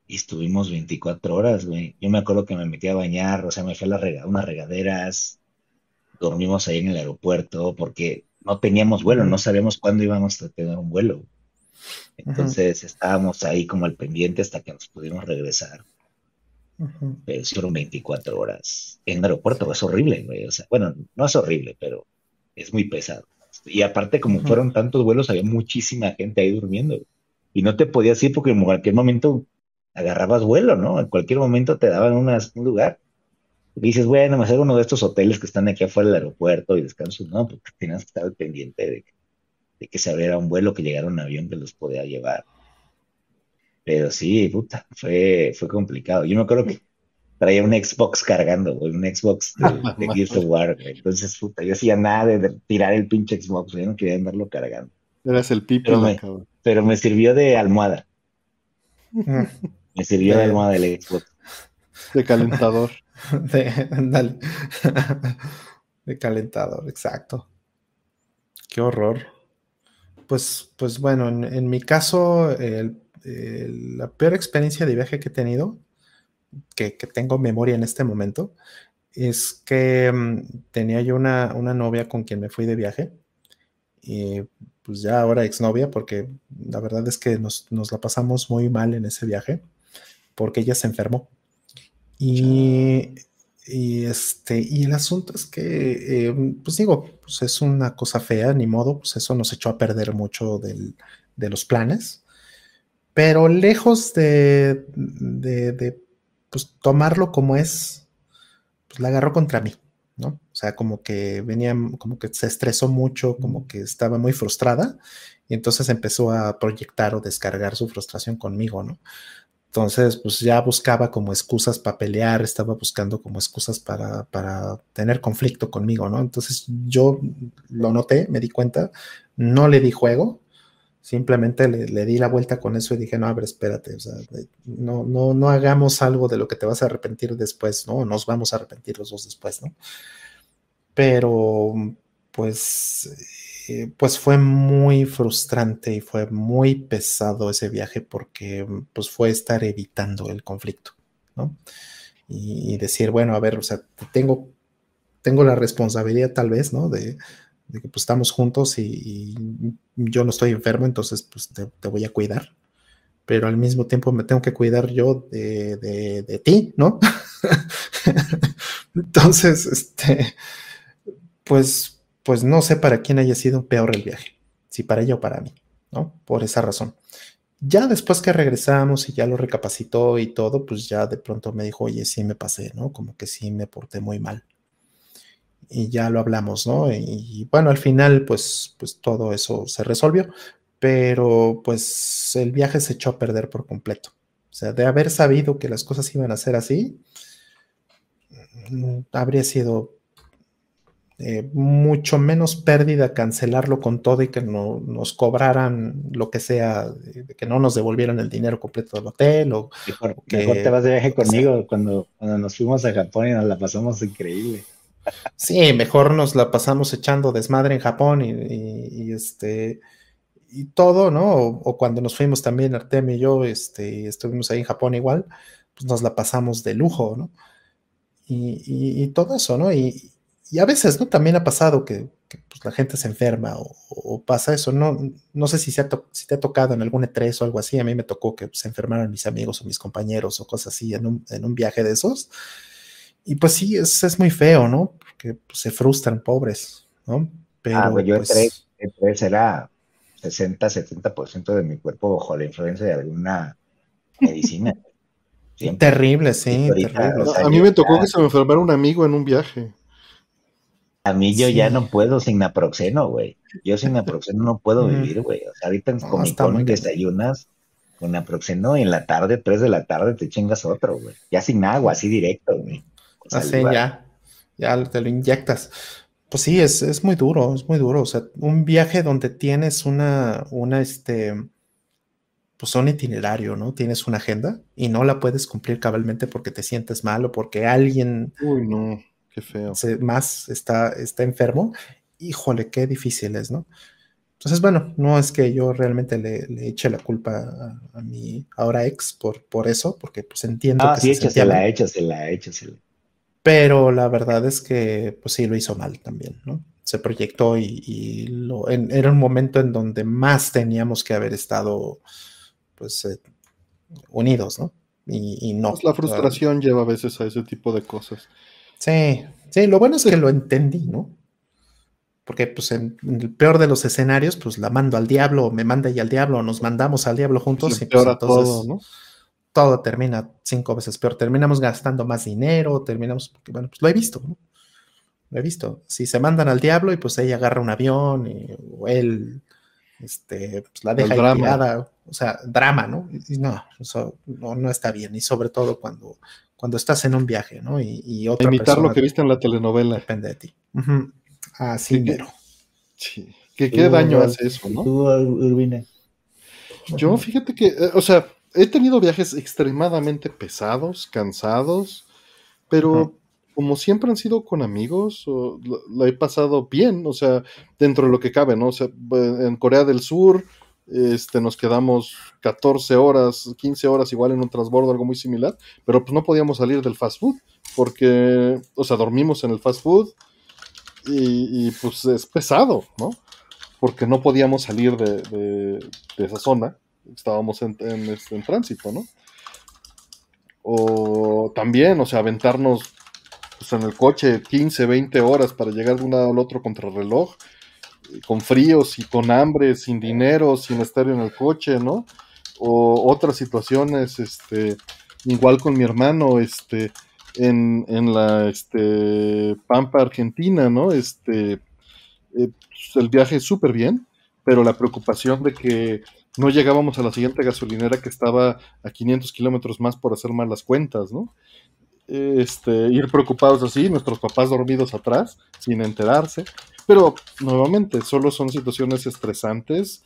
y, estuvimos 24 horas, güey. Yo me acuerdo que me metí a bañar, o sea, me fui a la unas regaderas, dormimos ahí en el aeropuerto, porque no teníamos vuelo, no sabíamos cuándo íbamos a tener un vuelo. Entonces estábamos ahí como al pendiente hasta que nos pudimos regresar. Pero fueron 24 horas en el aeropuerto, es horrible, güey. O sea, bueno, no es horrible, pero es muy pesado. Y aparte, como fueron tantos vuelos, había muchísima gente ahí durmiendo. Y no te podías ir porque en cualquier momento agarrabas vuelo, ¿no? En cualquier momento te daban un lugar. Y dices, bueno, me salgo uno de estos hoteles que están aquí afuera del aeropuerto y descanso. No, porque tenías que estar pendiente de que, de que se abriera un vuelo, que llegara un avión que los podía llevar. Pero sí, puta, fue, fue complicado. Yo me acuerdo que traía un Xbox cargando, güey, un Xbox de, Gears of War, Entonces, puta, yo hacía nada de, tirar el pinche Xbox, yo no quería andarlo cargando. Eras el pipo, pero, me, pero me sirvió de almohada. Me sirvió de, almohada el Xbox. De calentador. de, de calentador, exacto. Qué horror. Pues, pues bueno, en, en mi caso, el la peor experiencia de viaje que he tenido, que, tengo memoria en este momento, es que mm, tenía yo una, novia con quien me fui de viaje. Y pues ya ahora exnovia, porque la verdad es que nos, la pasamos muy mal en ese viaje, porque ella se enfermó. Y, este, y el asunto es que, eh, pues digo, pues es una cosa fea, ni modo, pues eso nos echó a perder mucho de los planes. Pero lejos de, pues, tomarlo como es, pues la agarró contra mí, ¿no? O sea, como que venía, como que se estresó mucho, como que estaba muy frustrada y entonces empezó a proyectar o descargar su frustración conmigo, ¿no? Entonces, pues ya buscaba como excusas para pelear, estaba buscando como excusas para, para, tener conflicto conmigo, ¿no? Entonces yo lo noté, me di cuenta, no le di juego, Simplemente le, di la vuelta con eso y dije, no, a ver, espérate, sea, no, no, no hagamos algo de lo que te vas a arrepentir después, ¿no? Nos vamos a arrepentir los dos después, ¿no? Pero, pues, eh, pues fue muy frustrante y fue muy pesado ese viaje porque, pues, fue estar evitando el conflicto, ¿no? Y, decir, bueno, a ver, o sea, tengo, tengo la responsabilidad tal vez, ¿no? De, de que pues estamos juntos y, yo no estoy enfermo, entonces pues te, voy a cuidar, pero al mismo tiempo me tengo que cuidar yo de, ti, ¿no? entonces, este, pues, pues no sé para quién haya sido peor el viaje, si para ella o para mí, ¿no? Por esa razón. Ya después que regresamos y ya lo recapacitó y todo, pues ya de pronto me dijo, oye, sí me pasé, ¿no? Como que sí me porté muy mal y ya lo hablamos, ¿no? Y, bueno, al final, pues, pues todo eso se resolvió, pero pues el viaje se echó a perder por completo. O sea, de haber sabido que las cosas iban a ser así, mm, habría sido eh, mucho menos pérdida cancelarlo con todo y que no, nos cobraran lo que sea, que no nos devolvieran el dinero completo del hotel. O, mejor, te vas de viaje conmigo cuando, cuando nos fuimos a Japón y nos la pasamos increíble. Sí, mejor nos la pasamos echando desmadre en Japón y, este y todo, ¿no? O, cuando nos fuimos también Artem y yo, este, estuvimos ahí en Japón igual, pues nos la pasamos de lujo, ¿no? Y, todo eso, ¿no? Y, a veces, ¿no? También ha pasado que, pues, la gente se enferma o, pasa eso, ¿no? No sé si, se si te ha tocado en algún E3 o algo así, a mí me tocó que se enfermaran mis amigos o mis compañeros o cosas así en un, en un viaje de esos. Y pues sí, es, es muy feo, ¿no? Porque pues, se frustran pobres, ¿no? Pero, ah, pues yo pues, E3, era 60, 70% de mi cuerpo bajo la influencia de alguna medicina. Terrible, sí. a mí me tocó que se me enfermara un amigo en un viaje. A mí yo ya no puedo sin naproxeno, güey. Yo sin naproxeno no puedo vivir, güey. O sea, ahorita en no, que desayunas con naproxeno y en la tarde, 3 de la tarde, te chingas otro, güey. Ya sin agua, así directo, güey. Así ya, ya te lo inyectas. Pues sí, es, es, muy duro, es muy duro. O sea, un viaje donde tienes una, una, este, pues un itinerario, ¿no? Tienes una agenda y no la puedes cumplir cabalmente porque te sientes mal o porque alguien Uy, no, qué feo. más está, está enfermo. Híjole, qué difícil es, ¿no? Entonces, bueno, no es que yo realmente le, le eche la culpa a, mi ahora ex por, por eso, porque pues entiendo ah, que sí, échasela, échasela, échasela. Pero la verdad es que, pues sí, lo hizo mal también, ¿no? Se proyectó y, lo, era un momento en donde más teníamos que haber estado, pues, eh, unidos, ¿no? Y, no. Pues la frustración lleva a veces a ese tipo de cosas. Sí, sí, lo bueno es que lo entendí, ¿no? porque pues en, el peor de los escenarios, pues la mando al diablo, o me manda y al diablo, o nos mandamos al diablo juntos, y pues, todo, ¿no? todo termina cinco veces peor. Terminamos gastando más dinero, terminamos, porque bueno, pues lo he visto, ¿no? Lo he visto. Si se mandan al diablo y pues ella agarra un avión y, o él este, pues la deja tirada, o sea, drama, ¿no? Y no, eso no, está bien, y sobre todo cuando, cuando estás en un viaje, ¿no? Y, y otra Imitar lo que viste en la telenovela. Depende de ti. Así pero. Sí. ¿Qué, qué daño hace eso, no? Tú, Urbina. Yo, fíjate que, eh, o sea, he tenido viajes extremadamente pesados, cansados, pero como siempre han sido con amigos, lo, he pasado bien, o sea, dentro de lo que cabe, ¿no? O sea, en Corea del Sur este, nos quedamos 14 horas, 15 horas igual en un transbordo, algo muy similar, pero pues no podíamos salir del fast food, porque, o sea, dormimos en el fast food, y, pues es pesado, ¿no? Porque no podíamos salir de, esa zona, estábamos en, este, en, tránsito, ¿no? O también, o sea, aventarnos pues, en el coche 15, 20 horas para llegar de un lado al otro contrarreloj, con fríos y con hambre, sin dinero, sin estar en el coche, ¿no? O otras situaciones, este, igual con mi hermano, este, en, en la este, Pampa Argentina, ¿no? Este, eh, pues, el viaje súper bien, pero la preocupación de que no llegábamos a la siguiente gasolinera que estaba a 500 kilómetros más por hacer mal las cuentas, ¿no? Este, ir preocupados así, nuestros papás dormidos atrás, sin enterarse. Pero nuevamente, solo son situaciones estresantes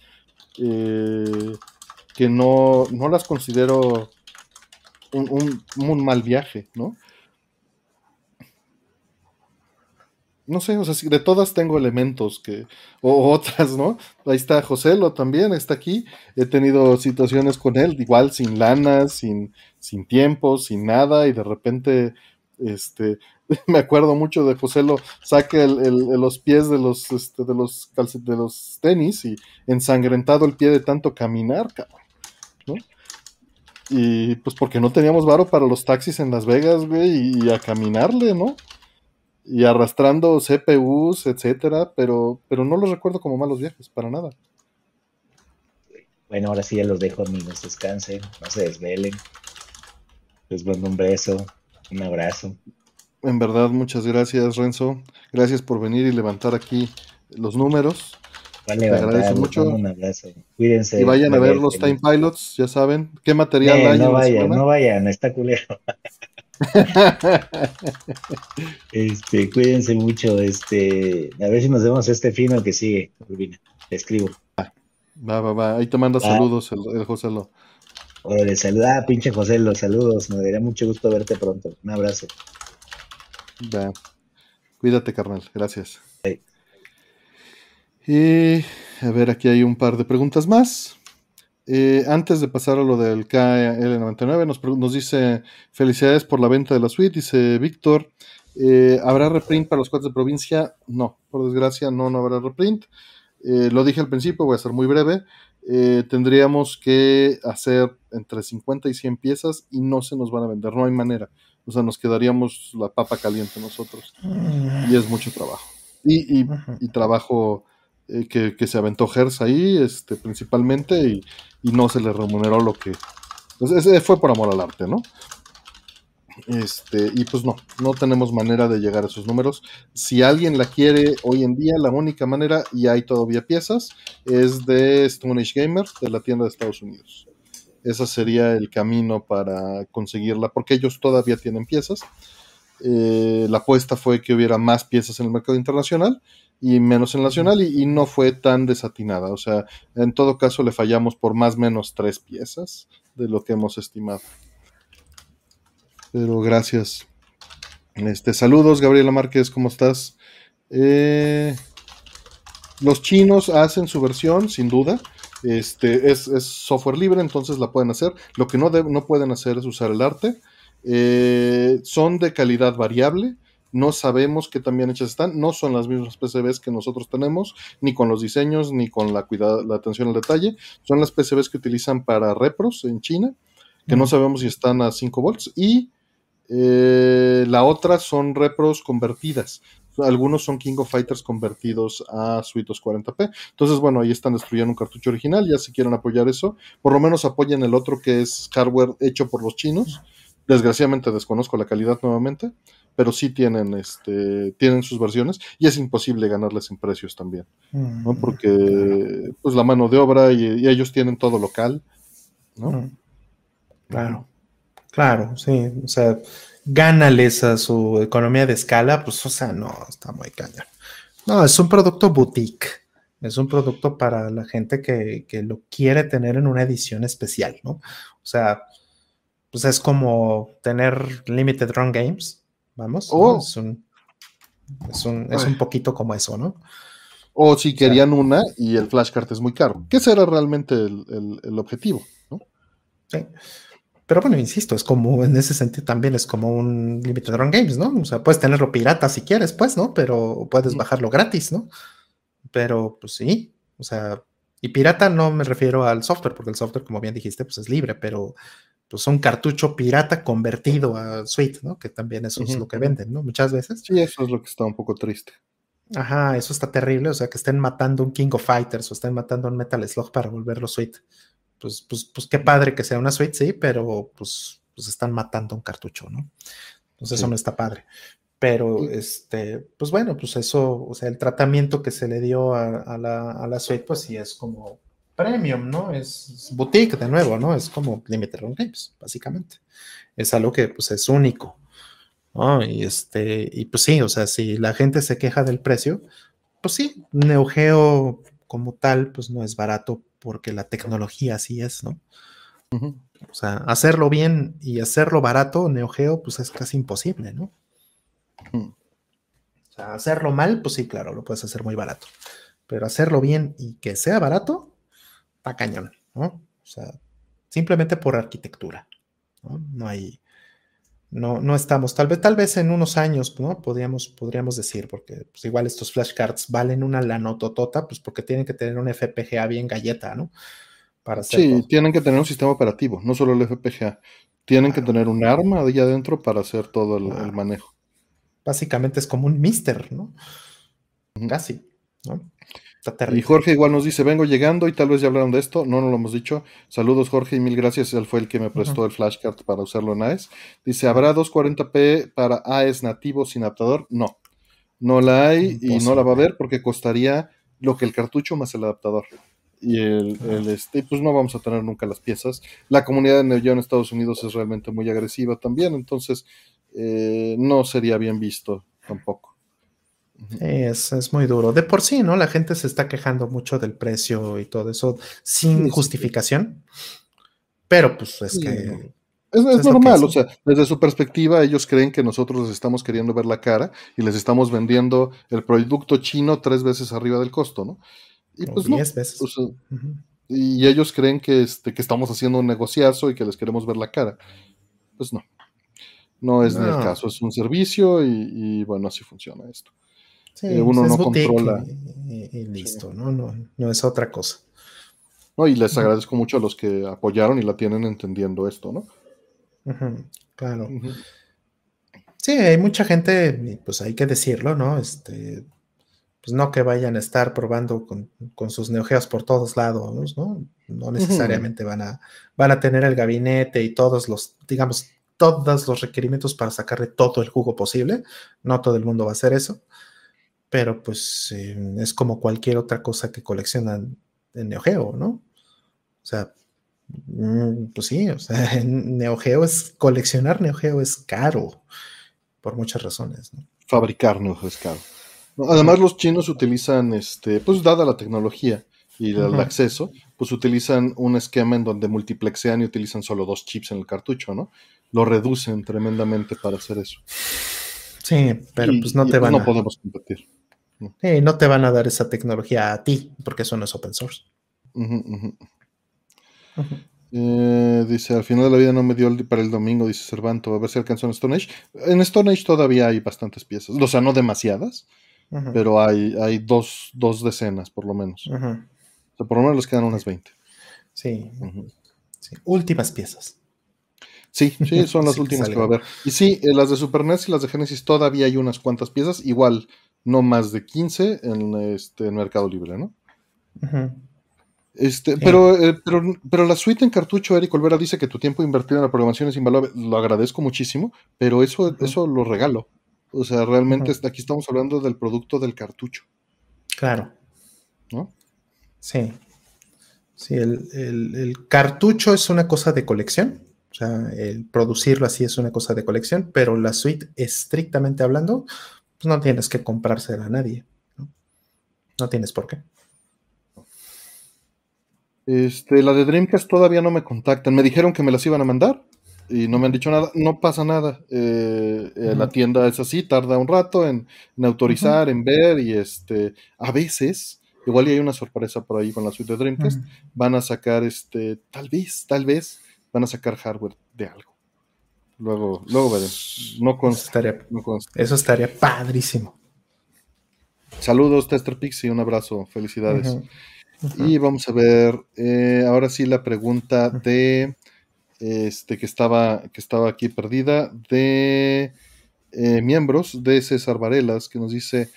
eh, que no, no, las considero un, un, mal viaje, ¿no? no sé, o sea, de todas tengo elementos que, o otras, ¿no? Ahí está Joselo también, está aquí. He tenido situaciones con él, igual sin lana, sin, sin tiempo, sin nada, y de repente, este, me acuerdo mucho de Joselo, saque el, los pies de los, este, de los de los tenis y ensangrentado el pie de tanto caminar, cabrón. Y pues porque no teníamos varo para los taxis en Las Vegas, güey, y a caminarle, ¿no? y arrastrando CPUs, etcétera, pero, pero no los recuerdo como malos viajes, para nada. Bueno, ahora sí ya los dejo, amigos, descansen, no se desvelen. Les mando un beso, un abrazo. En verdad, muchas gracias, Renzo. Gracias por venir y levantar aquí los números. Vale, Te agradezco mucho. Un abrazo. Cuídense. Y vayan a ver los Time Pilots, ya saben. ¿Qué material hay? No vayan, no vayan, está culero. este, cuídense mucho. Este, a ver si nos vemos este fino que sigue, Te escribo. Va, va, va. Ahí te manda saludos el, el José Lo. Órale, saluda, pinche José Lo, saludos. Me daría mucho gusto verte pronto. Un abrazo. Va. Cuídate, carnal. Gracias. Y a ver, aquí hay un par de preguntas más. Eh, antes de pasar a lo del KL99, nos, nos, dice felicidades por la venta de la suite, dice Víctor. Eh, ¿Habrá reprint para los cuates de provincia? No, por desgracia no, no habrá reprint. Eh, lo dije al principio, voy a ser muy breve. tendríamos que hacer entre 50 y 100 piezas y no se nos van a vender, no hay manera. O sea, nos quedaríamos la papa caliente nosotros. Y es mucho trabajo. Y, y, y trabajo eh, que, se aventó Gers ahí, este, principalmente, y, no se le remuneró lo que. Pues fue por amor al arte, ¿no? Este, y pues no, no tenemos manera de llegar a esos números. Si alguien la quiere hoy en día, la única manera, y hay todavía piezas, es de Stone Age Gamer, de la tienda de Estados Unidos. Ese sería el camino para conseguirla, porque ellos todavía tienen piezas. eh, la apuesta fue que hubiera más piezas en el mercado internacional y menos en nacional y, y, no fue tan desatinada. O sea, en todo caso le fallamos por más o menos tres piezas de lo que hemos estimado. Pero gracias. Este, saludos, Gabriela Márquez, ¿cómo estás? Eh, los chinos hacen su versión, sin duda. Este, es, es, software libre, entonces la pueden hacer. Lo que no, no pueden hacer es usar el arte. Eh, son de calidad variable. No sabemos qué tan bien hechas están. No son las mismas PCBs que nosotros tenemos, ni con los diseños, ni con la, cuidado, la atención al detalle. Son las PCBs que utilizan para repros en China, que no sabemos si están a 5 volts. Y eh, la otra son repros convertidas. Algunos son King of Fighters convertidos a Suitos 40p. Entonces, bueno, ahí están destruyendo un cartucho original. Ya si quieren apoyar eso, por lo menos apoyen el otro que es hardware hecho por los chinos. Desgraciadamente desconozco la calidad nuevamente, pero sí tienen, este, tienen sus versiones y es imposible ganarles en precios también, ¿no? Mm, Porque pues la mano de obra y, y ellos tienen todo local, ¿no? Mm. Claro, claro, sí, o sea, gánales a su economía de escala, pues, o sea, no, está muy cañón. No, es un producto boutique, es un producto para la gente que, que lo quiere tener en una edición especial, ¿no? O sea, pues es como tener Limited Run Games, vamos. Oh. Es, un, es, un, es un poquito como eso, ¿no? O si querían o sea, una y el flashcard es muy caro, que ese era realmente el, el, el, objetivo, ¿no? Sí. Pero bueno, insisto, es como, en ese sentido también es como un Limited Run Games, ¿no? O sea, puedes tenerlo pirata si quieres, pues, ¿no? Pero puedes bajarlo gratis, ¿no? Pero, pues sí, o sea, y pirata no me refiero al software, porque el software, como bien dijiste, pues es libre, pero pues un cartucho pirata convertido a suite, ¿no? Que también eso uh -huh. es lo que venden, ¿no? Muchas veces. Sí, eso es lo que está un poco triste. Ajá, eso está terrible, o sea, que estén matando un King of Fighters o estén matando un Metal Slug para volverlo suite. Pues, pues, pues qué padre que sea una suite, sí, pero pues, pues están matando un cartucho, ¿no? Entonces sí. eso no está padre. Pero, sí. este, pues bueno, pues eso, o sea, el tratamiento que se le dio a, a, la, a la suite, pues sí es como premium, ¿no? Es, es, boutique de nuevo, ¿no? Es como Limited Run Games, básicamente. Es algo que pues es único, ¿no? Y este, y pues sí, o sea, si la gente se queja del precio, pues sí, Neo Geo como tal, pues no es barato porque la tecnología así es, ¿no? Uh -huh. O sea, hacerlo bien y hacerlo barato, Neo Geo, pues es casi imposible, ¿no? Uh -huh. O sea, hacerlo mal, pues sí, claro, lo puedes hacer muy barato. Pero hacerlo bien y que sea barato, está cañón, ¿no? O sea, simplemente por arquitectura, ¿no? No hay, no, no estamos, tal vez, tal vez en unos años, ¿no? Podríamos, podríamos decir, porque pues igual estos flashcards valen una lanototota, pues porque tienen que tener un FPGA bien galleta, ¿no? Para hacer sí, todo. tienen que tener un sistema operativo, no solo el FPGA. Tienen claro. que tener un arma allá adentro para hacer todo el, el manejo. Básicamente es como un mister, ¿no? Casi, ¿no? Y Jorge igual nos dice, vengo llegando y tal vez ya hablaron de esto, no, no lo hemos dicho. Saludos Jorge y mil gracias, él fue el que me prestó uh -huh. el flashcard para usarlo en AES. Dice, ¿habrá 240p para AES nativo sin adaptador? No, no la hay Imposible. y no la va a haber porque costaría lo que el cartucho más el adaptador. Y el, el, este, pues no vamos a tener nunca las piezas. La comunidad de Neo en Estados Unidos es realmente muy agresiva también, entonces eh, no sería bien visto tampoco. Es, es, muy duro. De por sí, ¿no? La gente se está quejando mucho del precio y todo eso sin justificación. Pero pues es sí, que... Es, es, es normal, o sea, desde su perspectiva ellos creen que nosotros les estamos queriendo ver la cara y les estamos vendiendo el producto chino tres veces arriba del costo, ¿no? Y pues no, veces. O sea, uh -huh. Y ellos creen que, este, que estamos haciendo un negociazo y que les queremos ver la cara. Pues no. No es no. ni el caso, es un servicio y, y bueno, así funciona esto. Sí, eh, uno no controla. Y, y listo, sí. ¿no? ¿no? No es otra cosa. No, y les agradezco mucho a los que apoyaron y la tienen entendiendo esto, ¿no? Uh -huh, claro. Uh -huh. Sí, hay mucha gente, pues hay que decirlo, ¿no? Este, pues no que vayan a estar probando con, con sus neogeos por todos lados, ¿no? No necesariamente van, a, van a tener el gabinete y todos los, digamos, todos los requerimientos para sacarle todo el jugo posible. No todo el mundo va a hacer eso pero pues eh, es como cualquier otra cosa que coleccionan en Neo Geo, ¿no? O sea, mm, pues sí, o sea, Neo Geo es coleccionar Neo Geo es caro, por muchas razones. Fabricar no es caro. además, los chinos utilizan, este, pues dada la tecnología y el acceso, pues utilizan un esquema en donde multiplexean y utilizan solo dos chips en el cartucho, ¿no? Lo reducen tremendamente para hacer eso. Sí, pero pues no te pues, van no podemos competir. No te van a dar esa tecnología a ti, porque eso no es open source. Eh, dice, al final de la vida no me dio para el domingo, dice Cervanto, a ver si alcanzó en Stone Age. En Stone Age todavía hay bastantes piezas, o sea, no demasiadas, pero hay, hay dos, dos, decenas por lo menos. O sea, por lo menos les quedan unas 20. Sí. Últimas piezas. Sí, sí, son las últimas que va a haber. Y sí, eh, las de Super NES y las de Genesis todavía hay unas cuantas piezas, igual no más de 15 en, este, Mercado Libre, ¿no? Este, pero, eh, pero, pero, la suite en cartucho, Eric Olvera dice que tu tiempo invertido en la programación es invaluable. Lo agradezco muchísimo, pero eso, eso lo regalo. O sea, realmente aquí estamos hablando del producto del cartucho. Claro. ¿No? Sí. Sí, el, el, cartucho es una cosa de colección. O sea, el producirlo así es una cosa de colección, pero la suite, estrictamente hablando, pues no tienes que comprársela a nadie. ¿no? no tienes por qué. Este, la de Dreamcast todavía no me contactan. Me dijeron que me las iban a mandar y no me han dicho nada. No pasa nada. Eh, eh, la tienda es así, tarda un rato en, autorizar, en ver y este, a veces, igual hay una sorpresa por ahí con la suite de Dreamcast, van a sacar este, tal vez, tal vez, van a sacar hardware de algo. Luego, luego veremos. No Eso estaría padrísimo. Saludos, Tester Pixie, un abrazo, felicidades. Y vamos a ver, eh, ahora sí la pregunta de este que estaba, que estaba aquí perdida, de eh, miembros de César Varelas, que nos dice,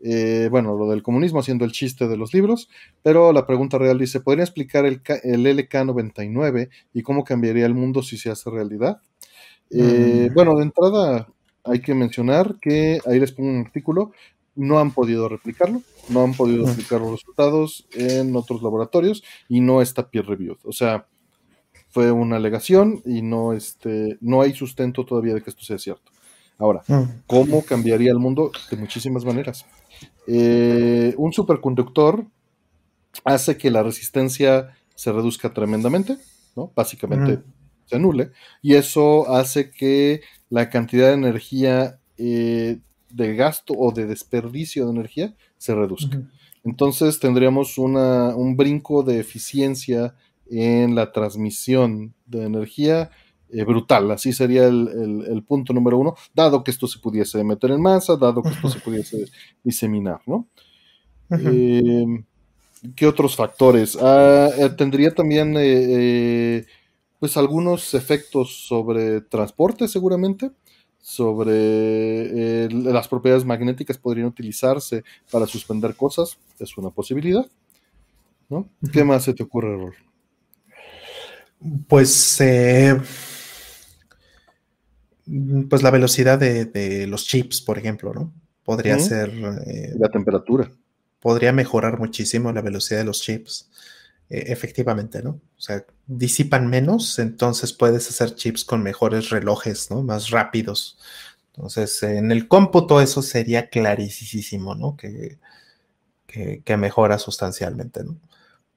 eh, bueno, lo del comunismo haciendo el chiste de los libros, pero la pregunta real dice, ¿podría explicar el, el LK99 y cómo cambiaría el mundo si se hace realidad? Mm. Bueno, de entrada hay que mencionar que ahí les pongo un artículo no han podido replicarlo, no han podido replicar los resultados en otros laboratorios y no está peer reviewed. O sea, fue una alegación y no, este, no hay sustento todavía de que esto sea cierto. Ahora, ¿cómo cambiaría el mundo? De muchísimas maneras. Eh, un superconductor hace que la resistencia se reduzca tremendamente, ¿no? Básicamente se anule, y eso hace que la cantidad de energía eh, de gasto o de desperdicio de energía se reduzca. Entonces tendríamos una, un brinco de eficiencia en la transmisión de energía eh, brutal. Así sería el, punto número uno, dado que esto se pudiese meter en masa, dado que esto se pudiese diseminar, ¿no? Em, ¿Qué otros factores? Ah, eh, tendría también eh, pues algunos efectos sobre transporte seguramente sobre eh, las propiedades magnéticas podrían utilizarse para suspender cosas, es una posibilidad. ¿no? ¿Qué más se te ocurre, Rol? Pues, eh, pues la velocidad de, los chips, por ejemplo, ¿no? Podría ser... Eh, la temperatura. Podría mejorar muchísimo la velocidad de los chips. E, efectivamente, ¿no? O sea, disipan menos, entonces puedes hacer chips con mejores relojes, ¿no? Más rápidos. Entonces, en el cómputo eso sería clarísimo, ¿no? Que, que, mejora sustancialmente, ¿no?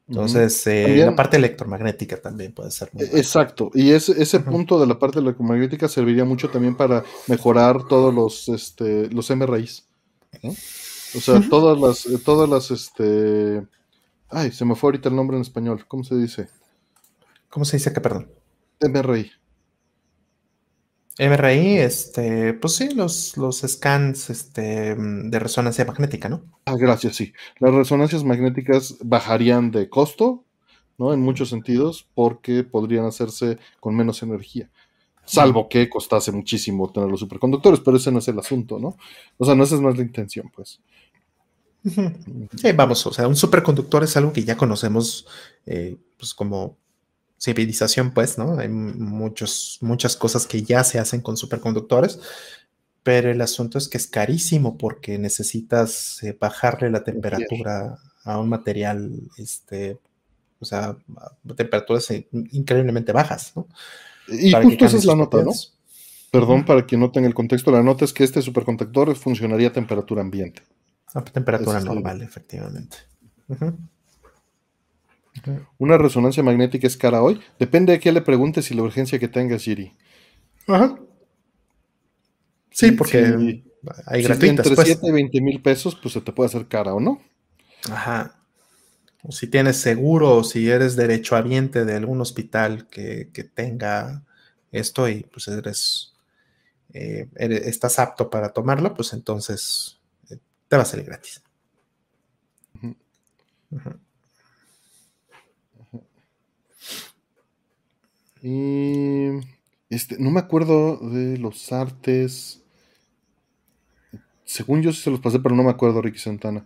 Entonces, eh, la parte electromagnética también puede ser. Muy exacto, y ese, ese punto de la parte electromagnética serviría mucho también para mejorar todos los, este, los MRIs. O sea, todas las, eh, todas las, este, Ay, se me fue ahorita el nombre en español. ¿Cómo se dice? ¿Cómo se dice que, perdón? MRI. MRI, este, pues sí, los, los scans este, de resonancia magnética, ¿no? Ah, gracias, sí. Las resonancias magnéticas bajarían de costo, ¿no? En muchos sentidos, porque podrían hacerse con menos energía. Salvo que costase muchísimo tener los superconductores, pero ese no es el asunto, ¿no? O sea, no esa es más la intención, pues vamos, o sea, un superconductor es algo que ya conocemos eh, pues como civilización, pues, ¿no? Hay muchos, muchas cosas que ya se hacen con superconductores, pero el asunto es que es carísimo porque necesitas eh, bajarle la temperatura a un material, este, o sea, a temperaturas increíblemente bajas, ¿no? Y justo esa es la nota, ¿no? Perdón, para quien no tenga el contexto, la nota es que este superconductor funcionaría a temperatura ambiente. A temperatura normal, efectivamente. ¿Una resonancia magnética es cara hoy? Depende de qué le preguntes y la urgencia que tenga Siri. Ajá. Sí, porque hay gratuitas. entre 7 pues. y 20 mil pesos, pues se te puede hacer cara o no. Ajá. O si tienes seguro, o si eres derechohabiente de algún hospital que, tenga esto y pues eh, eres, estás apto para tomarlo, pues entonces eh, te va a salir gratis. Y este, no me acuerdo de los artes. Según yo sí se los pasé, pero no me acuerdo, Ricky Santana.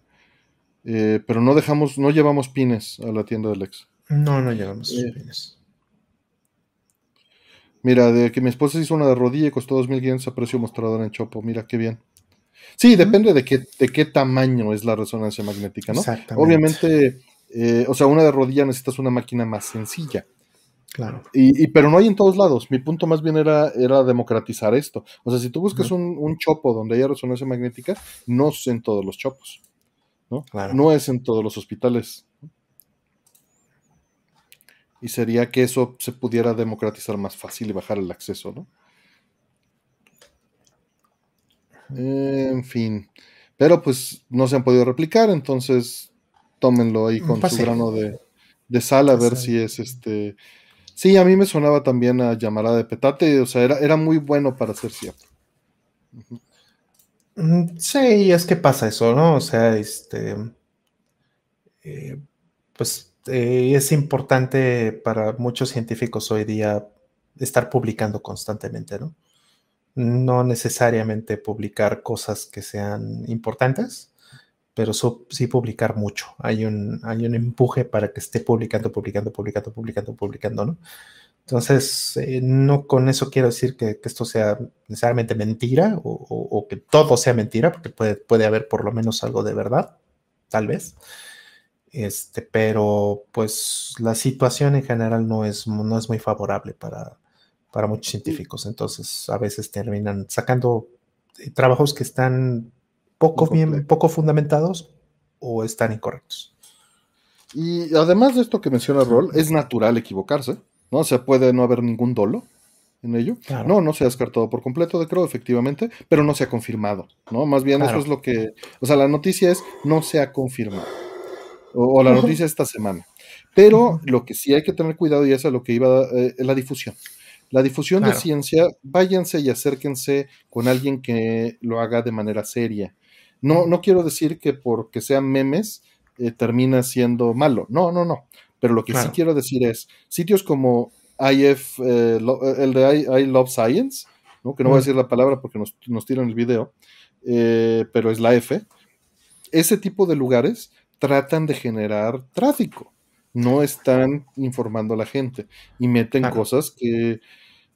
Eh, pero no dejamos, no llevamos pines a la tienda del ex. No, no llevamos eh, pines. Mira, de que mi esposa hizo una de rodilla y costó 2.500 a precio mostrador en Chopo. Mira qué bien. Sí, depende de qué, de qué tamaño es la resonancia magnética, ¿no? Obviamente, eh, o sea, una de rodilla necesitas una máquina más sencilla. Claro. Y, pero no hay en todos lados. Mi punto más bien era, era democratizar esto. O sea, si tú buscas un, chopo donde haya resonancia magnética, no es en todos los chopos. ¿no? no es en todos los hospitales. Y sería que eso se pudiera democratizar más fácil y bajar el acceso, ¿no? En fin. Pero pues no se han podido replicar, entonces tómenlo ahí con su grano de, de sal a ver si es este Sí, a mí me sonaba también a llamarada de petate, o sea, era, era muy bueno para ser cierto. Mm, sí, es que pasa eso, ¿no? O sea, este, eh, pues eh, es importante para muchos científicos hoy día estar publicando constantemente, ¿no? No necesariamente publicar cosas que sean importantes, pero sí publicar mucho. Hay un, hay un empuje para que esté publicando, publicando, publicando, publicando, publicando, ¿no? Entonces, eh, no con eso quiero decir que, esto sea necesariamente mentira o, que todo sea mentira, porque puede, puede haber por lo menos algo de verdad, tal vez. Este, pero pues la situación en general no es, no es muy favorable para, para muchos científicos. Entonces, a veces terminan sacando eh, trabajos que están poco, bien, poco fundamentados o están incorrectos. Y además de esto que menciona Roll, es natural equivocarse, ¿no? O sea, puede no haber ningún dolo en ello. No, no se ha descartado por completo, de creo, efectivamente, pero no se ha confirmado, ¿no? Más bien eso es lo que, o sea, la noticia es no se ha confirmado, o, la noticia esta semana. Pero lo que sí hay que tener cuidado, y eso es lo que iba, eh, la difusión. La difusión de ciencia, váyanse y acérquense con alguien que lo haga de manera seria. No, no quiero decir que porque sean memes eh, termina siendo malo. No, no, no. Pero lo que sí quiero decir es, sitios como IF, eh, eh, el de I, Love Science, ¿no? que no voy a decir la palabra porque nos, nos tiran el video, pero es la F, ese tipo de lugares tratan de generar tráfico, no están informando a la gente y meten cosas que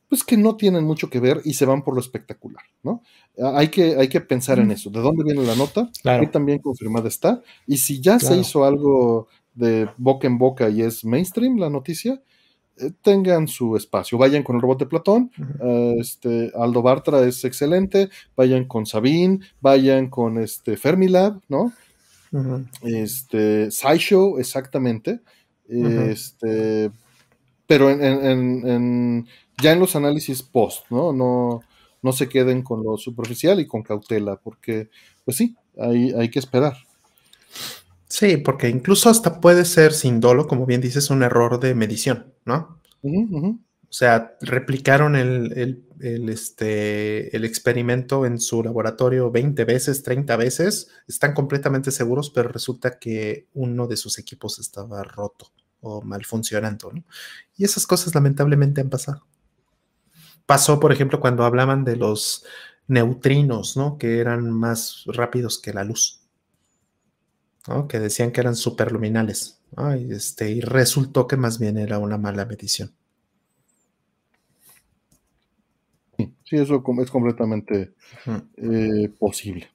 pues que no tienen mucho que ver y se van por lo espectacular, ¿no? Ah, hay que, hay que pensar en eso. ¿De dónde viene la nota? Claro. también confirmada está. Y si ya se hizo algo de boca en boca y es mainstream la noticia, eh, tengan su espacio. Vayan con el robot de Platón. Eh, este, Aldo Bartra es excelente. Vayan con Sabine. Vayan con este Fermilab, ¿no? Este, SciShow, exactamente. Este, pero en ya en los análisis post, ¿no? No, no se queden con lo superficial y con cautela, porque, pues sí, hay, hay que esperar. Sí, porque incluso hasta puede ser sin dolo, como bien dices, un error de medición, ¿no? O sea, replicaron el, este, el experimento en su laboratorio 20 veces, 30 veces, están completamente seguros, pero resulta que uno de sus equipos estaba roto o mal funcionando, ¿no? Y esas cosas lamentablemente han pasado pasó, por ejemplo, cuando hablaban de los neutrinos, ¿no? Que eran más rápidos que la luz, ¿no? Que decían que eran superluminales, y, este, y resultó que más bien era una mala medición. Sí, eso es completamente eh, posible.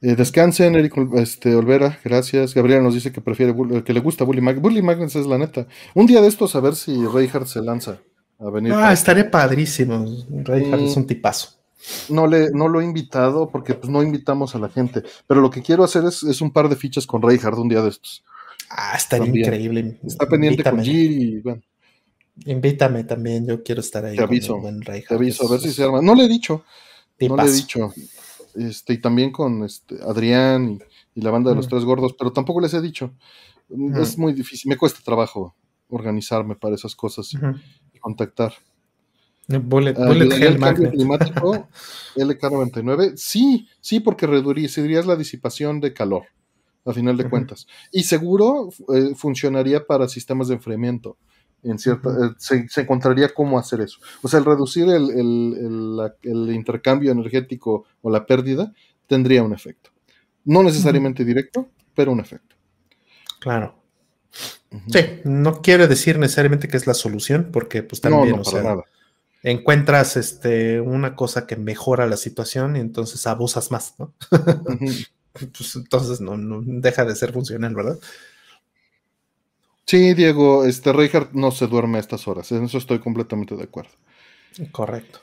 Eh, descansen, Eric este, Olvera, gracias. Gabriela nos dice que prefiere que le gusta Bully Magnus. Bully Magnus es la neta. Un día de estos a ver si Reinhardt se lanza a venir. Ah, estaría padrísimo. Reinhardt es un tipazo. No, le, no lo he invitado porque pues no invitamos a la gente, pero lo que quiero hacer es, es un par de fichas con Reinhardt un día de estos. Ah, estaría increíble. Está pendiente con Giri y bueno. Invítame también, yo quiero estar ahí. Te aviso, te aviso, a ver si se arma. No le he dicho, no le he dicho. Este, y también con este, Adrián y, la banda de los mm. tres gordos, pero tampoco les he dicho. Mm. Es muy difícil, me cuesta trabajo organizarme para esas cosas y contactar. Bullet, uh, bullet el cambio climático LK99, sí, sí, porque reducirías la disipación de calor, a final de cuentas. Y seguro eh, funcionaría para sistemas de enfriamiento. En cierta, eh, se, encontraría cómo hacer eso. O sea, el reducir el, el, el, intercambio energético o la pérdida tendría un efecto. No necesariamente directo, pero un efecto. Claro. Sí, no quiere decir necesariamente que es la solución, porque pues también, o sea, encuentras este, una cosa que mejora la situación y entonces abusas más, ¿no? pues entonces no, no, deja de ser funcional, ¿verdad? Sí, Diego, este Reinhardt no se duerme a estas horas, en eso estoy completamente de acuerdo. Correcto.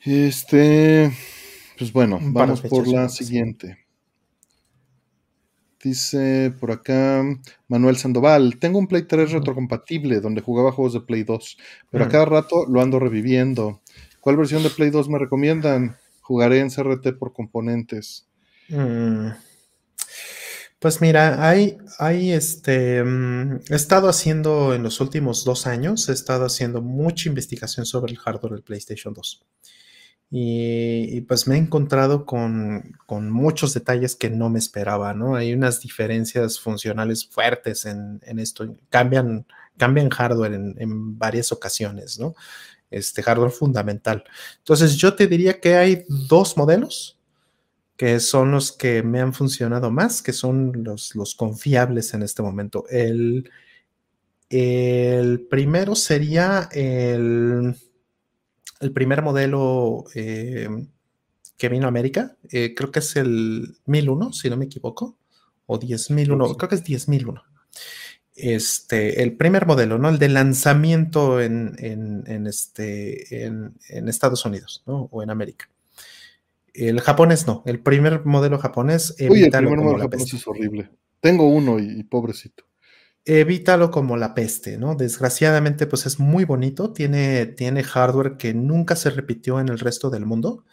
Este, pues bueno, vamos por la siguiente. Dice por acá Manuel Sandoval, tengo un Play 3 retrocompatible donde jugaba juegos de Play 2, pero a cada rato lo ando reviviendo. ¿Cuál versión de Play 2 me recomiendan? Jugaré en CRT por componentes. Mm. Pues mira, hay, hay este, mm, he estado haciendo en los últimos dos años, he estado haciendo mucha investigación sobre el hardware del PlayStation 2. Y, pues me he encontrado con, muchos detalles que no me esperaba, ¿no? Hay unas diferencias funcionales fuertes en, esto, cambian, cambian hardware en, varias ocasiones, ¿no? Este hardware fundamental. Entonces yo te diría que hay dos modelos que son los que me han funcionado más, que son los, los confiables en este momento. El, el primero sería el el primer modelo eh, que vino a América, eh, creo que es el 1001, si no me equivoco, o 10001, creo que es 10001. Este, el primer modelo, ¿no? El de lanzamiento en, este, en, Estados Unidos, ¿no? O en América. El japonés no, el primer modelo japonés. Uy, el primer modelo japonés es horrible. Tengo uno y pobrecito evítalo como la peste, ¿no? Desgraciadamente, pues es muy bonito, tiene, tiene hardware que nunca se repitió en el resto del mundo,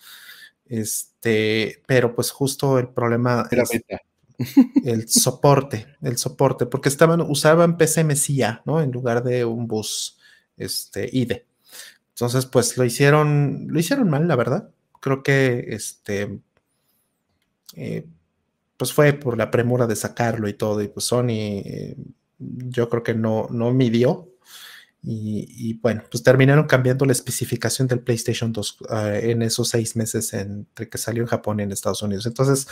este, pero pues justo el problema es el soporte, el soporte, porque estaban, usaban PCMCIA, ¿no? En lugar de un bus, este, IDE. Entonces, pues lo hicieron, lo hicieron mal, la verdad. Creo que, este, eh, pues fue por la premura de sacarlo y todo, y pues Sony eh, yo creo que no, no midió. Y, bueno, pues terminaron cambiando la especificación del PlayStation 2 eh, en esos seis meses entre que salió en Japón y en Estados Unidos. Entonces,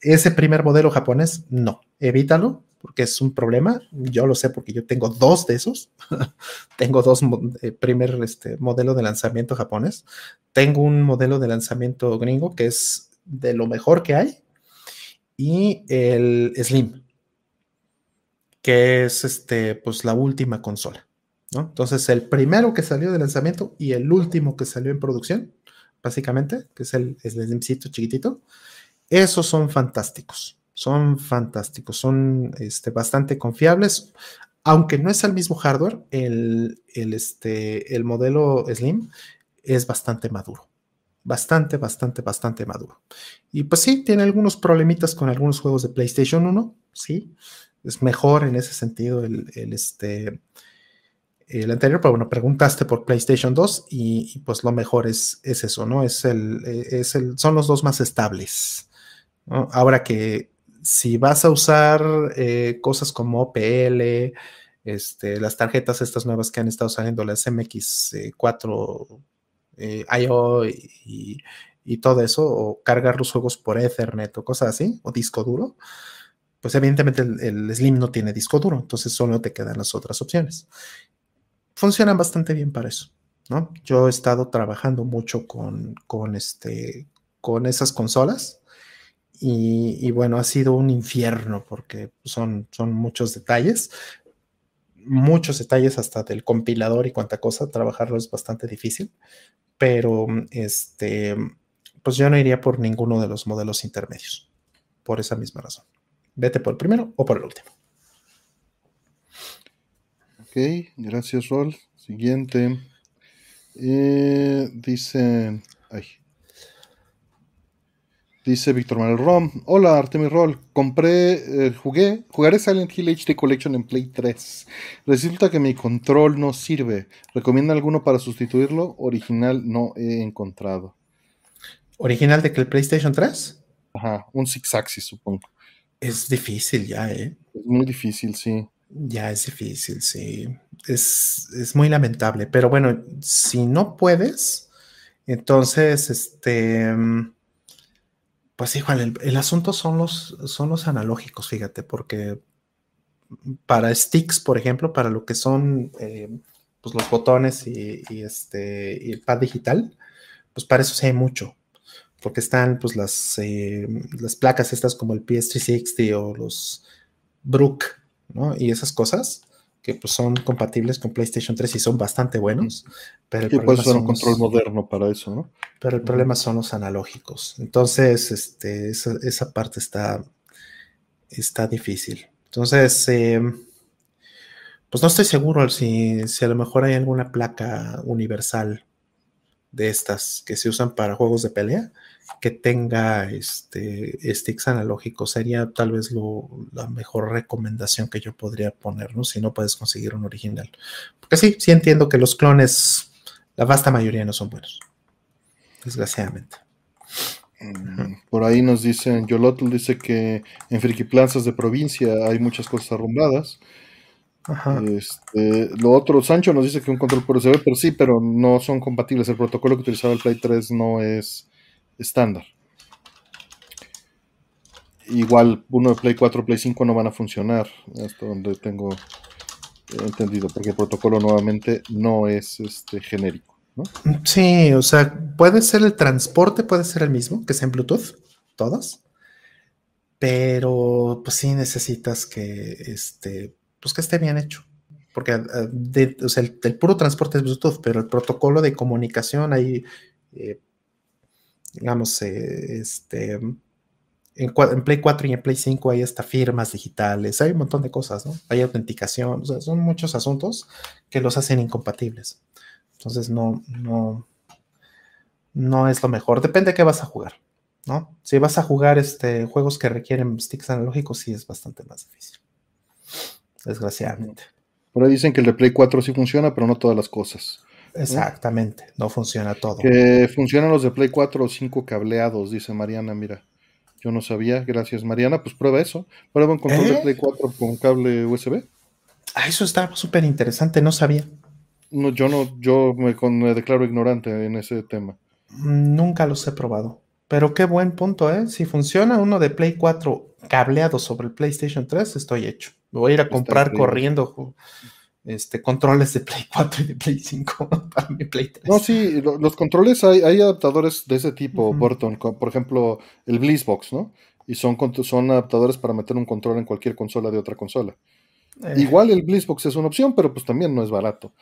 ese primer modelo japonés, no, evítalo, porque es un problema. Yo lo sé porque yo tengo dos de esos. tengo dos, eh, primer este, modelo de lanzamiento japonés. Tengo un modelo de lanzamiento gringo que es de lo mejor que hay. Y el Slim, que es este, pues la última consola. ¿no? Entonces, el primero que salió de lanzamiento y el último que salió en producción, básicamente, que es el, el chiquitito, esos son fantásticos. Son fantásticos, son este, bastante confiables. Aunque no es el mismo hardware, el, el, este, el modelo Slim es bastante maduro. Bastante, bastante, bastante maduro. Y pues sí, tiene algunos problemitas con algunos juegos de PlayStation 1, sí es mejor en ese sentido el, este, el anterior, pero bueno, preguntaste por PlayStation 2 y, pues lo mejor es, es, eso, ¿no? Es el, es el, son los dos más estables. Ahora que si vas a usar eh, cosas como OPL, este, las tarjetas estas nuevas que han estado saliendo, las MX4 eh, IO y, y, todo eso, o cargar los juegos por Ethernet o cosas así, o disco duro, pues evidentemente el, Slim no tiene disco duro, entonces solo te quedan las otras opciones. Funcionan bastante bien para eso, ¿no? Yo he estado trabajando mucho con, con, este, con esas consolas y, bueno, ha sido un infierno porque son, son muchos detalles, muchos detalles hasta del compilador y cuánta cosa, trabajarlo es bastante difícil, pero este, pues yo no iría por ninguno de los modelos intermedios, por esa misma razón. Vete por el primero o por el último. Ok, gracias, Rol. Siguiente. Eh, dice. Ay, Dice Víctor Manuel Rom. Hola, Artemis Roll. Compré, eh, jugué, jugaré Silent Hill HD Collection en Play 3. Resulta que mi control no sirve. ¿Recomienda alguno para sustituirlo? Original no he encontrado. ¿Original de que el PlayStation 3? Ajá, un Six Axis, supongo. Es difícil ya, ¿eh? Es muy difícil, sí. Ya es difícil, sí. Es, es muy lamentable. Pero bueno, si no puedes, entonces, este pues igual, el, asunto son los, son los analógicos, fíjate, porque para sticks, por ejemplo, para lo que son eh, pues los botones y, este, el pad digital, pues para eso sí hay mucho, porque están pues las, eh, las placas estas como el PS360 o los Brook, ¿no? Y esas cosas, que pues son compatibles con PlayStation 3 y son bastante buenos. Pero el puede ser un control moderno para eso, ¿no? Pero el problema son los analógicos. Entonces, este, esa, parte está, está difícil. Entonces, em, pues no estoy seguro si, si a lo mejor hay alguna placa universal de estas que se usan para juegos de pelea que tenga este, sticks analógicos. Sería tal vez la mejor recomendación que yo podría poner, ¿no? Si no puedes conseguir un original. Porque sí, sí entiendo que los clones, la vasta mayoría no son buenos. Desgraciadamente. Mm, por ahí nos dicen, Yolotl dice que en Friki Plazas de provincia hay muchas cosas arrumbadas. Este, lo otro, Sancho nos dice que un control por USB, pero sí, pero no son compatibles. El protocolo que utilizaba el Play 3 no es estándar. Igual uno de Play 4, Play 5 no van a funcionar, hasta donde tengo entendido, porque el protocolo nuevamente no es este genérico. Sí, o sea, puede ser el transporte, puede ser el mismo, que sea en Bluetooth, todos, pero pues sí necesitas que, este, pues que esté bien hecho, porque el, puro transporte es Bluetooth, pero el protocolo de comunicación ahí eh, digamos, eh, este, en, Play 4 y en Play 5 hay hasta firmas digitales, hay un montón de cosas, ¿no? Hay autenticación, son muchos asuntos que los hacen incompatibles. Entonces, no, no, no es lo mejor. Depende de qué vas a jugar, ¿no? Si vas a jugar este, juegos que requieren sticks analógicos, sí es bastante más difícil. Desgraciadamente. Por ahí dicen que el de Play 4 sí funciona, pero no todas las cosas. Exactamente, no funciona todo. Que funcionan los de Play 4 o 5 cableados, dice Mariana, mira. Yo no sabía, gracias Mariana, pues prueba eso. Prueba un control de ¿Eh? Play 4 con cable USB. Ah, eso está súper interesante, no sabía. No, yo no, yo me, me, declaro ignorante en ese tema. Nunca los he probado. Pero qué buen punto, ¿eh? Si funciona uno de Play 4 cableado sobre el PlayStation 3, estoy hecho. Me voy a ir a comprar corriendo este, controles de Play 4 y de Play 5 para mi Play 3. No, sí, los controles hay, hay adaptadores de ese tipo, Burton, por ejemplo, el Blissbox, ¿no? Y son, son adaptadores para meter un control en cualquier consola de otra consola. Eh. Igual el Blissbox es una opción, pero pues también no es barato.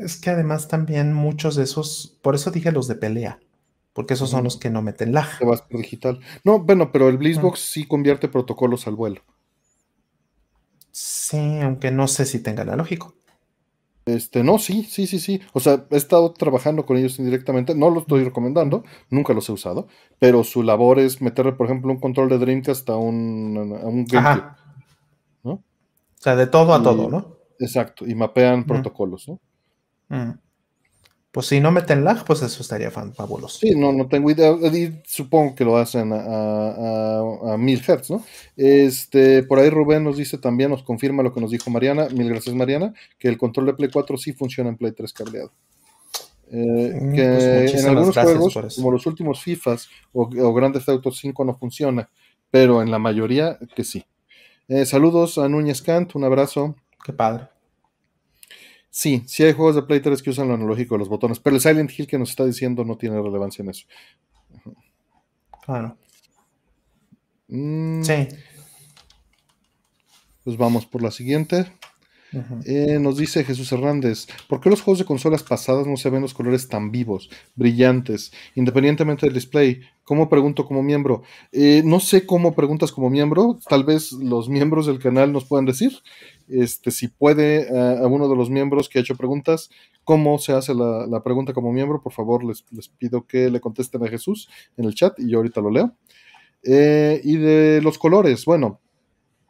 Es que además también muchos de esos, por eso dije los de pelea, porque esos son los que no meten lag. vas por digital. No, bueno, pero el Blissbox sí convierte protocolos al vuelo. Sí, aunque no sé si tenga la lógico. Este, no, sí, sí, sí, sí. O sea, he estado trabajando con ellos indirectamente. No lo estoy recomendando, nunca los he usado. Pero su labor es meterle, por ejemplo, un control de Dreamcast a un, a un GameCube. ¿no? O sea, de todo a todo, ¿no? Exacto, y mapean protocolos, ¿no? Pues si no meten lag, pues eso estaría fabuloso. Sí, no, no tengo idea. supongo que lo hacen a, mil hertz, ¿no? Este, por ahí Rubén nos dice también, nos confirma lo que nos dijo Mariana, mil gracias Mariana, que el control de Play 4 sí funciona en Play 3 cableado. Eh, mm, que pues en algunos juegos, como los últimos FIFAs o, o Grandes Auto 5 no funciona, pero en la mayoría que sí. Eh, saludos a Núñez Kant, un abrazo. Qué padre. Sí, sí hay juegos de Play 3 que usan lo analógico de los botones, pero el Silent Hill que nos está diciendo no tiene relevancia en eso. Claro. Mm, sí. Pues vamos por la siguiente. Eh, nos dice Jesús Hernández, ¿por qué los juegos de consolas pasadas no se ven los colores tan vivos, brillantes, independientemente del display? ¿Cómo pregunto como miembro? Eh, no sé cómo preguntas como miembro, tal vez los miembros del canal nos puedan decir. Este, si puede eh, a uno de los miembros que ha hecho preguntas, cómo se hace la, pregunta como miembro, por favor les, les, pido que le contesten a Jesús en el chat y yo ahorita lo leo. y de los colores, bueno,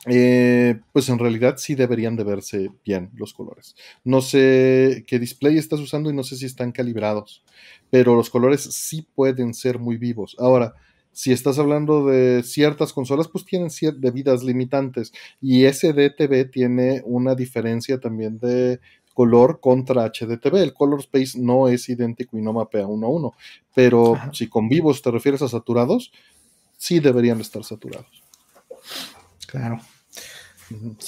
eh, pues en realidad sí deberían de verse bien los colores. No sé qué display estás usando y no sé si están calibrados, pero los colores sí pueden ser muy vivos. Ahora, si estás hablando de ciertas consolas, pues tienen debidas limitantes y SDTV tiene una diferencia también de color contra HDTV. El color space no es idéntico y no mapea uno a uno, pero si con vivos te refieres a saturados, sí deberían estar saturados. Claro.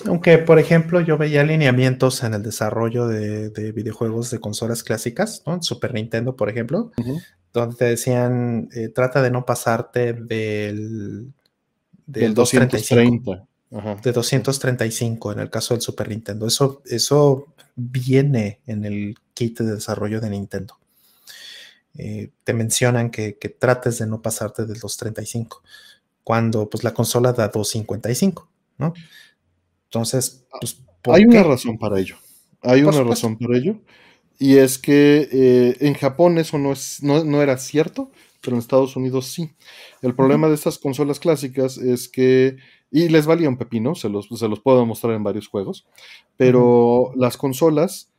Aunque, por ejemplo, yo veía alineamientos en el desarrollo de, videojuegos de consolas clásicas, ¿no? Super Nintendo, por ejemplo, donde te decían, eh, trata de no pasarte del, del, 235. De 235 en el caso del Super Nintendo. Eso, eso viene en el kit de desarrollo de Nintendo. Eh, te mencionan que, trates de no pasarte del 235, cuando pues la consola da 255, ¿no? Entonces, pues, hay una razón para ello. Hay una razón para ello. Y es que eh, en Japón eso no, es, no, era cierto, pero en Estados Unidos sí. El problema de estas consolas clásicas es que, y les valía un pepino, se los, se los puedo mostrar en varios juegos, pero las consolas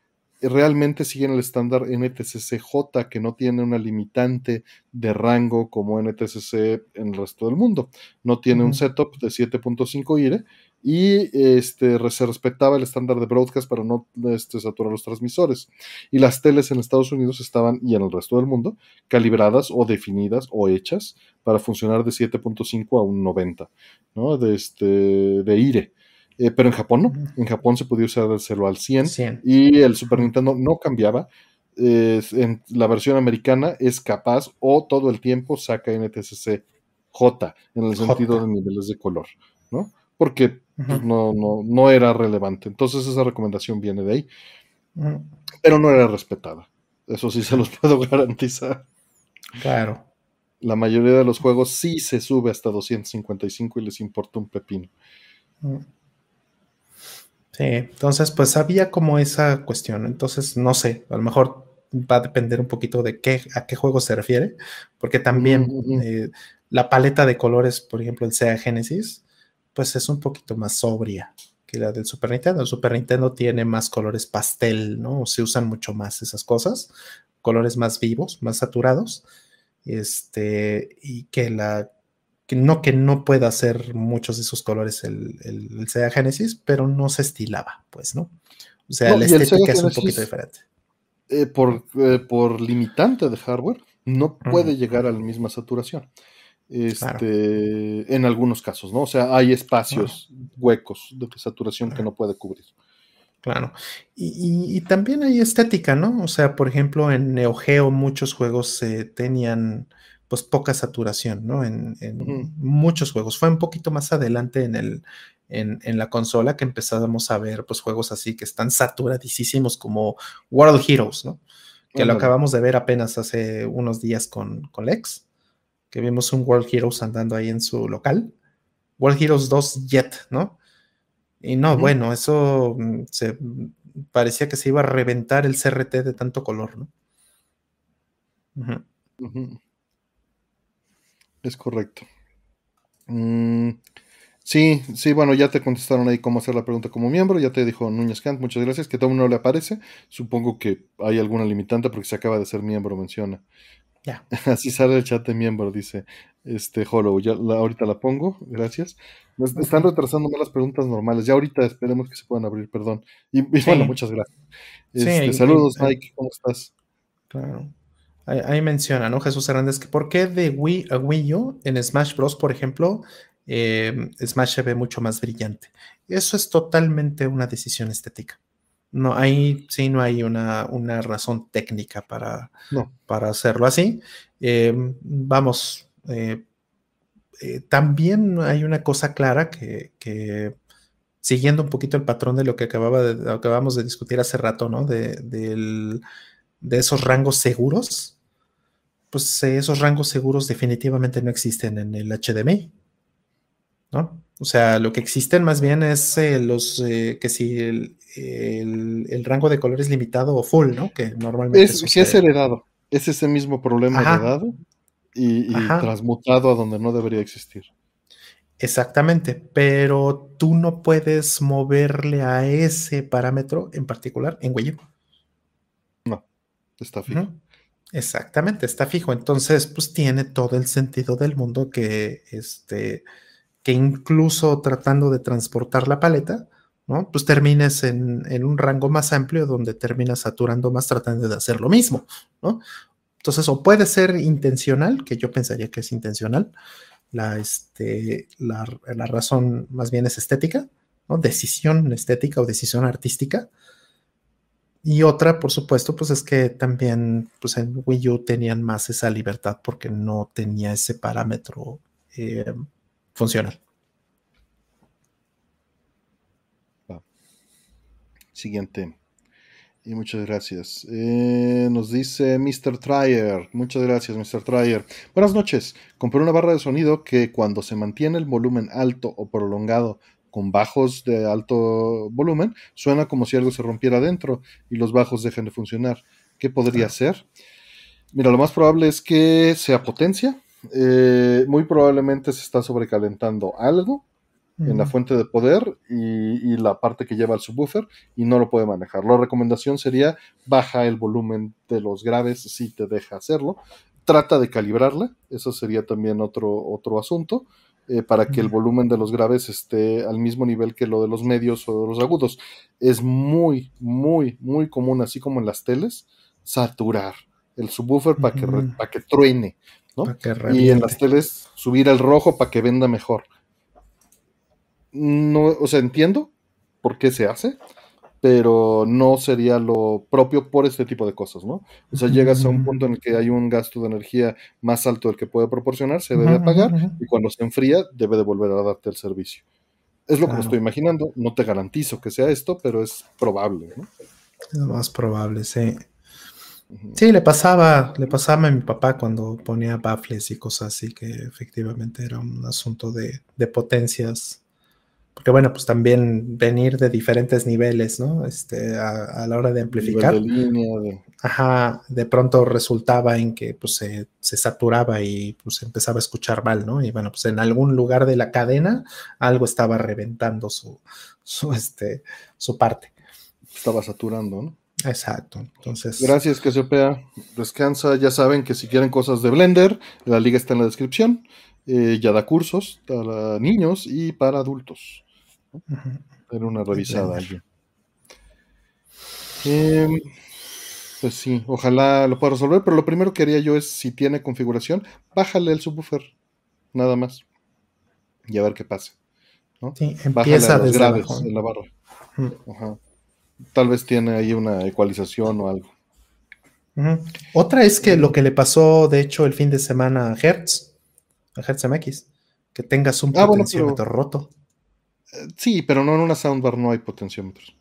realmente siguen el estándar NTSC-J, que no tiene una limitante de rango como NTSC en el resto del mundo. No tiene un setup de 7.5 IRE y este, se respetaba el estándar de broadcast para no este, saturar los transmisores. Y las teles en Estados Unidos estaban, y en el resto del mundo, calibradas o definidas o hechas para funcionar de 7.5 a un 90, ¿no? De, este, de IRE. Eh, pero en Japón no. En Japón se podía usar el celo al 100, y el Super Nintendo no cambiaba. en la versión americana es capaz o todo el tiempo saca NTSC J en el sentido de niveles de color, ¿no? Porque pues, no, no, no era relevante. Entonces esa recomendación viene de ahí. Pero no era respetada. Eso sí se los puedo garantizar. Claro. La mayoría de los juegos sí se sube hasta 255 y les importa un pepino. Sí, entonces pues había como esa cuestión. Entonces, no sé, a lo mejor va a depender un poquito de qué, a qué juego se refiere, porque también eh, la paleta de colores, por ejemplo, el Sega Genesis, pues es un poquito más sobria que la del Super Nintendo. El Super Nintendo tiene más colores pastel, ¿no? Se usan mucho más esas cosas, colores más vivos, más saturados, este, y que la que no que no pueda hacer muchos de esos colores el, el, Sega Genesis, pero no se estilaba, pues, ¿no? O sea, la estética es un poquito diferente. Eh, por, eh, por, limitante de hardware, no puede llegar a la misma saturación. Este, En algunos casos, ¿no? O sea, hay espacios huecos de saturación que no puede cubrir. Claro. Y, y, también hay estética, ¿no? O sea, por ejemplo, en Neo Geo muchos juegos eh, tenían pues poca saturación, ¿no? En, muchos juegos. Fue un poquito más adelante en, el, en, la consola que empezamos a ver pues juegos así que están saturadísimos como World Heroes, ¿no? Que lo acabamos de ver apenas hace unos días con, con Lex, que vimos un World Heroes andando ahí en su local. World Heroes 2 Jet, ¿no? Y no, bueno, eso mm, se parecía que se iba a reventar el CRT de tanto color, ¿no? Es correcto. Mm, sí, sí, bueno, ya te contestaron ahí cómo hacer la pregunta como miembro, ya te dijo Núñez Kant, muchas gracias, que todo no le aparece. Supongo que hay alguna limitante porque se acaba de ser miembro, menciona. Ya. Así sale el chat de miembro, dice este Hollow. Ya ahorita la pongo, gracias. están retrasando las preguntas normales. Ya ahorita esperemos que se puedan abrir, perdón. Y, bueno, muchas gracias. Este, saludos, Mike, ¿cómo estás? Claro. Ahí, menciona, ¿no? Jesús Hernández, que ¿por qué de Wii a Wii U en Smash Bros, por ejemplo, eh, Smash se ve mucho más brillante? Eso es totalmente una decisión estética. No hay, sí, no hay una, una razón técnica para, para hacerlo así. Eh, vamos, eh, también hay una cosa clara que, que siguiendo un poquito el patrón de lo que acababa de, acabamos de discutir hace rato, ¿no? De, de esos rangos seguros, pues esos rangos seguros definitivamente no existen en el HDMI, ¿no? O sea, lo que existen más bien es eh, los eh, que si el, el, rango de color es limitado o full, ¿no? Que normalmente. Es, si es heredado, es ese mismo problema heredado y, transmutado a donde no debería existir. Exactamente, pero tú no puedes moverle a ese parámetro en particular en Wii No, está fijo. Exactamente, está fijo. Entonces, pues tiene todo el sentido del mundo que este que incluso tratando de transportar la paleta, ¿no? Pues termines en, un rango más amplio donde terminas saturando más tratando de hacer lo mismo, ¿no? Entonces, o puede ser intencional, que yo pensaría que es intencional, la, este, la, razón más bien es estética, ¿no? Decisión estética o decisión artística. Y otra, por supuesto, pues es que también pues en Wii U tenían más esa libertad porque no tenía ese parámetro eh, funcional. Siguiente. Y muchas gracias. Eh, nos dice Mr. Trier. Muchas gracias, Mr. Trier. Buenas noches. Compré una barra de sonido que cuando se mantiene el volumen alto o prolongado con bajos de alto volumen, suena como si algo se rompiera adentro y los bajos dejen de funcionar. ¿Qué podría ser? Mira, lo más probable es que sea potencia eh, muy probablemente se está sobrecalentando algo en la fuente de poder y, la parte que lleva al subwoofer y no lo puede manejar. La recomendación sería baja el volumen de los graves si te deja hacerlo. Trata de calibrarla, eso sería también otro, otro asunto, eh, para que el volumen de los graves esté al mismo nivel que lo de los medios o de los agudos. Es muy, muy, muy común, así como en las teles, saturar el subwoofer para que, para que truene y en las teles subir el rojo para que venda mejor. No, o sea, entiendo por qué se hace, pero no sería lo propio por este tipo de cosas, ¿no? O sea, llegas a un punto en el que hay un gasto de energía más alto del que puede proporcionar, se debe pagar y cuando se enfría debe de volver a darte el servicio. Es lo que me estoy imaginando, no te garantizo que sea esto, pero es probable, ¿no? Es lo más probable, sí. Sí, le pasaba, le pasaba a mi papá cuando ponía baffles y cosas así, que efectivamente era un asunto de, potencias. Porque bueno, pues también venir de diferentes niveles, ¿no? Este, a, la hora de amplificar. De Ajá, de pronto resultaba en que pues se, saturaba y pues empezaba a escuchar mal, ¿no? Y bueno, pues en algún lugar de la cadena algo estaba reventando su, su, este, su parte. Estaba saturando, ¿no? Exacto. Entonces. Gracias, Casiopea. Descansa. Ya saben que si quieren cosas de Blender, la liga está en la descripción. Eh, ya da cursos para niños y para adultos. Uh una revisada allí. Em, pues sí, ojalá lo pueda resolver, pero lo primero que haría yo es, si tiene configuración, bájale el subwoofer, nada más, y a ver qué pasa. ¿no? Sí, empieza desde graves en la barra. Ajá tal vez tiene ahí una ecualización o algo. Otra es que lo que le pasó, de hecho, el fin de semana a Hertz, a Hertz MX, que tengas un ah, potenciómetro roto. Eh, sí, pero no en una soundbar no hay potenciómetros.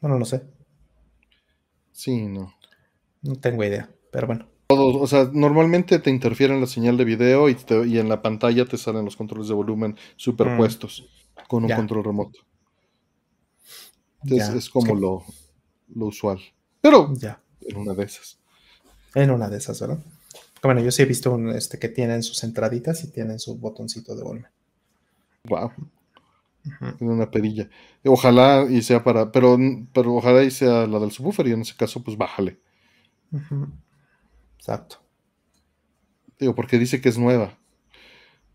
Bueno, no sé. Sí, no. No tengo idea, pero bueno. Todos, o sea, normalmente te interfieren la señal de video y, en la pantalla te salen los controles de volumen superpuestos mm. con un control remoto es como lo, usual. Pero ya. en una de esas. En una de esas, ¿verdad? Bueno, yo sí he visto un, este, que tienen sus entraditas y tienen su botoncito de volumen. Wow. Tiene una perilla. Ojalá y sea para. Pero, pero ojalá y sea la del subwoofer y en ese caso, pues bájale. Exacto. Digo, porque dice que es nueva.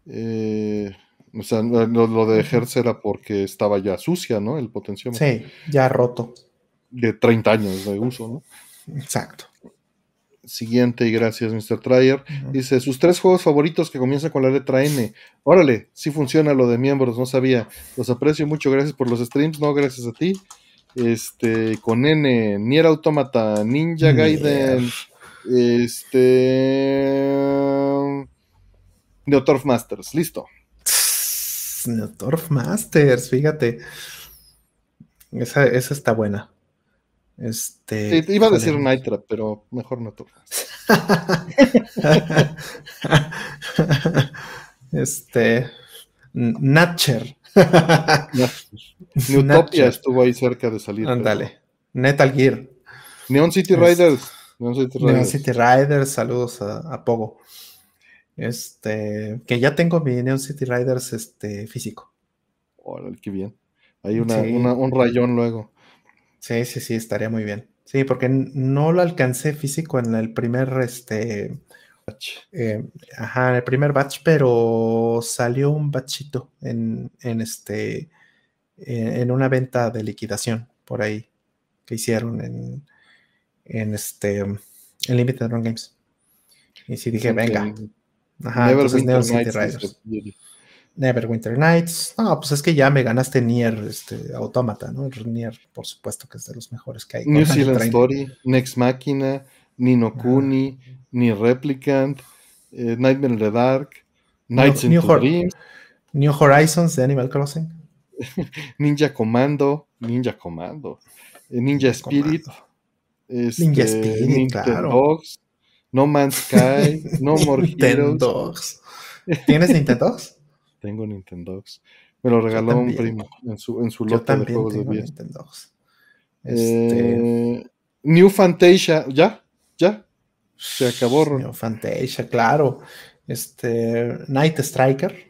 Eh, o sea, lo, de Hertz era porque estaba ya sucia, ¿no? El potenciómetro. Sí, ya roto. De 30 años de uso, ¿no? Exacto. Siguiente, y gracias, Mr. Trier. Dice, sus tres juegos favoritos que comienzan con la letra N. Órale, sí funciona lo de miembros, no sabía. Los aprecio mucho, gracias por los streams, no, gracias a ti. Este, con N, Nier Automata, Ninja Gaiden, este... Neotorf Masters, listo. Neotorf Masters, fíjate. Esa, esa está buena. Este. iba a decir Nitra, pero mejor no este. Natcher. Newtopia estuvo ahí cerca de salir. Ándale. Metal Gear. Neon City Riders. Neon City Riders. saludos a, Pogo. Este, que ya tengo mi Neon City Riders este, físico. Órale, qué bien. Hay una, un rayón luego. Sí, sí, sí, estaría muy bien. Sí, porque no lo alcancé físico en el primer, este, batch. Eh, ajá, en el primer batch, pero salió un batchito en, en este, en una venta de liquidación por ahí que hicieron en, en este, en Limited Run Games. Y sí dije, venga. Ajá, entonces Neon City Riders. Neverwinter Nights. No, pues es que ya me ganaste Nier este, Automata, ¿no? Nier, por supuesto, que es de los mejores que hay. New Zealand Story, Next Machina, Nino Kuni, Ni Replicant, eh, Nightmare in the Dark, Nights in Dreams. New Horizons de Animal Crossing. Ninja Commando, Ninja Commando, eh, Ninja Spirit, este, Ninja Spirit, claro. No Man's Sky, No More Heroes. ¿Tienes Nintendo? Tengo Nintendo. Me lo regaló un primo en su, en su lote de juegos de vida. Este... Eh, New Fantasia, ¿ya? ¿Ya? Se acabó. New Fantasia, claro. Este, Night Striker,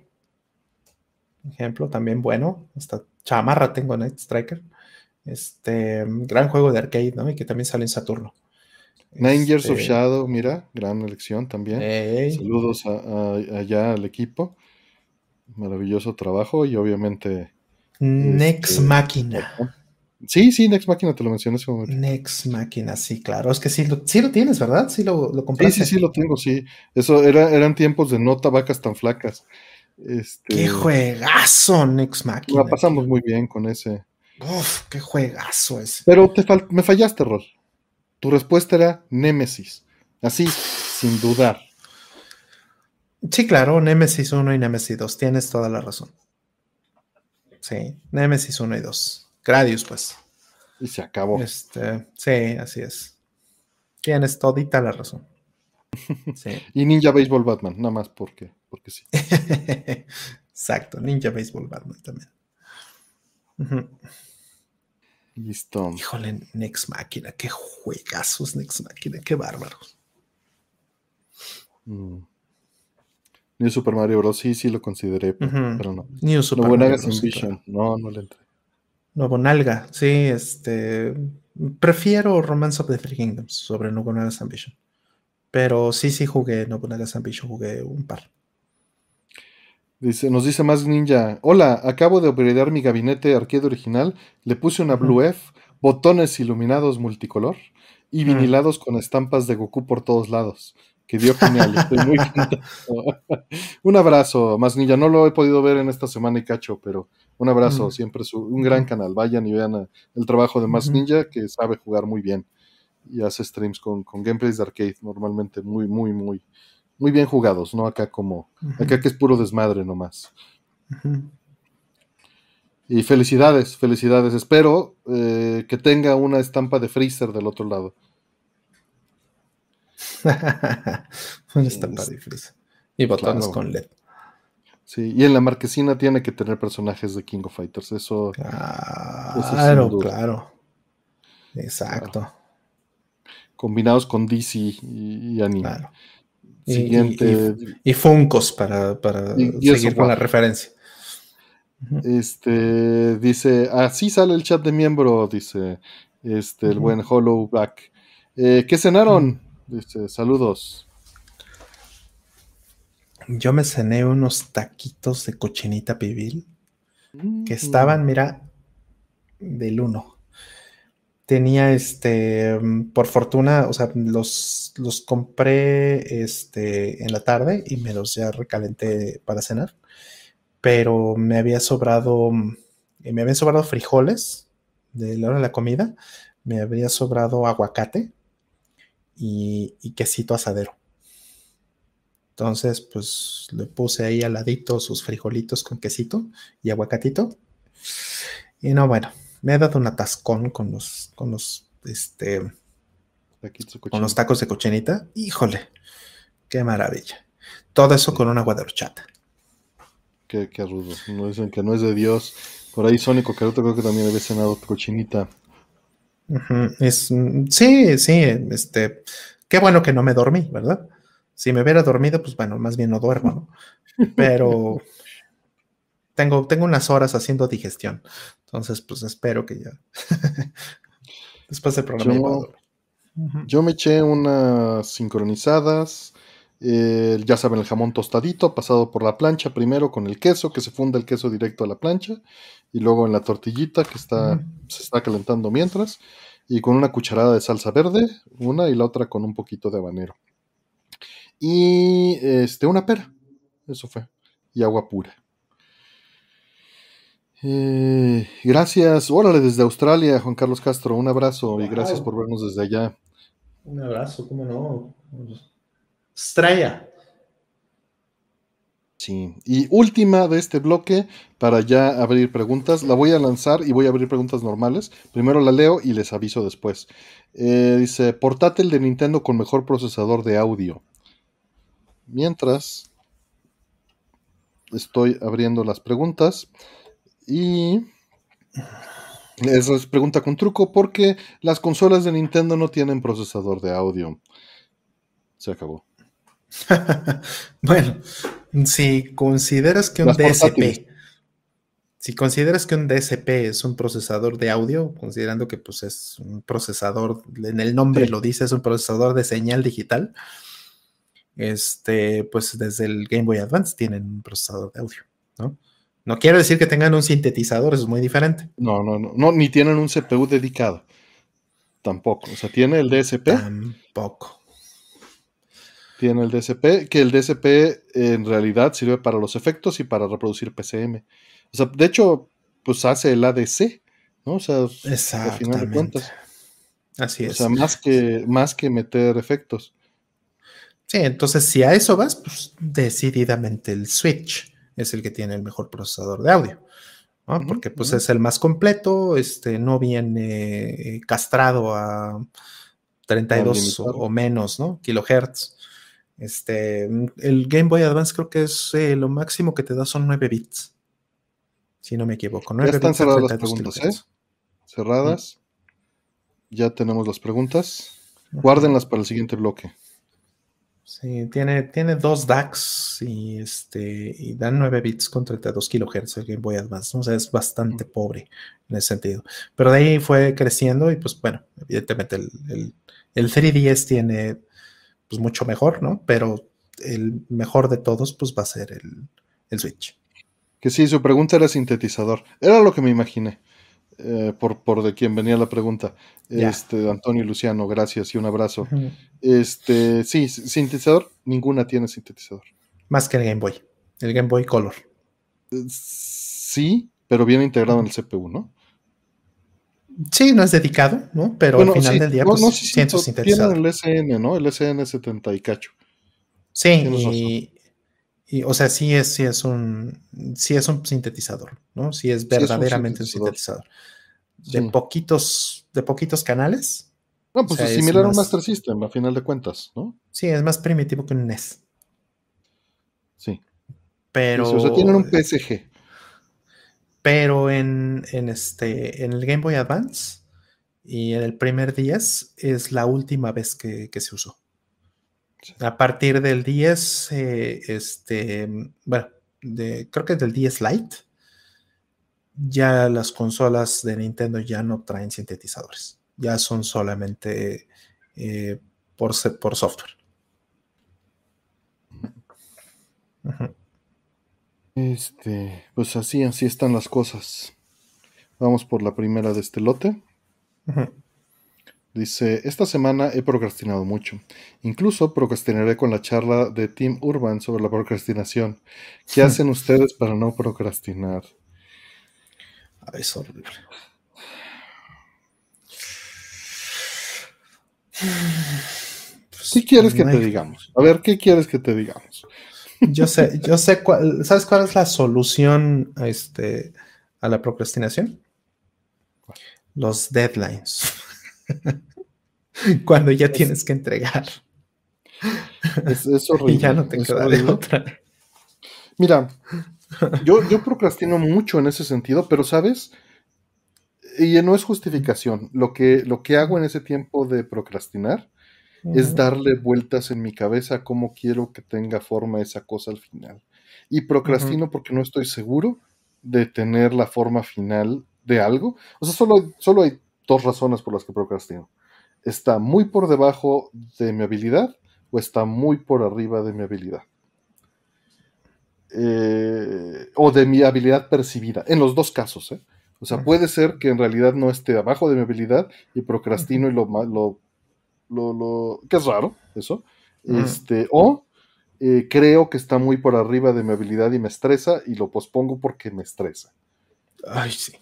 ejemplo, también bueno. Hasta chamarra tengo Night Striker. Este, gran juego de arcade, ¿no? Y que también sale en Saturno. Nine Years of este, Shadow, mira, gran elección también. Saludos allá al equipo maravilloso trabajo y obviamente... Next este, Máquina. Sí, sí, Next Máquina te lo mencioné ese momento. Next Máquina, sí, claro. Es que sí lo, sí lo tienes, ¿verdad? Sí lo, lo compraste. Sí, sí, sí, lo tengo, sí. Eso era, eran tiempos de no tabacas tan flacas. Este, ¡Qué juegazo, Next Máquina! La pasamos muy bien con ese. Uf, qué juegazo ese. Pero te me fallaste, Rol. Tu respuesta era Nemesis. Así, sin dudar. Sí, claro, Nemesis 1 y Nemesis 2, tienes toda la razón. Sí, Nemesis 1 y 2. Gradius, pues. Y se acabó. Este, sí, así es. Tienes todita la razón. Sí. y Ninja Baseball Batman, nada más porque, porque sí. Exacto, Ninja Baseball Batman también. Listo. Híjole, Next Máquina, qué juegazos Next Máquina, qué bárbaros. Mm. New Super Mario Bros. sí, sí lo consideré, pero, no. New Super Mario Bros. Vision. No, no le entré. Nalga, sí, este. Prefiero Romance of the Three Kingdoms sobre Nobunaga's Ambition. Pero sí, sí jugué Nobunaga's Ambition, jugué un par. Dice, nos dice más ninja. Hola, acabo de upgradear mi gabinete arcade original. Le puse una Blue F, botones iluminados multicolor y vinilados con estampas de Goku por todos lados que dio genial. Estoy muy un abrazo, más ninja. No lo he podido ver en esta semana y cacho, pero un abrazo. Siempre es un gran canal. Vayan y vean el trabajo de Más Ninja, que sabe jugar muy bien y hace streams con, con gameplays de arcade, normalmente muy, muy, muy, muy bien jugados, ¿no? Acá como, acá que es puro desmadre nomás. Y felicidades, felicidades. Espero eh, que tenga una estampa de Freezer del otro lado. Una Y botones con LED. Sí, y en la marquesina tiene que tener personajes de King of Fighters. Eso. Claro, claro. Exacto. Combinados con DC y, anime. Siguiente. Y, Funcos para, para seguir con la referencia. Este dice, así sale el chat de miembro, dice este, el buen Hollow Black. Eh, ¿Qué cenaron? Dice, saludos. Yo me cené unos taquitos de cochinita pibil que estaban, mira, del uno. Tenía este, por fortuna, o sea, los, los compré este, en la tarde y me los ya recalenté para cenar. Pero me había sobrado, me habían sobrado frijoles de la hora de la comida, me había sobrado aguacate y, quesito asadero. Entonces, pues le puse ahí al ladito sus frijolitos con quesito y aguacatito. Y no, bueno, me ha dado un atascón con los, con los, este, con los tacos de cochinita. Híjole, qué maravilla. Todo eso con una agua de horchata. Qué, qué rudo. No dicen que no es de Dios. Por ahí Sónico Caruto creo que también había cenado cochinita. es, sí, sí, este, qué bueno que no me dormí, ¿verdad? Si me hubiera dormido, pues bueno, más bien no duermo, ¿no? Pero tengo, tengo unas horas haciendo digestión. Entonces, pues espero que ya. Después del programa. Yo, yo me eché unas sincronizadas. Eh, ya saben, el jamón tostadito, pasado por la plancha primero con el queso, que se funda el queso directo a la plancha, y luego en la tortillita que está, se está calentando mientras, y con una cucharada de salsa verde, una y la otra con un poquito de habanero. Y este, una pera, eso fue, y agua pura. Eh, gracias, órale desde Australia, Juan Carlos Castro, un abrazo y gracias por vernos desde allá. Un abrazo, cómo no. Estrella. Sí, y última de este bloque para ya abrir preguntas. La voy a lanzar y voy a abrir preguntas normales. Primero la leo y les aviso después. Eh, dice, portátil de Nintendo con mejor procesador de audio. Mientras estoy abriendo las preguntas y esa es pregunta con truco porque las consolas de Nintendo no tienen procesador de audio. Se acabó. bueno, si consideras que un DSP, si consideras que un DSP es un procesador de audio, considerando que pues es un procesador, en el nombre lo dice, es un procesador de señal digital, este, pues desde el Game Boy Advance tienen un procesador de audio, ¿no? No quiero decir que tengan un sintetizador, eso es muy diferente. No, no, no, no, ni tienen un CPU dedicado. Tampoco. O sea, tiene el DSP. Tampoco tiene el DSP, que el DSP en realidad sirve para los efectos y para reproducir PCM. O sea, de hecho, pues hace el ADC, ¿no? O sea, al final de cuentas. Así es. O sea, más que, más que meter efectos. Sí, entonces si a eso vas, pues decididamente el Switch es el que tiene el mejor procesador de audio. ¿no? Porque pues es el más completo, este, no viene eh, castrado a 32 o, menos, ¿no? Kilohertz. Este, el Game Boy Advance creo que es eh, lo máximo que te da son 9 bits. Si no me equivoco. 9 ya están cerradas las preguntas, ¿eh? Cerradas. Ya tenemos las preguntas. Guárdenlas para el siguiente bloque. Sí, tiene, tiene dos DAX y, este, y dan 9 bits con 32 kilohertz el Game Boy Advance. O sea, es bastante pobre en ese sentido. Pero de ahí fue creciendo y pues bueno, evidentemente el, el, el 3DS tiene pues mucho mejor, ¿no? Pero el mejor de todos, pues va a ser el, Switch. Que sí, su pregunta era sintetizador. Era lo que me imaginé. Eh, por, por, de quien venía la pregunta. Este, Antonio Luciano, gracias y un abrazo. Este, sí, sintetizador, ninguna tiene sintetizador. Más que el Game Boy. El Game Boy Color. Sí, pero viene integrado en el CPU, ¿no? Sí, no es dedicado, ¿no? Pero al final del día, pues, no, sí, Tiene el SN, ¿no? El SN70 y cacho. Sí, y, o sea, sí es, sí es un, sí es un sintetizador, ¿no? Sí es verdaderamente un sintetizador. De poquitos, de poquitos canales. No, pues es similar a un Master System, a final de cuentas, ¿no? Sí, es más primitivo que un NES. Sí. Pero. o sea, tienen un PSG. Pero en, este, en el Game Boy Advance y en el primer 10 es la última vez que, se usó. A partir del 10, eh, este, bueno, creo que es del 10 Lite, ya las consolas de Nintendo ya no traen sintetizadores, ya son solamente eh, por, por software. Este, pues así, así están las cosas. Vamos por la primera de este lote. Dice, esta semana he procrastinado mucho. Incluso procrastinaré con la charla de Team Urban sobre la procrastinación. ¿Qué hacen ustedes para no procrastinar? es horrible. ¿Qué quieres que te digamos? A ver, ¿qué quieres que te digamos? Yo sé, yo sé cuál, ¿sabes cuál es la solución a, este, a la procrastinación? Los deadlines. Cuando ya tienes que entregar. Es, horrible. Y ya no te queda de otra. Mira, yo, yo procrastino mucho en ese sentido, pero sabes, y no es justificación. Lo que, lo que hago en ese tiempo de procrastinar es darle vueltas en mi cabeza a cómo quiero que tenga forma esa cosa al final. Y procrastino porque no estoy seguro de tener la forma final de algo. O sea, solo, solo hay dos razones por las que procrastino. Está muy por debajo de mi habilidad o está muy por arriba de mi habilidad. Eh, o de mi habilidad percibida, en los dos casos. ¿eh? O sea, puede ser que en realidad no esté abajo de mi habilidad y procrastino y lo, lo, lo, lo, que es raro eso, este, o eh, creo que está muy por arriba de mi habilidad y me estresa y lo pospongo porque me estresa. Ay, sí.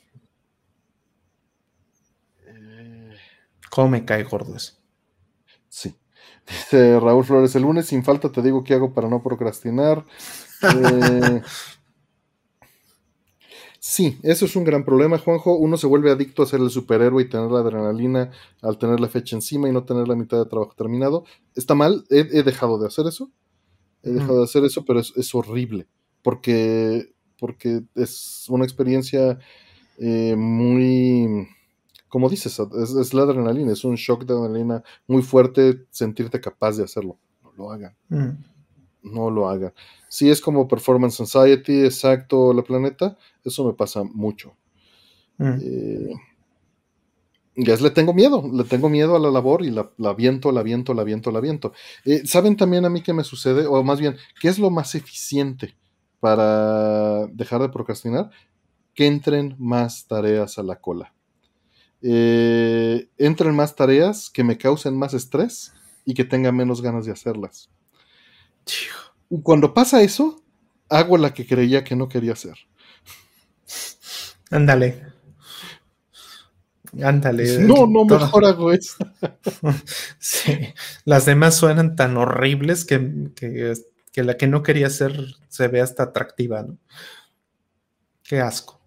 ¿Cómo me cae gordo eso? Sí. Dice Raúl Flores, el lunes sin falta te digo qué hago para no procrastinar. Eh, sí, eso es un gran problema, Juanjo. Uno se vuelve adicto a ser el superhéroe y tener la adrenalina al tener la fecha encima y no tener la mitad de trabajo terminado. Está mal, he, dejado de hacer eso. He dejado de hacer eso, pero es, horrible. Porque, porque es una experiencia eh, muy como dices, es, la adrenalina, es un shock de adrenalina muy fuerte sentirte capaz de hacerlo. No lo hagan. Mm. No lo hagan. Si es como Performance Anxiety, exacto, la planeta, eso me pasa mucho. Mm. Eh, ya le tengo miedo, le tengo miedo a la labor y la, la viento, la viento, la viento, la viento. Eh, ¿Saben también a mí qué me sucede? O más bien, ¿qué es lo más eficiente para dejar de procrastinar? Que entren más tareas a la cola eh, entren más tareas que me causen más estrés y que tenga menos ganas de hacerlas. Y cuando pasa eso, hago la que creía que no quería hacer. Ándale. Ándale. No, no, mejor hago eso. sí. Las demás suenan tan horribles que, que, la que no quería hacer se ve hasta atractiva, ¿no? Qué asco.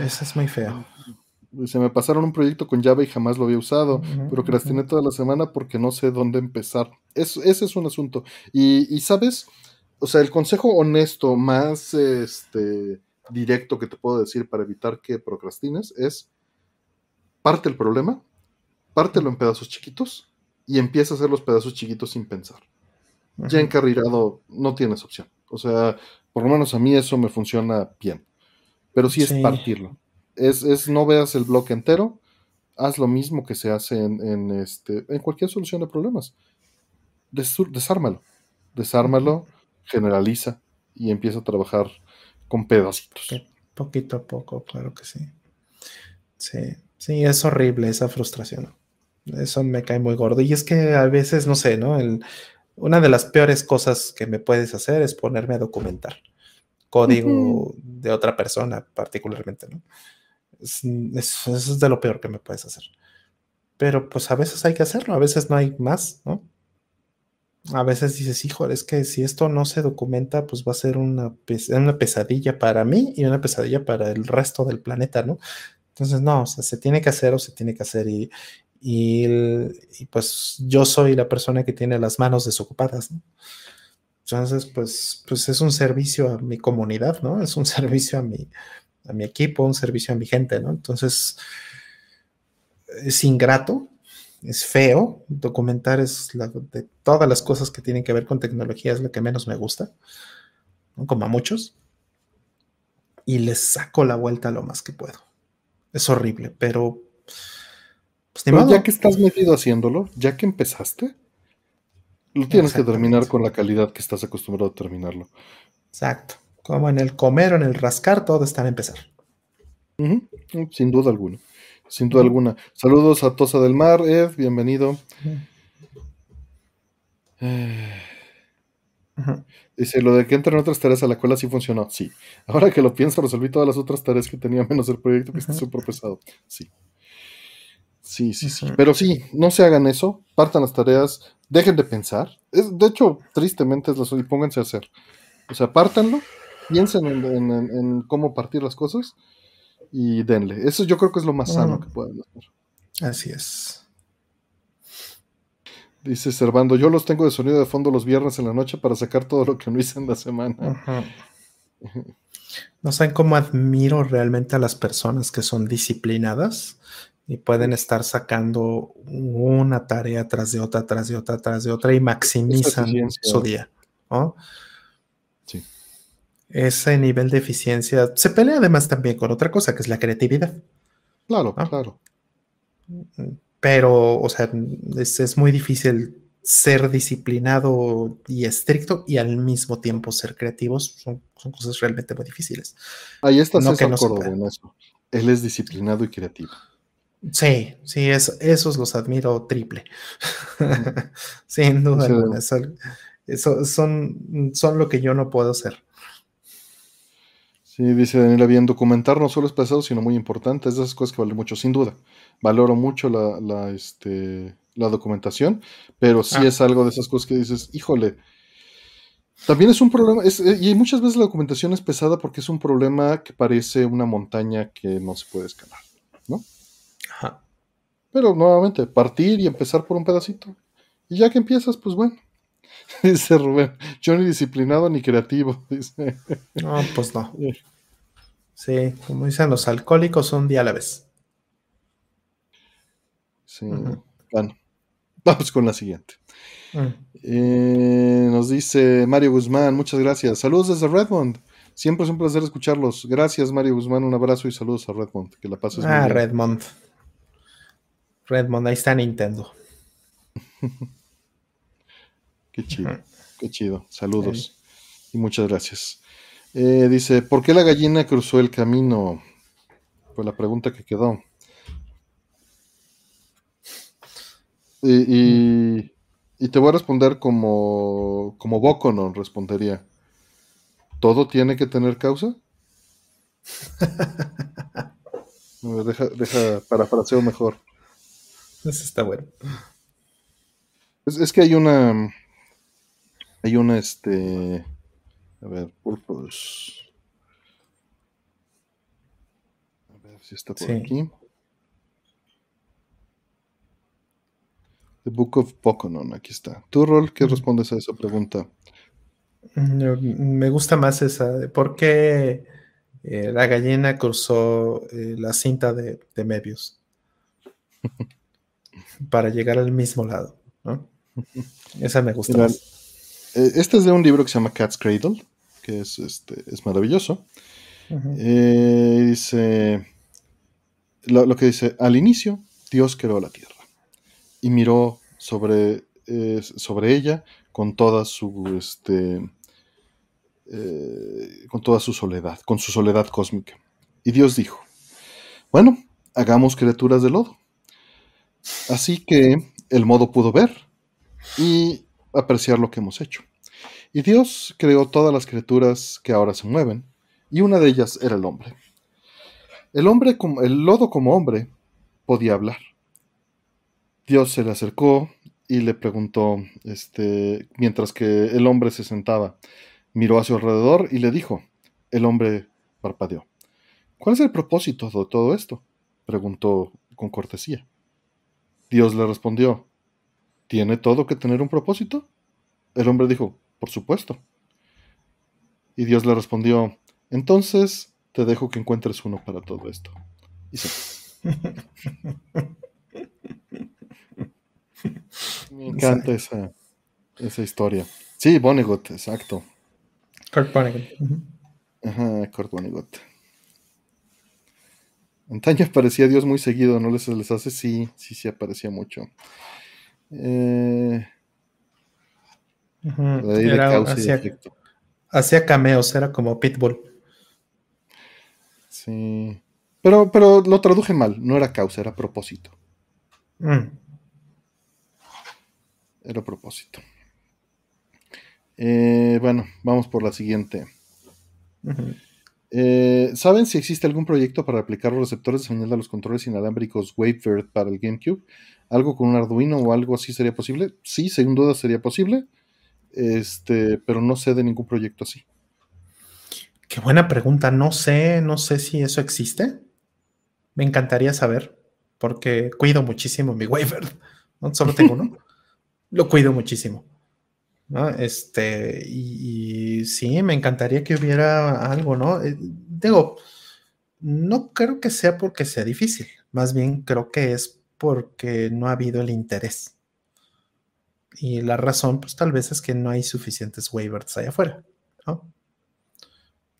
Esa es muy fea se me pasaron un proyecto con Java y jamás lo había usado. pero procrastiné toda la semana porque no sé dónde empezar. ese es un asunto. Y, sabes, o sea, el consejo honesto más este, directo que te puedo decir para evitar que procrastines es parte el problema, pártelo en pedazos chiquitos y empieza a hacer los pedazos chiquitos sin pensar. Ya encarrilado no tienes opción. O sea, por lo menos a mí eso me funciona bien. Pero sí es partirlo es, no veas el bloque entero, haz lo mismo que se hace en, este, en cualquier solución de problemas. desármalo, desármalo, generaliza y empieza a trabajar con pedacitos. Poquito a poco, claro que sí. Sí, sí, es horrible esa frustración. Eso me cae muy gordo. Y es que a veces, no sé, ¿no? El, una de las peores cosas que me puedes hacer es ponerme a documentar código de otra persona, particularmente, ¿no? Eso es de lo peor que me puedes hacer. Pero pues a veces hay que hacerlo, a veces no hay más, ¿no? A veces dices, hijo, es que si esto no se documenta, pues va a ser una, una pesadilla para mí y una pesadilla para el resto del planeta, ¿no? Entonces, no, o sea, se tiene que hacer o se tiene que hacer y, y, pues yo soy la persona que tiene las manos desocupadas, ¿no? Entonces, pues, pues es un servicio a mi comunidad, ¿no? Es un servicio a mi, a mi equipo, un servicio a mi gente, ¿no? Entonces, es ingrato, es feo. Documentar es la, de todas las cosas que tienen que ver con tecnología, es lo que menos me gusta, como a muchos. Y les saco la vuelta lo más que puedo. Es horrible, pero. Pues, pero ya que estás metido haciéndolo, ya que empezaste, lo tienes que terminar con la calidad que estás acostumbrado a terminarlo. Exacto como en el comer o en el rascar, todo está en empezar. Sin duda alguna. Sin duda alguna. Saludos a Tosa del Mar, Ed, bienvenido. Dice, lo de que entren otras tareas a la cola sí funcionó. Sí. Ahora que lo pienso, resolví todas las otras tareas que tenía menos el proyecto que está súper pesado. Sí. Sí, sí, sí. Pero sí, no se hagan eso, partan las tareas, dejen de pensar. Es, de hecho, tristemente es la y pónganse a hacer. O sea, pártanlo, piensen en, cómo partir las cosas y denle. Eso yo creo que es lo más sano que pueden hacer. Así es. Dice Servando, yo los tengo de sonido de fondo los viernes en la noche para sacar todo lo que no hice en la semana. No saben cómo admiro realmente a las personas que son disciplinadas y pueden estar sacando una tarea tras de otra, tras de otra, tras de otra y maximizan su día. Ese nivel de eficiencia se pelea además también con otra cosa que es la creatividad. Claro, claro. Pero, o sea, es, muy difícil ser disciplinado y estricto y al mismo tiempo ser creativos. Son, cosas realmente muy difíciles. Ahí está no César no eso. Él es disciplinado y creativo. Sí, sí, esos los admiro triple. Sin duda Eso, son, son lo que yo no puedo hacer. Sí, dice Daniela bien, documentar no solo es pesado, sino muy importante. Es de esas cosas que vale mucho, sin duda. Valoro mucho la, la, este, la documentación, pero sí ah. es algo de esas cosas que dices, híjole, también es un problema, eh, y muchas veces la documentación es pesada porque es un problema que parece una montaña que no se puede escalar, ¿no? Pero nuevamente, partir y empezar por un pedacito. Y ya que empiezas, pues bueno. Dice Rubén, yo ni disciplinado ni creativo. Dice. No, pues no. Sí, como dicen los alcohólicos, un día a la vez. Sí. Bueno, vamos con la siguiente. Mm. Eh, nos dice Mario Guzmán, muchas gracias. Saludos desde Redmond. Siempre es un placer escucharlos. Gracias, Mario Guzmán. Un abrazo y saludos a Redmond. Que la pases ah, Redmond. Redmond, ahí está Nintendo. qué chido, qué chido. Saludos y muchas gracias. Eh, dice, ¿por qué la gallina cruzó el camino? Fue la pregunta que quedó. Y, te voy a responder como, como Boco no respondería. ¿Todo tiene que tener causa? deja, deja parafraseo mejor. Eso está bueno. Es, que hay una. Hay una, este. A ver, purpose. A ver si está por aquí. The Book of Pokémon, aquí está. ¿Tú, Rol, qué respondes a esa pregunta? Mm, me gusta más esa, de por qué eh, la gallina cruzó eh, la cinta de, de para llegar al mismo lado. Esa me gusta. Eh, este es de un libro que se llama Cat's Cradle, que es, este, es maravilloso. Eh, dice lo, que dice, al inicio Dios creó la tierra y miró sobre, eh, sobre ella con toda su este, con toda su soledad, con su soledad cósmica. Y Dios dijo, bueno, hagamos criaturas de lodo Así que el modo pudo ver y apreciar lo que hemos hecho. Y Dios creó todas las criaturas que ahora se mueven, y una de ellas era el hombre. El hombre, el lodo como hombre, podía hablar. Dios se le acercó y le preguntó, este, mientras que el hombre se sentaba, miró a su alrededor y le dijo, el hombre parpadeó. ¿Cuál es el propósito de todo esto? preguntó con cortesía. Dios le respondió, ¿tiene todo que tener un propósito? El hombre dijo, por supuesto. Y Dios le respondió, entonces te dejo que encuentres uno para todo esto. Y Me encanta esa, esa historia. Sí, Vonnegut, exacto. Kurt Vonnegut. Ajá, Kurt Vonnegut. Antaño aparecía Dios muy seguido, ¿no les, les hace? Sí, sí, sí aparecía mucho. Eh, hacía, cameos, era como Pitbull. Sí. Pero, pero lo traduje mal, no era causa, era propósito. Mm. Era propósito. Eh, bueno, vamos por la siguiente. Eh, ¿Saben si existe algún proyecto para aplicar los receptores de señal de los controles inalámbricos WaveBird para el GameCube? ¿Algo con un Arduino o algo así sería posible? Sí, sin duda sería posible, este, pero no sé de ningún proyecto así. Qué buena pregunta. No sé, no sé si eso existe. Me encantaría saber, porque cuido muchísimo mi WaveBird. No solo tengo uno. Lo cuido muchísimo. Este, y, sí, me encantaría que hubiera algo, ¿no? Eh, digo, no creo que sea porque sea difícil, más bien creo que es porque no ha habido el interés. Y la razón, pues tal vez es que no hay suficientes waivers allá afuera.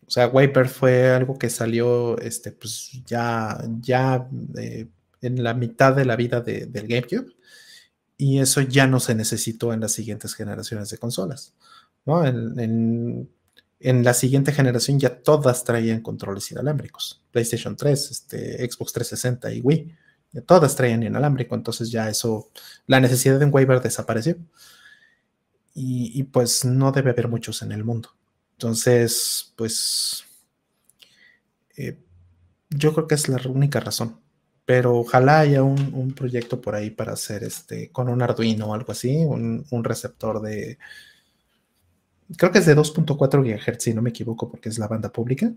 O sea, Waiver fue algo que salió, este, pues ya, ya eh, en la mitad de la vida del GameCube y eso ya no se necesitó en las siguientes generaciones de consolas. ¿no? En, la siguiente generación ya todas traían controles inalámbricos. PlayStation 3, este, Xbox 360 y Wii, todas traían inalámbrico, entonces ya eso, la necesidad de un waiver desapareció. Y, pues no debe haber muchos en el mundo. Entonces, pues eh, yo creo que es la única razón pero ojalá haya un, proyecto por ahí para hacer este con un Arduino o algo así, un, receptor de, creo que es de 2.4 GHz, si no me equivoco, porque es la banda pública.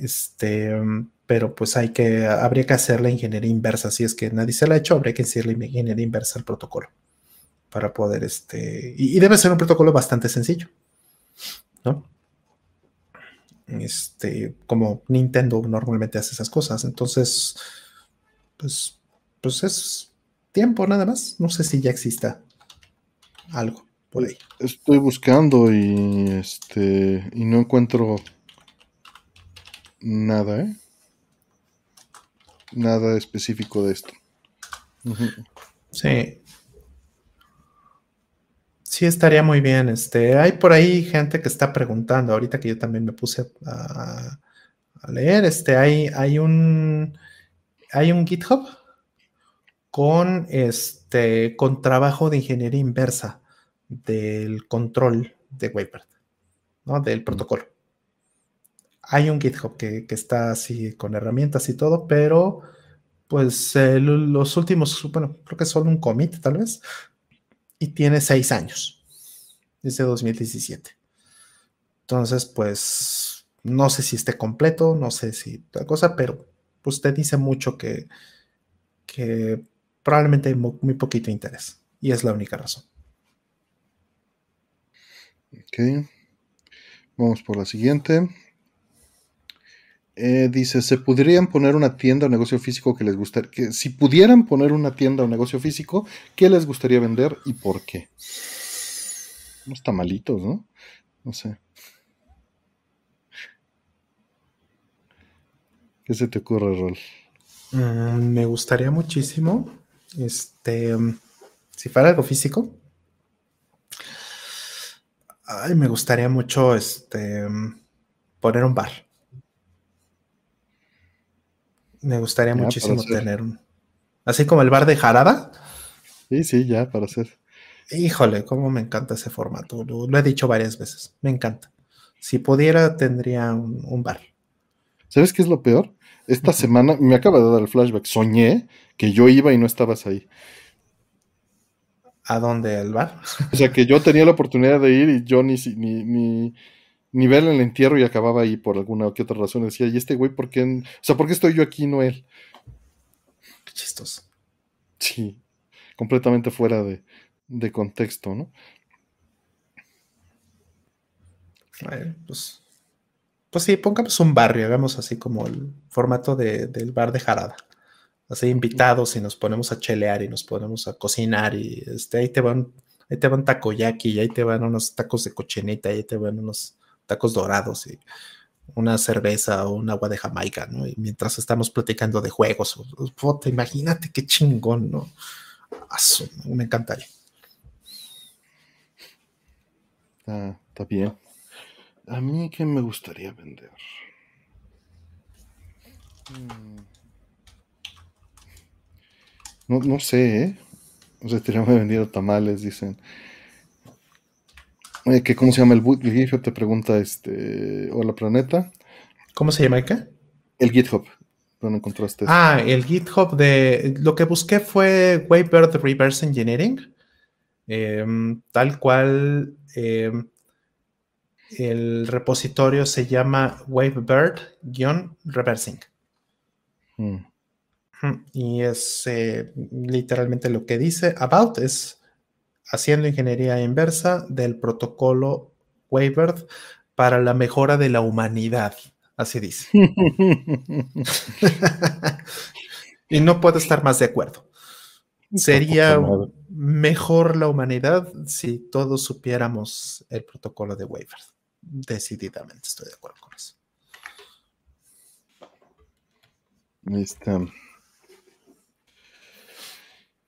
Este, pero pues hay que, habría que hacer la ingeniería inversa, si es que nadie se la ha hecho, habría que hacer la ingeniería inversa al protocolo para poder, este, y, debe ser un protocolo bastante sencillo, ¿no? Este, como Nintendo normalmente hace esas cosas, entonces pues, pues es tiempo nada más. No sé si ya exista algo. Estoy buscando y este y no encuentro nada, ¿eh? Nada específico de esto. Sí. Sí, estaría muy bien. Este, hay por ahí gente que está preguntando, ahorita que yo también me puse a, leer, este, hay, hay un hay un GitHub con este con trabajo de ingeniería inversa del control de Waypart, ¿no? Del protocolo. Hay un GitHub que, está así con herramientas y todo, pero pues los últimos, bueno, creo que solo un commit tal vez, y tiene seis años, desde 2017. Entonces, pues, no sé si esté completo, no sé si tal cosa, pero te dice mucho que, que probablemente hay muy, poquito interés. Y es la única razón. Ok. Vamos por la siguiente. Eh, dice, ¿se podrían poner una tienda o negocio físico que les gustaría, que si pudieran poner una tienda o negocio físico, ¿qué les gustaría vender y por qué? Unos tamalitos, ¿no? No sé. ¿Qué se te ocurre, Rol? Mm, me gustaría muchísimo, este, si fuera algo físico, ay, me gustaría mucho, este, poner un bar. Me gustaría muchísimo tener un, así como el bar de Jarada. Sí, sí, ya, para hacer. Híjole, cómo me encanta ese formato. Lo, he dicho varias veces. Me encanta. Si pudiera, tendría un bar. ¿Sabes qué es lo peor? Esta semana me acaba de dar el flashback. Soñé que yo iba y no estabas ahí. ¿A dónde? ¿Al bar? O sea, que yo tenía la oportunidad de ir y yo ni, ni, ni, ver el entierro y acababa ahí por alguna o que otra razón. Decía, ¿y este güey por qué? O sea, ¿por qué estoy yo aquí y no él? Qué chistoso. Sí, completamente fuera de, de contexto, ¿no? pues pues sí, pongamos un barrio, hagamos así como el formato del bar de Jarada. Así invitados y nos ponemos a chelear y nos ponemos a cocinar y este, ahí te van, ahí te van takoyaki y ahí te van unos tacos de cochinita y ahí te van unos tacos dorados y una cerveza o un agua de Jamaica, ¿no? Y mientras estamos platicando de juegos, o, imagínate qué chingón, ¿no? me encantaría. Ah, está bien. A mí, ¿qué me gustaría vender? Mm. No, no sé, ¿eh? O sea, te vendido tamales, dicen. ¿Qué, ¿cómo se llama el, el Te pregunta, este, hola planeta. ¿Cómo se llama acá? El GitHub. ¿Dónde encontraste? Ah, el GitHub de. Lo que busqué fue Wavebird Reverse Engineering. Em, tal cual. Em, el repositorio se llama Wavebird-reversing. Hmm. Y es eh, literalmente lo que dice about es haciendo ingeniería inversa del protocolo Wavebird para la mejora de la humanidad. Así dice. y no puedo estar más de acuerdo. Sería mejor la humanidad si todos supiéramos el protocolo de Wavebird. Decididamente estoy de acuerdo con eso. Ahí está.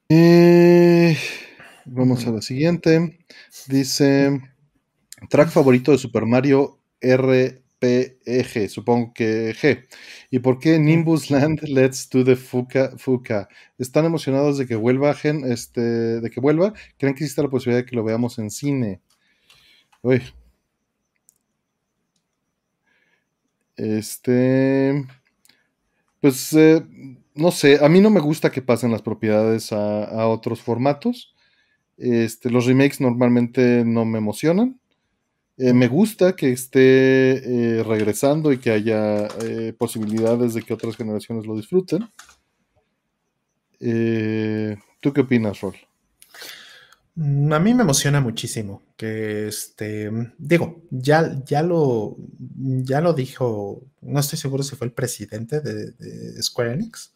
Eh, vamos a la siguiente. Dice: track favorito de Super Mario R PG, supongo que G. ¿Y por qué Nimbus Land Let's Do the Fuka Fuka? ¿Están emocionados de que vuelva, Gen, este, de que vuelva? ¿Creen que existe la posibilidad de que lo veamos en cine? Uy. Este. Pues eh, no sé, a mí no me gusta que pasen las propiedades a, a otros formatos. Este, los remakes normalmente no me emocionan. Eh, me gusta que esté eh, regresando y que haya eh, posibilidades de que otras generaciones lo disfruten. ¿Tú qué opinas, Rol? Mm, a mí me emociona muchísimo que este, digo, ya, ya lo, ya lo dijo, no estoy seguro si fue el presidente de, Square Enix,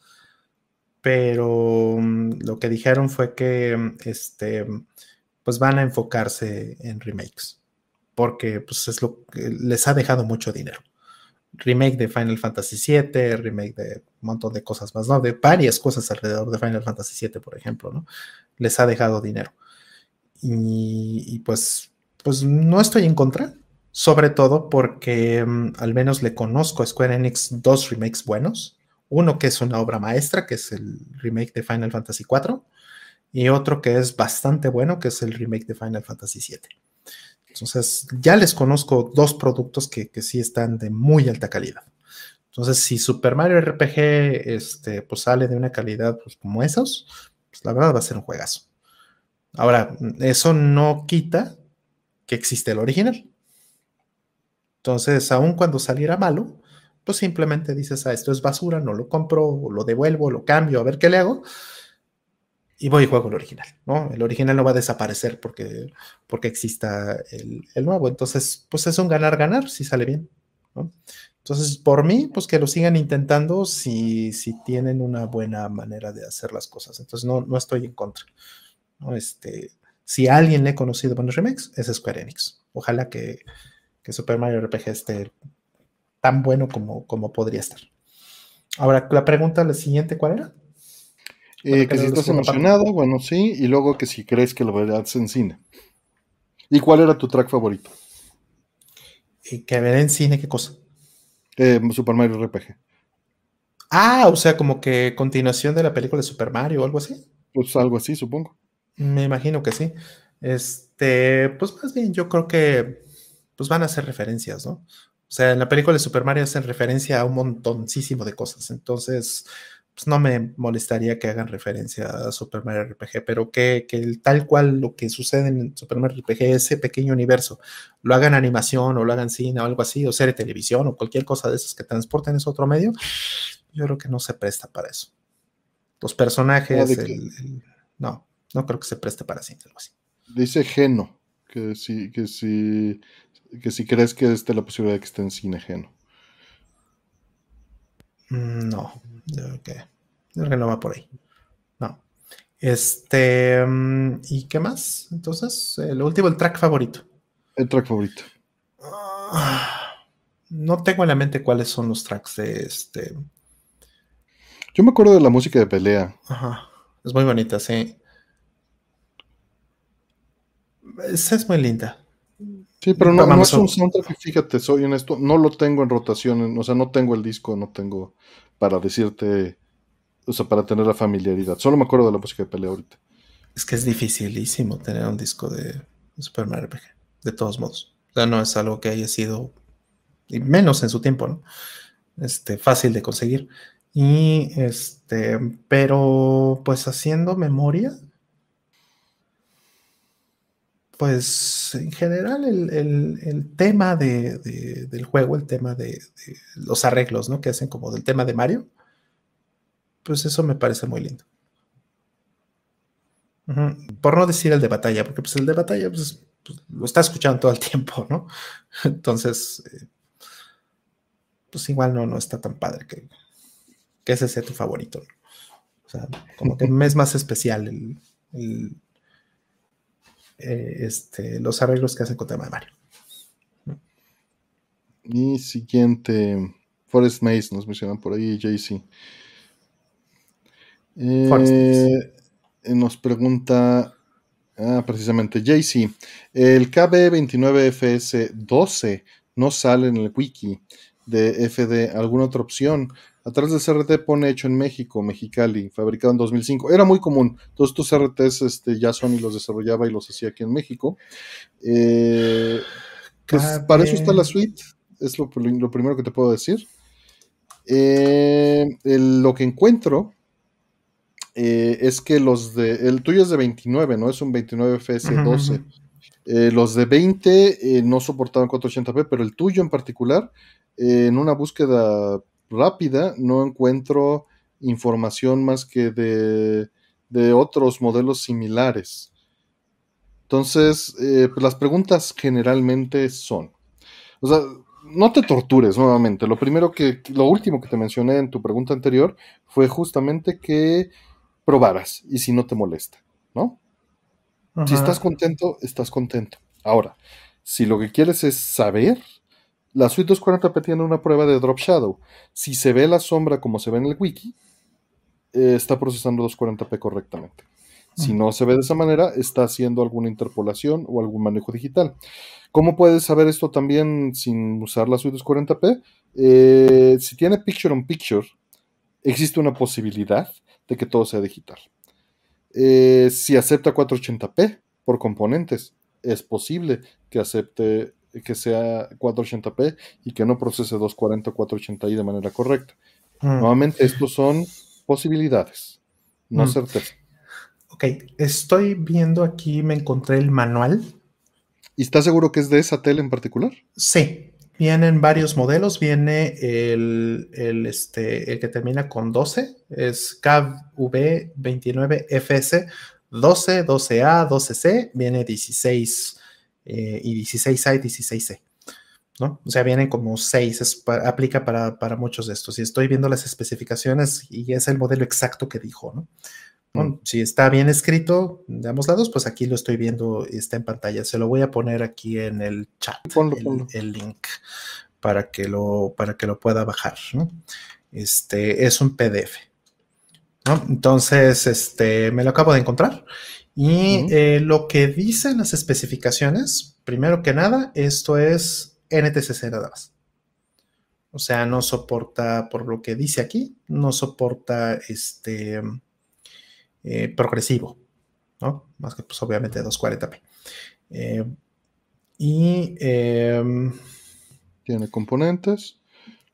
pero mm, lo que dijeron fue que este, pues van a enfocarse en remakes porque pues, es lo les ha dejado mucho dinero. Remake de Final Fantasy VII, remake de un montón de cosas más, ¿no? De varias cosas alrededor de Final Fantasy VII, por ejemplo, ¿no? Les ha dejado dinero. Y, pues, pues no estoy en contra, sobre todo porque mm, al menos le conozco a Square Enix dos remakes buenos. Uno que es una obra maestra, que es el remake de Final Fantasy IV, y otro que es bastante bueno, que es el remake de Final Fantasy VII. Entonces, ya les conozco dos productos que, sí están de muy alta calidad. Entonces, si Super Mario RPG este, pues sale de una calidad pues, como esos, pues la verdad va a ser un juegazo. Ahora, eso no quita que existe el original. Entonces, aun cuando saliera malo, pues simplemente dices, ah, esto es basura, no lo compro, lo devuelvo, lo cambio, a ver qué le hago y voy y juego el original, ¿no? El original no va a desaparecer porque, porque exista el, nuevo. Entonces, pues es un ganar-ganar si sale bien, ¿no? Entonces, por mí, pues que lo sigan intentando si, si tienen una buena manera de hacer las cosas. Entonces, no, no estoy en contra. Este, si alguien le ha conocido buenos remakes, es Square Enix. Ojalá que, que Super Mario RPG esté tan bueno como, como podría estar. Ahora, la pregunta, la siguiente, ¿cuál era? Eh, que si estás emocionado, bueno, sí, y luego que si crees que lo verás en cine. ¿Y cuál era tu track favorito? ¿Y que ver en cine qué cosa? Eh, Super Mario RPG. Ah, o sea, como que continuación de la película de Super Mario o algo así. Pues algo así, supongo. Me imagino que sí. Este, pues más bien yo creo que pues van a ser referencias, ¿no? O sea, en la película de Super Mario hacen referencia a un montoncísimo de cosas. Entonces, pues no me molestaría que hagan referencia a Super Mario RPG, pero que, tal cual lo que sucede en Super Mario RPG, ese pequeño universo, lo hagan animación o lo hagan cine o algo así, o serie de televisión o cualquier cosa de esas que transporten ese otro medio, yo creo que no se presta para eso. Los personajes, no, no creo que se preste para cine, algo así. Dice Geno, que si, que si, que si crees que esté la posibilidad de que esté en cine Geno. Mm, no, yo creo que, no va por ahí. No. Este, mm, ¿y qué más? Entonces, el último, el track favorito. El track favorito. Ah, no tengo en la mente cuáles son los tracks de este. Yo me acuerdo de la música de pelea. Ajá. Es muy bonita, sí. Esa es muy linda. Sí, pero no, es un soundtrack, fíjate, soy honesto, no lo tengo en rotación, o sea, no tengo el disco, no tengo para decirte, o sea, para tener la familiaridad. Solo me acuerdo de la música de pelea ahorita. Es que es dificilísimo tener un disco de Super Mario RPG, de todos modos. O sea, no es algo que haya sido y menos en su tiempo, ¿no? Este, fácil de conseguir. Y este, pero pues haciendo memoria, pues en general el, tema del juego, el tema de, los arreglos, ¿no? Que hacen como del tema de Mario, pues eso me parece muy lindo. Por no decir el de batalla, porque pues el de batalla pues, pues, lo está escuchando todo el tiempo, ¿no? Entonces, eh, pues igual no, no está tan padre que, que ese sea tu favorito. O sea, como que es más especial el, eh, este, los arreglos que hacen con tema de Mario. Y siguiente, Forest Maze, nos mencionan por ahí, JC. Eh, nos pregunta ah, precisamente JC, el KB29FS12 no sale en el wiki de FD, ¿alguna otra opción? Atrás del CRT pone hecho en México, Mexicali, fabricado en 2005. Era muy común. Todos estos CRTs este, ya Sony los desarrollaba y los hacía aquí en México. Eh, pues, para eso está la suite. Es lo, primero que te puedo decir. Eh, lo que encuentro eh, es que los de. El tuyo es de 29, ¿no? Es un 29 FS12. los de 20 no soportaban 480p, pero el tuyo en particular, en una búsqueda rápida, no encuentro información más que de, de otros modelos similares. Entonces, eh, pues las preguntas generalmente son, o sea, no te tortures nuevamente. Lo primero que, lo último que te mencioné en tu pregunta anterior fue justamente que probaras y si no te molesta, ¿no? Si estás contento, estás contento. Ahora, si lo que quieres es saber, la suite 240p tiene una prueba de drop shadow. Si se ve la sombra como se ve en el wiki, eh, está procesando 240p correctamente. Si no se ve de esa manera, está haciendo alguna interpolación o algún manejo digital. ¿Cómo puedes saber esto también sin usar la suite 240p? Eh, si tiene picture on picture, existe una posibilidad de que todo sea digital. Eh, si acepta 480p por componentes, es posible que acepte que sea 480p y que no procese 240 o 480i de manera correcta. Mm. Nuevamente, estos son posibilidades, no mm. certeza. Ok, estoy viendo aquí, me encontré el manual. ¿Y estás seguro que es de esa tele en particular? Sí, vienen varios modelos. Viene el, este, el que termina con 12, es KV29FS 12, 12A, 12C, viene 16 eh, y 16A y 16C. ¿no? O sea, vienen como seis, aplica para, muchos de estos. Y estoy viendo las especificaciones y es el modelo exacto que dijo, ¿no? Mm. Si está bien escrito de ambos lados, pues aquí lo estoy viendo, está en pantalla. Se lo voy a poner aquí en el chat, el, link, para que, lo, para que lo pueda bajar, ¿no? Este es un PDF. ¿no? Entonces, este, me lo acabo de encontrar y eh, lo que dicen las especificaciones, primero que nada, esto es NTCC nada más. O sea, no soporta, por lo que dice aquí, no soporta este eh, progresivo, ¿no? Más que pues obviamente 240p. Eh, y em, tiene componentes.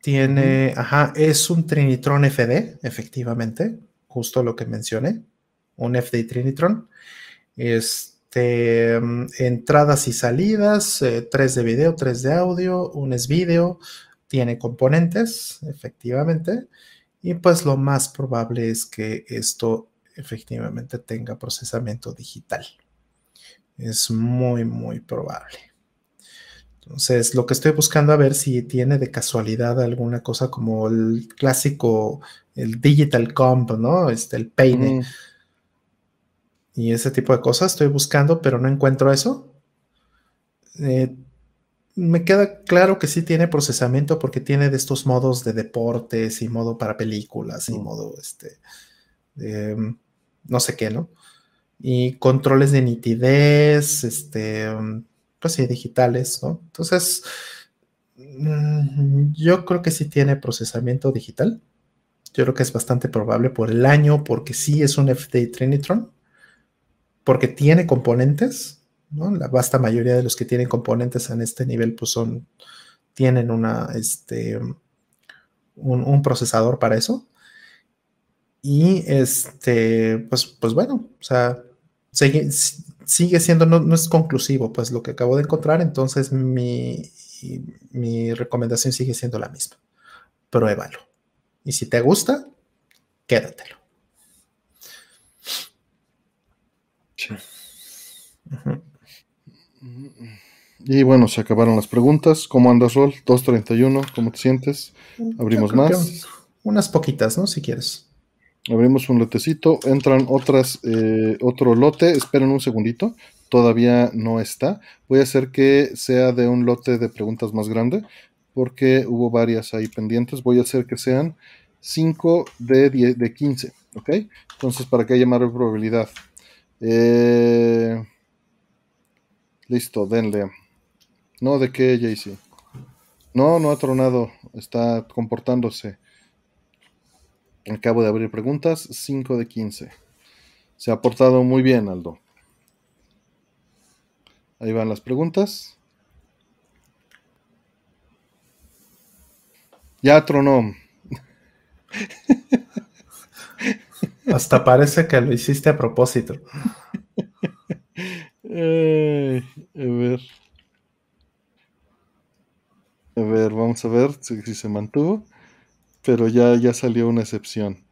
Tiene, ajá, es un Trinitron FD, efectivamente, justo lo que mencioné un FD Trinitron. Este, mm, entradas y salidas, 3 eh, de video, 3 de audio, un es video, tiene componentes, efectivamente, y pues lo más probable es que esto efectivamente tenga procesamiento digital. Es muy, muy probable. Entonces, lo que estoy buscando a ver si tiene de casualidad alguna cosa como el clásico, el digital comp, ¿no? Este, el peine. Mm y ese tipo de cosas. Estoy buscando, pero no encuentro eso. Eh, me queda claro que sí tiene procesamiento porque tiene de estos modos de deportes y modo para películas y mm. modo este no sé qué, ¿no? Y controles de nitidez, este, pues sí, digitales, ¿no? Entonces, mm, yo creo que sí tiene procesamiento digital. Yo creo que es bastante probable por el año, porque sí es un FD Trinitron porque tiene componentes. La vasta mayoría de los que tienen componentes en este nivel pues son tienen una, este, un, procesador para eso. Y este, pues, pues bueno, o sea, sigue, siendo, no, no, es conclusivo, pues lo que acabo de encontrar, entonces mi, mi recomendación sigue siendo la misma. Pruébalo. Y si te gusta, quédatelo. Y bueno, se acabaron las preguntas. ¿Cómo andas, Rol? 231, ¿cómo te sientes? Abrimos más. Unas poquitas, ¿no? Si quieres. Abrimos un lotecito. Entran otras, eh, otro lote. Esperen un segundito. Todavía no está. Voy a hacer que sea de un lote de preguntas más grande, porque hubo varias ahí pendientes. Voy a hacer que sean 5 de, de 15, ¿ok? Entonces, para que haya mayor probabilidad. Eh, listo, denle. No, ¿de qué, JC? No, no ha tronado. Está comportándose. Acabo de abrir preguntas. 5 de 15. Se ha portado muy bien, Aldo. Ahí van las preguntas. Ya tronó. Hasta parece que lo hiciste a propósito. a ver. A ver, vamos a ver si, se mantuvo. Pero ya, ya salió una excepción.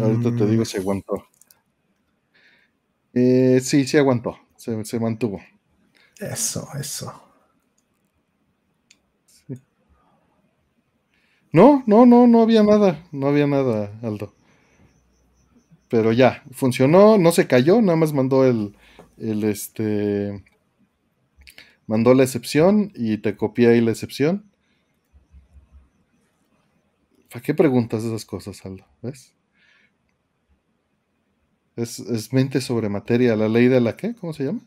Ahorita te digo si aguantó. Eh, sí, sí aguantó. Se, se mantuvo. Eso, eso. No, no, no, no había nada. No había nada, Aldo. Pero ya, funcionó, no se cayó, nada más mandó el, el este mandó la excepción y te copié ahí la excepción. ¿Para qué preguntas esas cosas, Aldo? ¿Ves? Es, mente sobre materia, la ley de la qué, ¿cómo se llama?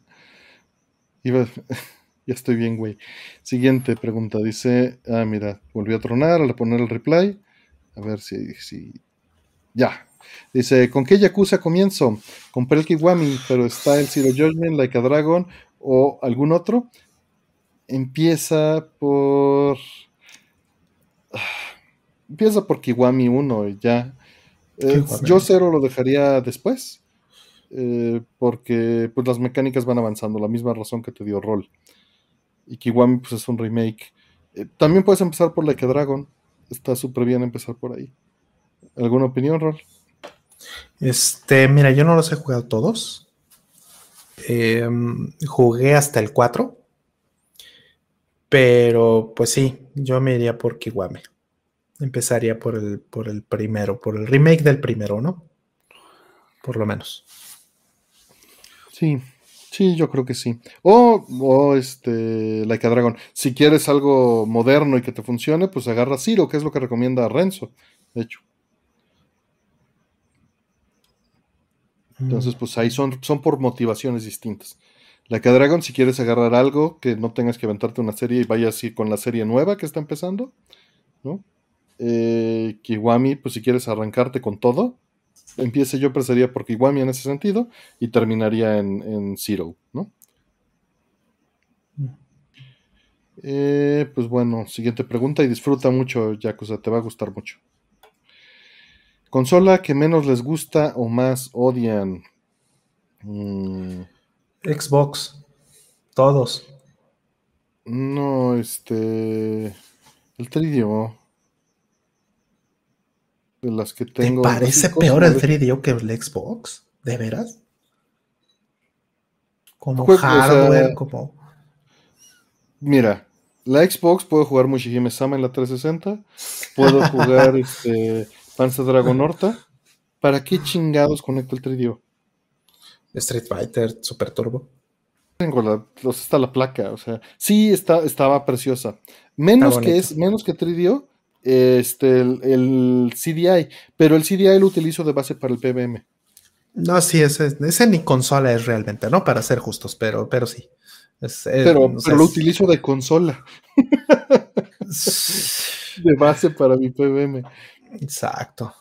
ya estoy bien, güey. Siguiente pregunta, dice, ah, mira, volvió a tronar al poner el reply. A ver si, si... Ya. Dice, ¿con qué Yakuza comienzo? Compré el Kiwami, pero está el Zero Judgment, Like a Dragon o algún otro empieza por. Empieza por Kiwami 1 ya. Eh, yo cero lo dejaría después. Eh, porque pues, las mecánicas van avanzando, la misma razón que te dio rol. Y Kiwami pues, es un remake. Eh, también puedes empezar por Like a Dragon. Está súper bien empezar por ahí. ¿Alguna opinión, Rol? Este, mira, yo no los he jugado todos. jugué hasta el 4. Pero pues sí, yo me iría por Kiwame. Empezaría por el, por el primero, por el remake del primero, ¿no? Por lo menos. Sí, sí, yo creo que sí. O, o este, Like a Dragon. Si quieres algo moderno y que te funcione, pues agarra Zero, que es lo que recomienda Renzo, de hecho. Entonces, mm. pues ahí son, son por motivaciones distintas. La que Dragon, si quieres agarrar algo que no tengas que aventarte una serie y vayas así con la serie nueva que está empezando, ¿no? Eh, Kiwami, pues si quieres arrancarte con todo, empiece yo empezaría por Kiwami en ese sentido y terminaría en, Zero, ¿no? Eh, pues bueno, siguiente pregunta y disfruta mucho, Yakuza, te va a gustar mucho. Consola que menos les gusta o más odian. Mm. Xbox. Todos. No, este. El 3DO. De las que tengo. ¿Te parece peor el 3DO que el Xbox? ¿De veras? Como hardware, como. Mira, la Xbox puedo jugar Mushihime Sama en la 360. Puedo jugar este Panzer Dragon Horta. ¿Para qué chingados conecto el 3DO? Street Fighter Super Turbo. Tengo la, está la placa, o sea, sí está, estaba preciosa. Menos que es, menos que 3DO, este, el, CDI, pero el CDI lo utilizo de base para el PBM. No, sí, ese, ese ni consola es realmente, ¿no? Para ser justos, pero, pero sí. pero, pero lo utilizo de consola. de base para mi PBM. Exacto.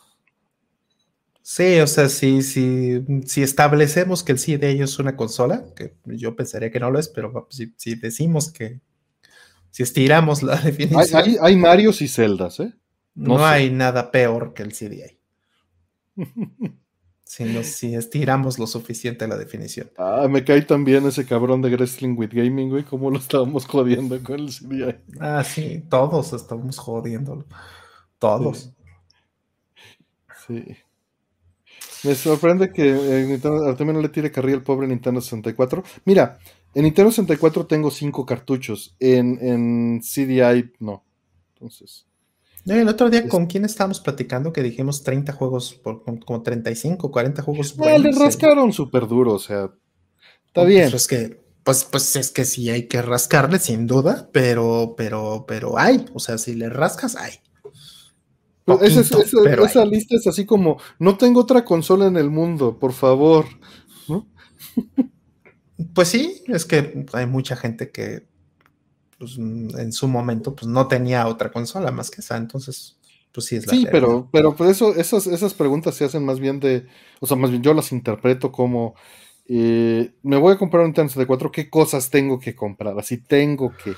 Sí, o sea, si, si, si establecemos que el CDI es una consola, que yo pensaría que no lo es, pero si, si decimos que, si estiramos la definición. Hay, hay, Marios y celdas, ¿eh? No, hay nada peor que el CDI. si, si estiramos lo suficiente la definición. Ah, me cae también ese cabrón de Wrestling with Gaming, güey, cómo lo estábamos jodiendo con el CDI. Ah, sí, todos estamos jodiéndolo. Todos. sí. Me sorprende que eh, Nintendo, también no le tire carrilla al pobre Nintendo 64. Mira, en Nintendo 64 tengo cinco cartuchos. En, en CDI no. Entonces. El otro día, ¿con quién estábamos platicando? Que dijimos 30 juegos, por, como 35, 40 juegos. No, le rascaron súper duro, o sea. Está pues bien. es que, pues, pues es que sí hay que rascarle, sin duda, pero, pero, pero hay. O sea, si le rascas, hay. Pues esa, lista es así como, no tengo otra consola en el mundo, por favor. Pues sí, es que hay mucha gente que pues, en su momento pues, no tenía otra consola más que esa, entonces pues sí es la Sí, pero, pero por eso esas, esas preguntas se hacen más bien de, o sea, más bien yo las interpreto como, eh, me voy a comprar un Nintendo 64, ¿qué cosas tengo que comprar? Así tengo que.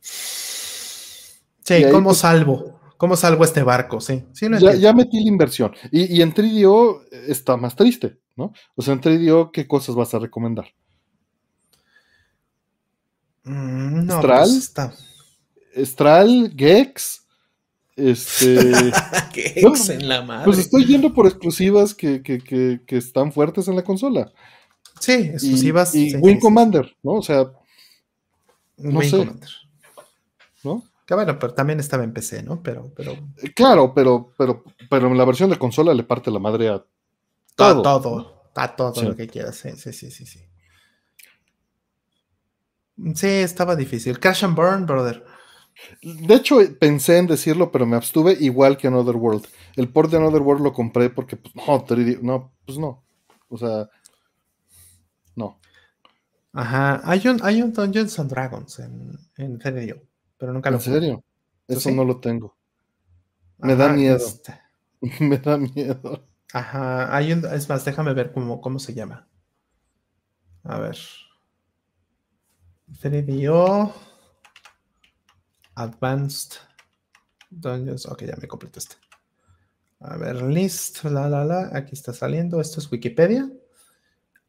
Sí, ¿cómo pues salvo? ¿Cómo salgo este barco? Sí, ya, metí la inversión. Y, en 3 está más triste, ¿no? O sea, en 3 ¿qué cosas vas a recomendar? Mm, no, Stral, pues está... Stral, Gex, este. Gex en la madre. Pues estoy yendo por exclusivas que, están fuertes en la consola. Sí, exclusivas. Y, Wing Commander, ¿no? O sea. No sé. Commander. Que bueno, pero también estaba en PC, ¿no? Pero, pero. Eh, claro, pero, pero, pero en la versión de consola le parte la madre a todo. A todo, a todo lo que quieras. Sí, sí, sí, sí, sí. Sí, estaba difícil. Crash and Burn, brother. De hecho, pensé en decirlo, pero me abstuve igual que Another World. El port de Another World lo compré porque, pues, no, no, pues no. O sea, no. Ajá, hay un, hay un Dungeons and Dragons en, en pero nunca lo ¿En serio? Eso no lo tengo. Me da miedo. Este. Me da miedo. Ajá, hay un, es más, déjame ver cómo, cómo se llama. A ver. 3DO Advanced Dungeons. Ok, ya me completo este. A ver, list, la, la, la. Aquí está saliendo. Esto es Wikipedia.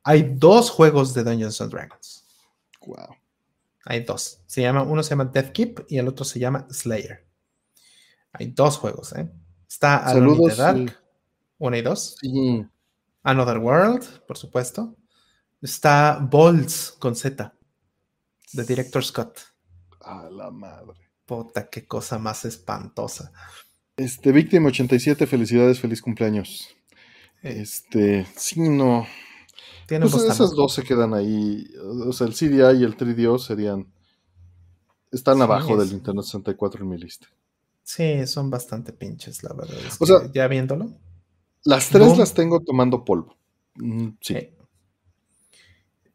Hay dos juegos de Dungeons and Dragons. Wow. Hay dos. Se llama, uno se llama Death Keep y el otro se llama Slayer. Hay dos juegos, ¿eh? Está Alone the Dark, uno y dos. Sí. Another World, por supuesto. Está Balls con Z, de Director Scott. A la madre. Puta, qué cosa más espantosa. Este, Víctima 87, felicidades, feliz cumpleaños. Este, sí, no. Pues esas dos se quedan ahí. O sea, el CDI y el 3DO serían. Están abajo del Nintendo 64 en mi lista. Sí, son bastante pinches, la verdad. o sea, ya viéndolo. Las tres las tengo tomando polvo. Mm, sí.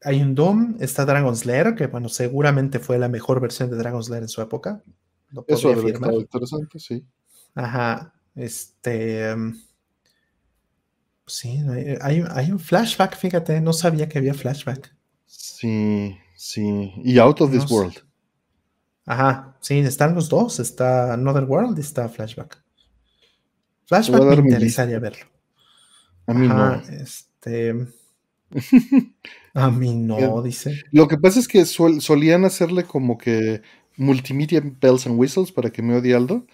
Hay un Doom, está Dragon's Lair, que bueno, seguramente fue la mejor versión de Dragon's Lair en su época. Eso es interesante, sí. Ajá. Este. Em, Sí, hay, un flashback, fíjate, no sabía que había flashback. Sí, sí. Y Out of This World. Ajá, sí, están los dos. Está Another World y está Flashback. Flashback me interesaría verlo. A mí no. Este. A mí no, dice. Lo que pasa es que solían hacerle como que multimedia bells and whistles para que me odie Aldo.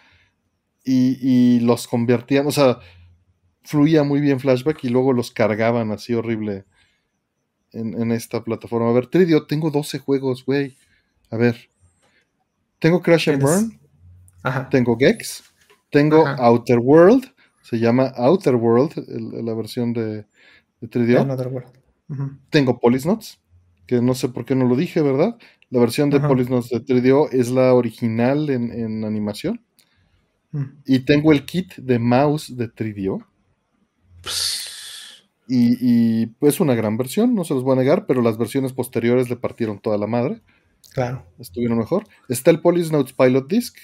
Y, y los convertían, o sea, fluía muy bien Flashback y luego los cargaban así horrible en, esta plataforma. A ver, Tridio, tengo 12 juegos, güey. A ver. Tengo Crash and Burn. Tengo Gex. Tengo Outer World. Se llama Outer World, la versión de, de 3 Tengo Polisnots, que no sé por qué no lo dije, ¿verdad? La versión de Polisnots de 3 es la original en, animación. Mm. Y tengo el kit de mouse de 3 y, pues una gran versión, no se los voy a negar, pero las versiones posteriores le partieron toda la madre. Claro. Estuvieron mejor. Está el Notes Pilot Disc.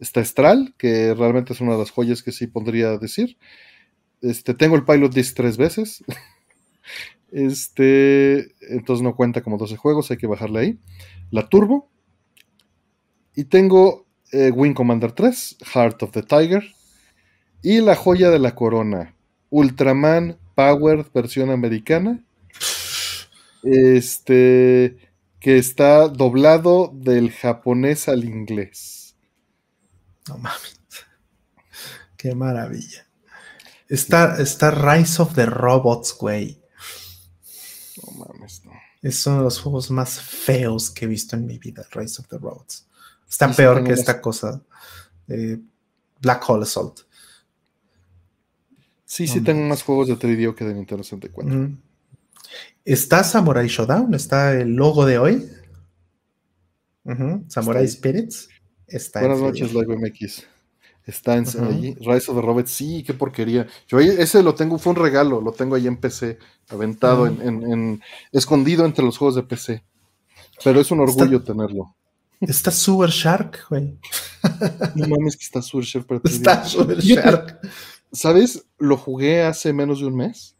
Está Estral, que realmente es una de las joyas que sí podría decir. Este, tengo el Pilot Disc tres veces. Este, entonces no cuenta como 12 juegos, hay que bajarle ahí. La Turbo. Y tengo eh, Wing Commander 3, Heart of the Tiger. Y la joya de la corona, Ultraman Power versión americana. Este, que está doblado del japonés al inglés. No mames. Qué maravilla. Está, está Rise of the Robots, güey. No mames, no. Es uno de los juegos más feos que he visto en mi vida, Rise of the Robots. Está peor que esta cosa. Black Hole Assault. Sí, sí, tengo más juegos de 3D que de Nintendo 64. Está Samurai Showdown, está el logo de hoy. Samurai Spirits. Está Buenas noches, Live MX. Está en Rise of the Robots, sí, qué porquería. Yo ese lo tengo, fue un regalo, lo tengo ahí en PC, aventado, en, escondido entre los juegos de PC. Pero es un orgullo tenerlo. Está Super Shark, güey. No mames que está Super Shark. está Super Shark. ¿Sabes? Lo jugué hace menos de un mes.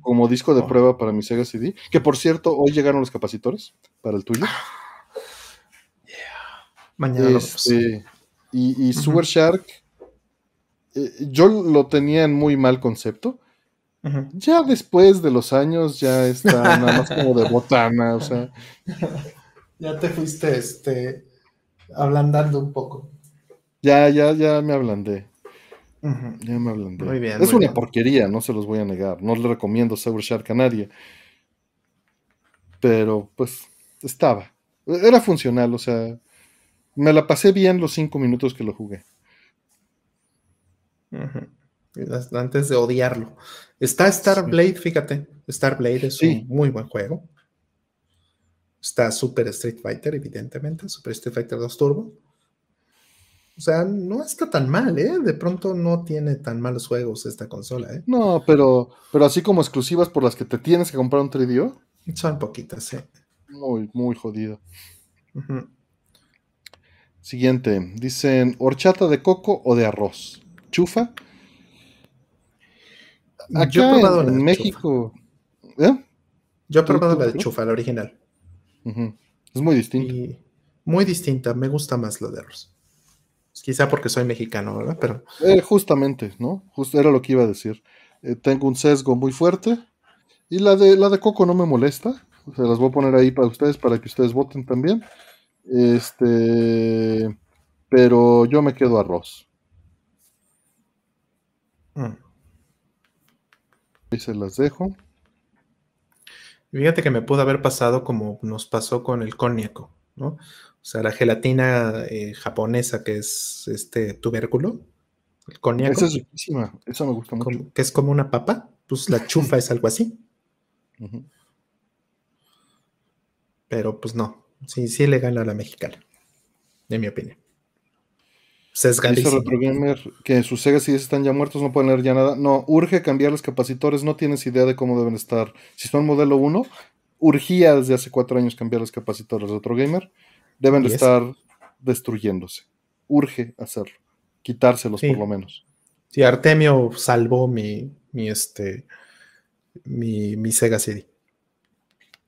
Como disco de oh. prueba para mi Sega CD. Que por cierto, hoy llegaron los capacitores para el tuyo. Mañana este, y, Super Shark, eh, yo lo tenía en muy mal concepto. Ya después de los años, ya está nada más como de botana, o sea. Ya te fuiste este ablandando un poco. Ya, ya, ya me ablandé. Ya me ablandé. Muy bien. Es una porquería, no se los voy a negar. No le recomiendo Super Shark a nadie. Pero, pues, estaba. Era funcional, o sea, me la pasé bien los cinco minutos que lo jugué. Antes de odiarlo. Está Starblade, fíjate. Starblade es un muy buen juego. Está Super Street Fighter, evidentemente. Super Street Fighter 2 Turbo. O sea, no está tan mal, ¿eh? De pronto no tiene tan malos juegos esta consola, ¿eh? No, pero, pero así como exclusivas por las que te tienes que comprar un 3DO. Son poquitas, sí. Muy, muy jodido. Siguiente, dicen horchata de coco o de arroz. ¿Chufa? Acá Yo he probado en, México. ¿eh? Yo he probado la de chufa, la original. Es muy distinta. muy distinta, me gusta más la de arroz. Quizá porque soy mexicano, ¿verdad? Pero... Eh, justamente, ¿no? Justo era lo que iba a decir. Eh, tengo un sesgo muy fuerte y la de, la de coco no me molesta. Se las voy a poner ahí para ustedes, para que ustedes voten también. Este, pero yo me quedo arroz. Mm. Y se las dejo. Fíjate que me pudo haber pasado como nos pasó con el coniaco, ¿no? O sea, la gelatina eh, japonesa que es este tubérculo, el coniaco. Esa es riquísima, esa me gusta mucho. que es como una papa, pues la chufa es algo así. Pero pues no, Sí, sí le gana a la mexicana, en mi opinión. Sesgadísimo. Dice Gamer que sus Sega si están ya muertos, no pueden leer ya nada. No, urge cambiar los capacitores, no tienes idea de cómo deben estar. Si son modelo 1, urgía desde hace cuatro años cambiar los capacitores de otro gamer. Deben de estar destruyéndose. Urge hacerlo. Quitárselos por lo menos. Sí, Artemio salvó mi, mi, este, mi, mi Sega CD.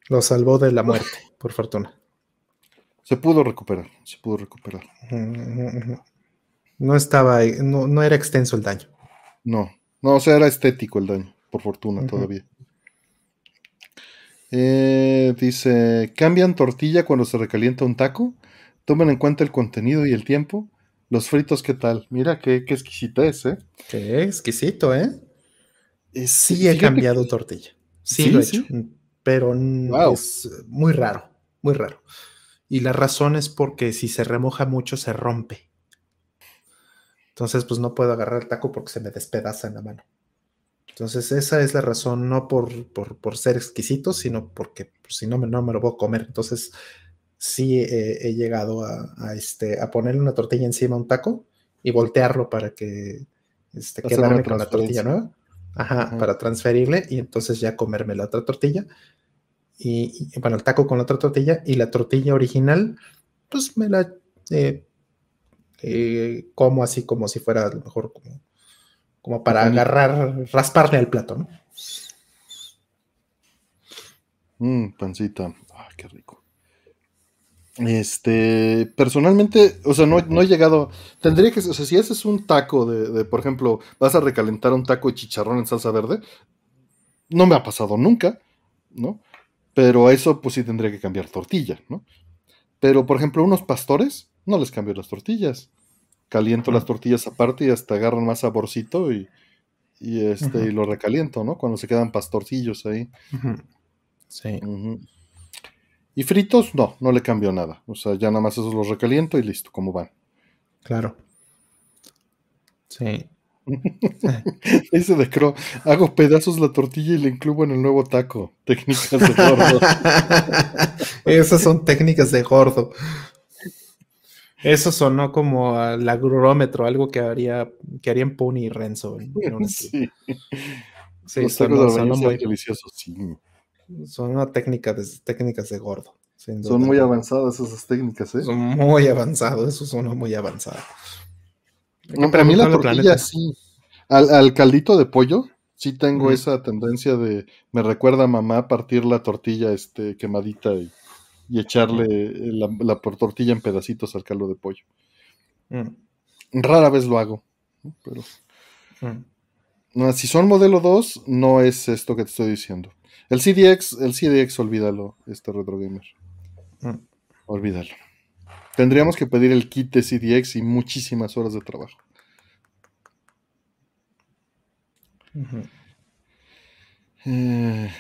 Lo salvó de la muerte, por fortuna. Se pudo recuperar, se pudo recuperar. No estaba, no, no era extenso el daño. No, no, o sea, era estético el daño, por fortuna todavía. Eh, dice, ¿cambian tortilla cuando se recalienta un taco? Tomen en cuenta el contenido y el tiempo. Los fritos, ¿qué tal? Mira qué, qué exquisita es, ¿eh? Qué exquisito, ¿eh? sí he cambiado tortilla. Sí, lo he hecho, pero es muy raro, muy raro. Y la razón es porque si se remoja mucho se rompe. Entonces, pues no puedo agarrar el taco porque se me despedaza en la mano. Entonces, esa es la razón, no por, por, ser exquisito, sino porque pues, si no, no me lo voy a comer. Entonces, sí he llegado a, este, a ponerle una tortilla encima a un taco y voltearlo para que este, quedarme con la tortilla nueva. Ajá, para transferirle y entonces ya comerme la otra tortilla y, bueno, el taco con la otra tortilla y la tortilla original, pues me la eh, eh, como así como si fuera a lo mejor como, como para agarrar, rasparle al plato, ¿no? Mmm, pancita. Ay, qué rico. Este, personalmente, o sea, no, no, he llegado. Tendría que, o sea, si haces un taco de, de, por ejemplo, vas a recalentar un taco de chicharrón en salsa verde, no me ha pasado nunca, ¿no? Pero eso, pues sí tendría que cambiar tortilla, ¿no? Pero, por ejemplo, unos pastores, no les cambio las tortillas. Caliento las tortillas aparte y hasta agarran más saborcito y, y este, y lo recaliento, ¿no? Cuando se quedan pastorcillos ahí. Sí. Y fritos, no, no le cambio nada. O sea, ya nada más esos los recaliento y listo, como van. Claro. Sí. Dice de Crow, hago pedazos la tortilla y le incluyo en el nuevo taco. Técnicas de gordo. Esas son técnicas de gordo. Eso sonó como al agrómetro, algo que haría, que harían Pony y Renzo. sí. Sí, Los sonó, sonó muy, deliciosos, sí. son una técnica de, técnicas de gordo. Son muy avanzadas esas técnicas, ¿eh? Son muy avanzado, eso sonó muy avanzado. No, para mí la tortilla sí. Al, al caldito de pollo, sí tengo esa tendencia de. Me recuerda a mamá partir la tortilla este, quemadita y, y echarle la, la por- tortilla en pedacitos al caldo de pollo. Mm, Rara vez lo hago. ¿no? Pero mm. no, si son modelo 2, no es esto que te estoy diciendo. El CDX, el CDX, olvídalo, este retro gamer. Mm. Olvídalo. Tendríamos que pedir el kit de CDX y muchísimas horas de trabajo. Eh,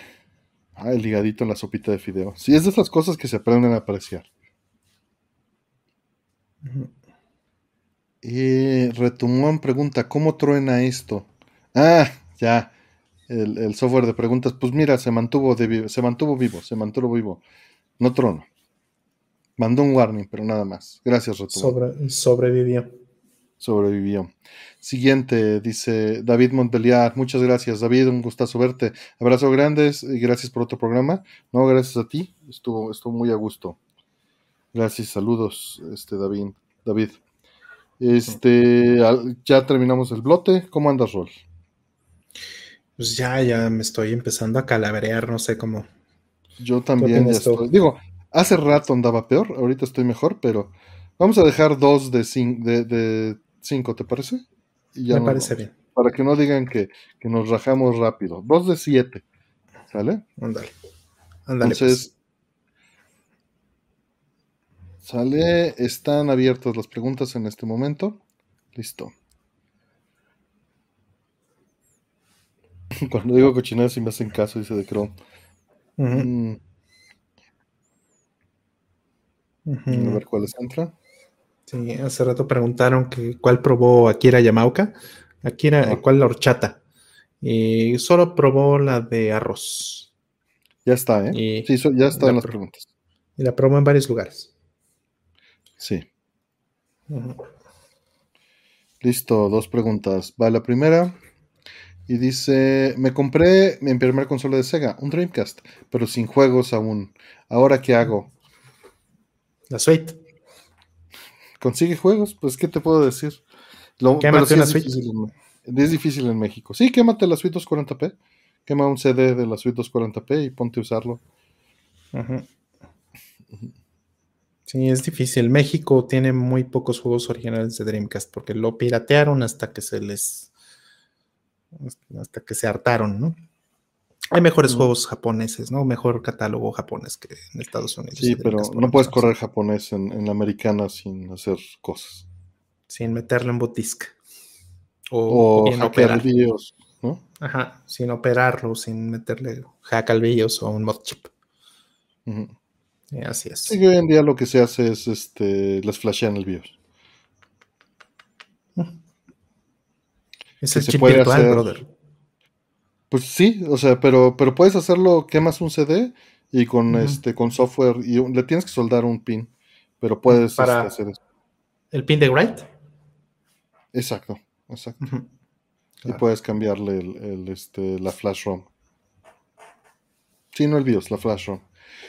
ah, el ligadito en la sopita de fideo. Sí, es de esas cosas que se aprenden a apreciar. Ujú. Y Retumón pregunta, ¿cómo truena esto? Ah, ya. El, el software de preguntas, pues mira, se mantuvo, de se mantuvo vivo, se mantuvo vivo. No trono. Mandó un warning, pero nada más. Gracias, Retumón. Sobre- sobrevivió. Sobrevivió. Siguiente, dice David Montbeliar. Muchas gracias, David. Un gustazo verte. Abrazo grandes y gracias por otro programa. No, gracias a ti. Estuvo, estuvo muy a gusto. Gracias, saludos, este David. David. Este, ya terminamos el blote. ¿Cómo andas, Rol? Pues ya, ya me estoy empezando a calaverear, no sé cómo. Yo también ya estoy. Digo, hace rato andaba peor, ahorita estoy mejor, pero vamos a dejar dos de, de, de cinco, ¿te parece? Y ya me nos parece vamos. bien. Para que no digan que, que nos rajamos rápido. Dos de siete, ¿sale? Ándale. Ándale. pues. Entonces, sale, están abiertas las preguntas en este momento. Listo. Cuando digo cochinadas si me hacen caso, dice de Chrome. Mm, a ver cuáles entran. Sí, hace rato preguntaron que cuál probó Akira Yamaoka. Akira, Ah. ¿cuál la horchata? Y solo probó la de arroz. Ya está, ¿eh? Y- sí, so- ya están la las pro- preguntas. Y la probó en varios lugares. Sí. Listo, dos preguntas. Va la primera. Y dice, me compré mi primer consola de Sega, un Dreamcast, pero sin juegos aún. ¿Ahora qué hago? La suite. ¿Consigue juegos? Pues, ¿qué te puedo decir? Lo, pero sí es, difícil en, es difícil en México. Sí, quémate la suite 240p. Quema un CD de la suite 240p y ponte a usarlo. Sí, es difícil. México tiene muy pocos juegos originales de Dreamcast porque lo piratearon hasta que se les. hasta que se hartaron, ¿no? Hay mejores Ujú. juegos japoneses, ¿no? Mejor catálogo japonés que en Estados Unidos. Sí, pero no puedes correr japonés en, en la americana sin hacer cosas. Sin meterlo en bootdisk. O, O, hackear operar. videos, ¿no? Ajá, sin operarlo, sin meterle hack al BIOS o un mod chip. Eh, así es. Sí, que hoy en día lo que se hace es, este, les flashean el BIOS. Es que el chip virtual, hacer- brother. Pues sí, o sea, pero, pero puedes hacerlo, quemas un CD y con este, con software, y un- le tienes que soldar un pin, pero puedes Para- este, hacer eso. El pin de Write. Exacto, exacto. Y Claro. puedes cambiarle el, el, este, la flash ROM. Sí, no el BIOS, la flash ROM.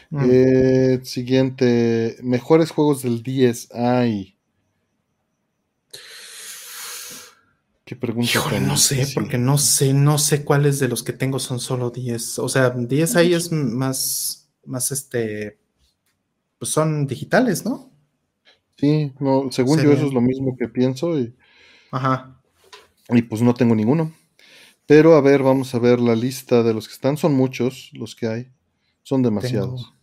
Mm. Eh, siguiente, mejores juegos del 10. Ay, Qué pregunta. no sé, porque no sé, no sé cuáles de los que tengo son solo 10. O sea, 10 ahí es más, más este, pues son digitales, ¿no? Sí, no, según yo eso es lo mismo que pienso y, Ajá. y pues no tengo ninguno. Pero a ver, vamos a ver la lista de los que están. Son muchos los que hay. Son demasiados.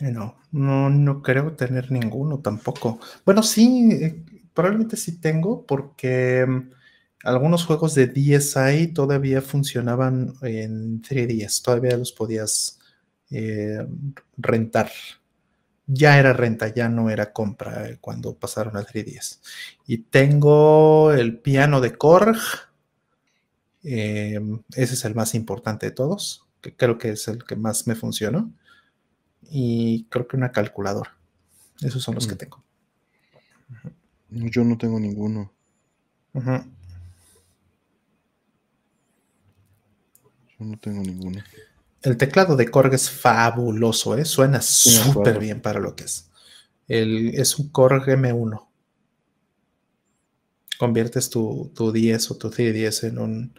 Eh, no, no, no creo tener ninguno tampoco. Bueno, sí, eh, probablemente sí tengo porque mm, algunos juegos de DSi todavía funcionaban en 3DS, todavía los podías eh, rentar. Ya era renta, ya no era compra cuando pasaron a 3DS. Y tengo el piano de Korg. ese es el más importante de todos, que creo que es el que más me funcionó y creo que una calculadora. Esos son los que mm. tengo. Yo no tengo ninguno. Yo no tengo ninguno. El teclado de Korg es fabuloso, ¿eh? suena súper bien para lo que es. El, es un Korg M1. Conviertes tu, tu 10 o tu C10 en un,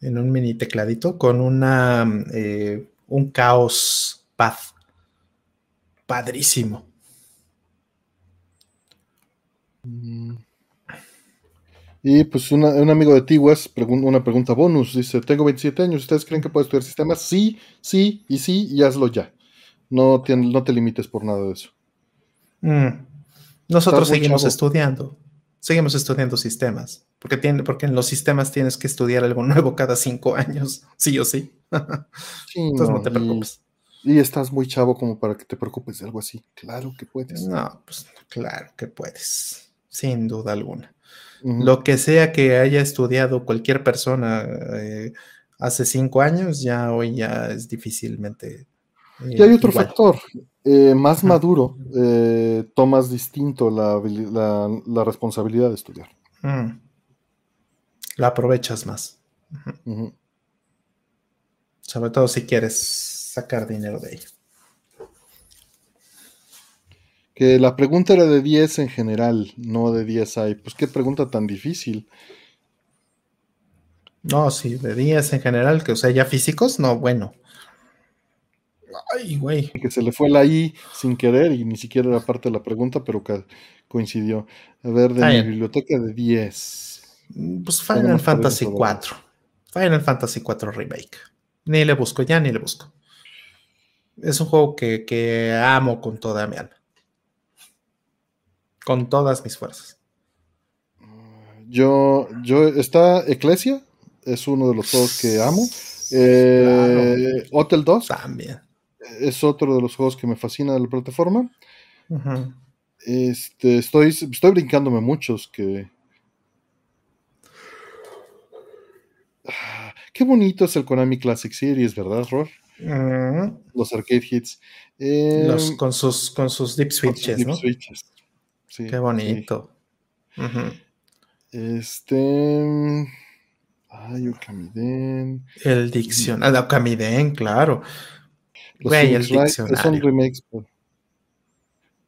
en un mini tecladito con una, eh, un Chaos Path padrísimo. Y pues un amigo de Tiguas, una pregunta bonus, dice, tengo 27 años, ¿ustedes creen que puedo estudiar sistemas? Sí, sí y sí, y hazlo ya. No te, no te limites por nada de eso. Mm. Nosotros seguimos estudiando, seguimos estudiando sistemas, porque, tiene, porque en los sistemas tienes que estudiar algo nuevo cada cinco años, sí o sí. sí Entonces no, te preocupes. Y estás muy chavo como para que te preocupes de algo así. Claro que puedes. No, pues claro que puedes, sin duda alguna. Lo que sea que haya estudiado cualquier persona eh, hace cinco años, ya hoy ya es difícilmente. y hay otro factor, eh, más maduro, eh, tomas distinto la, la, responsabilidad de estudiar. Mm. La aprovechas más. Sobre todo si quieres sacar dinero de ella. Que la pregunta era de 10 en general, no de 10 hay. Pues qué pregunta tan difícil. No, sí, de 10 en general, que o sea, ya físicos, no, bueno. Ay, güey. Que se le fue la I sin querer y ni siquiera era parte de la pregunta, pero que coincidió. A ver, de mi biblioteca de 10. Pues Final Fantasy 4. Final Fantasy 4 Remake. Ni le busco, ya ni le busco es un juego que, amo con toda mi alma. Con todas mis fuerzas. Yo, yo, está Ecclesia, es uno de los juegos que amo. Eh, Hotel 2 también. Es otro de los juegos que me fascina de la plataforma. Este, estoy, estoy brincándome muchos que. Ah, qué bonito es el Konami Classic Series, ¿verdad, Ror? Los arcade hits. Em, con, sus, con sus deep switches, ¿no? Qué bonito. Este. Ay, Okamiden. El diccionario. Ah, Okamiden, claro. Güey, el diccionario. Son remakes,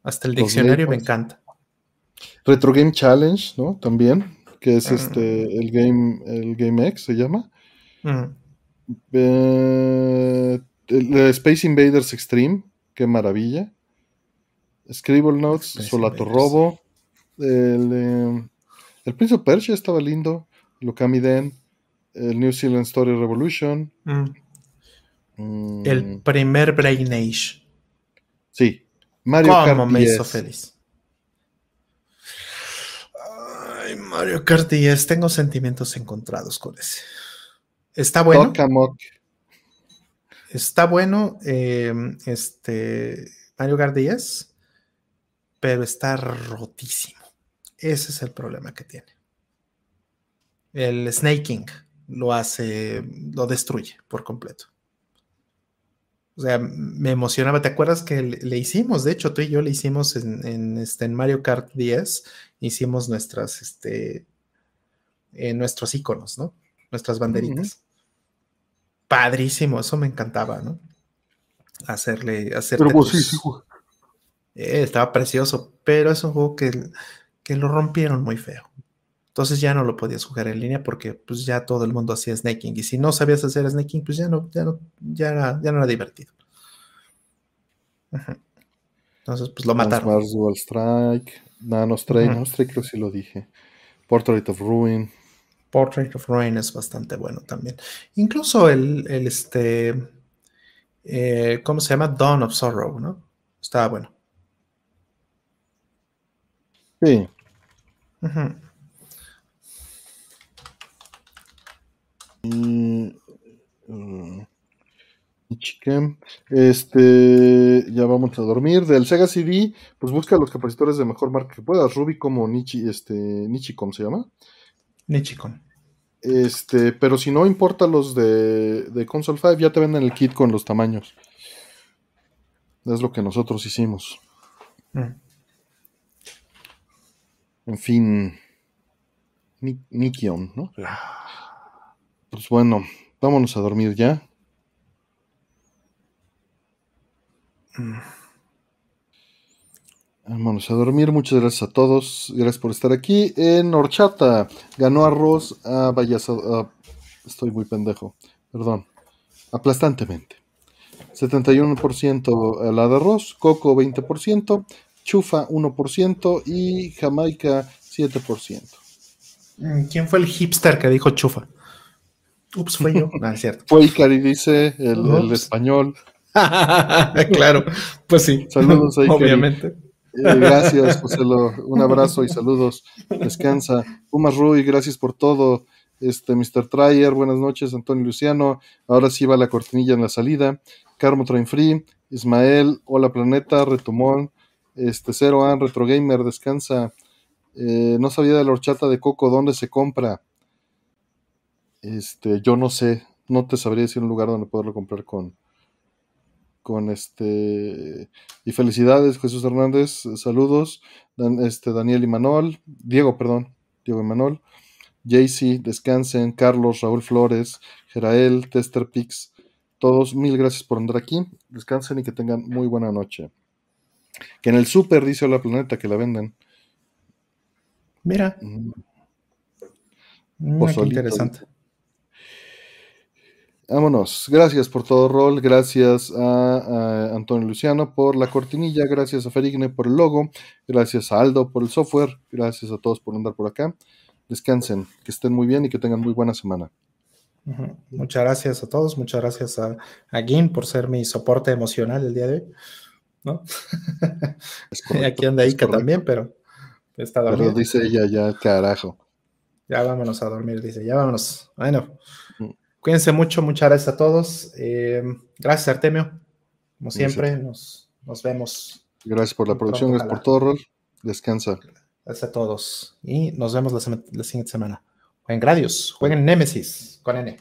Hasta el diccionario me encanta. Retro Game Challenge, ¿no? También. Que es este. El Game. El Game X se llama. Eh, Space Invaders Extreme, qué maravilla. Scribble Notes, Solato Robo. El, eh, el Prince of Persia estaba lindo. Lokami Den. El New Zealand Story Revolution. Mm. Mm. El primer Brain Age. Sí. Mario Kart me hizo feliz. Ay, Mario Kart 10. Tengo sentimientos encontrados con ese. Está bueno. Está bueno eh, este Mario Kart 10, pero está rotísimo. Ese es el problema que tiene. El snaking lo hace, lo destruye por completo. O sea, me emocionaba. ¿Te acuerdas que le, hicimos? De hecho, tú y yo le hicimos en, este, en Mario Kart 10, hicimos nuestras, este, eh, nuestros iconos, ¿no? Nuestras banderitas padrísimo, eso me encantaba, ¿no? Hacerle, hacer. Eh, estaba precioso, pero es un juego que, que lo rompieron muy feo. Entonces ya no lo podías jugar en línea porque pues ya todo el mundo hacía snaking. Y si no sabías hacer snaking, pues ya no, ya no, ya era, ya no era divertido. Entonces, pues lo mataron. Mars Dual Strike, Nano Strike, Nano Strike creo que sí lo dije. Portrait of Ruin. Portrait of Ruin es bastante bueno también. Incluso el, el este, eh, ¿cómo se llama? Dawn of Sorrow, ¿no? Estaba bueno. Sí. uh, este, ya vamos a dormir. Del Sega CD, pues busca los capacitores de mejor marca que puedas. Ruby como Nichi, este, Nichicom se llama. Nichicom. Este, pero si no importa los de, de Console 5, ya te venden el kit con los tamaños. Es lo que nosotros hicimos. Mm. En fin. Nikion, ¿no? Pues bueno, vámonos a dormir ya. Vámonos a dormir. Muchas gracias a todos. Gracias por estar aquí. En Horchata ganó arroz a Vallas. estoy muy pendejo. Perdón. Aplastantemente. 71% la de arroz. Coco 20%. Chufa 1% y Jamaica 7%. Mm, ¿Quién fue el hipster que dijo chufa? Ups, fue yo. No, es cierto. Fue Icari, dice el español. claro, pues sí. Saludos a Obviamente. Eh, gracias, José. Un abrazo y saludos. Descansa. Pumas Rui, gracias por todo. Este, Mr. Tryer, buenas noches. Antonio Luciano. Ahora sí va la cortinilla en la salida. Carmo Train Free. Ismael, Hola Planeta, Retumón. Este, Zero An, Retro Gamer, descansa. Eh, no sabía de la horchata de coco, ¿dónde se compra? Este, yo no sé. No te sabría decir un lugar donde poderlo comprar con, con este y felicidades Jesús Hernández, saludos, este Daniel y Manol, Diego, perdón, Diego y Manol, JC, descansen, Carlos, Raúl Flores, Gerael, Tester Pix, todos mil gracias por andar aquí, descansen y que tengan muy buena noche. Que en el super dice la planeta que la venden. Mira. Mm. Mira interesante. Vámonos. Gracias por todo, Rol. Gracias a, Antonio Luciano por la cortinilla. Gracias a Ferigne por el logo. Gracias a Aldo por el software. Gracias a todos por andar por acá. Descansen, que estén muy bien y que tengan muy buena semana. Muchas gracias a todos. Muchas gracias a, a Gin por ser mi soporte emocional el día de hoy. ¿No? Aquí anda Ica también, pero está dormido. Pero dice ella ya, carajo. Ya vámonos a dormir, dice. Ya vámonos. Bueno. Cuídense mucho, muchas gracias a todos. Eh, gracias, Artemio. Como siempre, nos, vemos. Gracias por la producción, gracias por todo, Rol. Descansa. Gracias a todos. Y nos vemos la, la siguiente semana. Jueguen Gradius, jueguen Nemesis con N.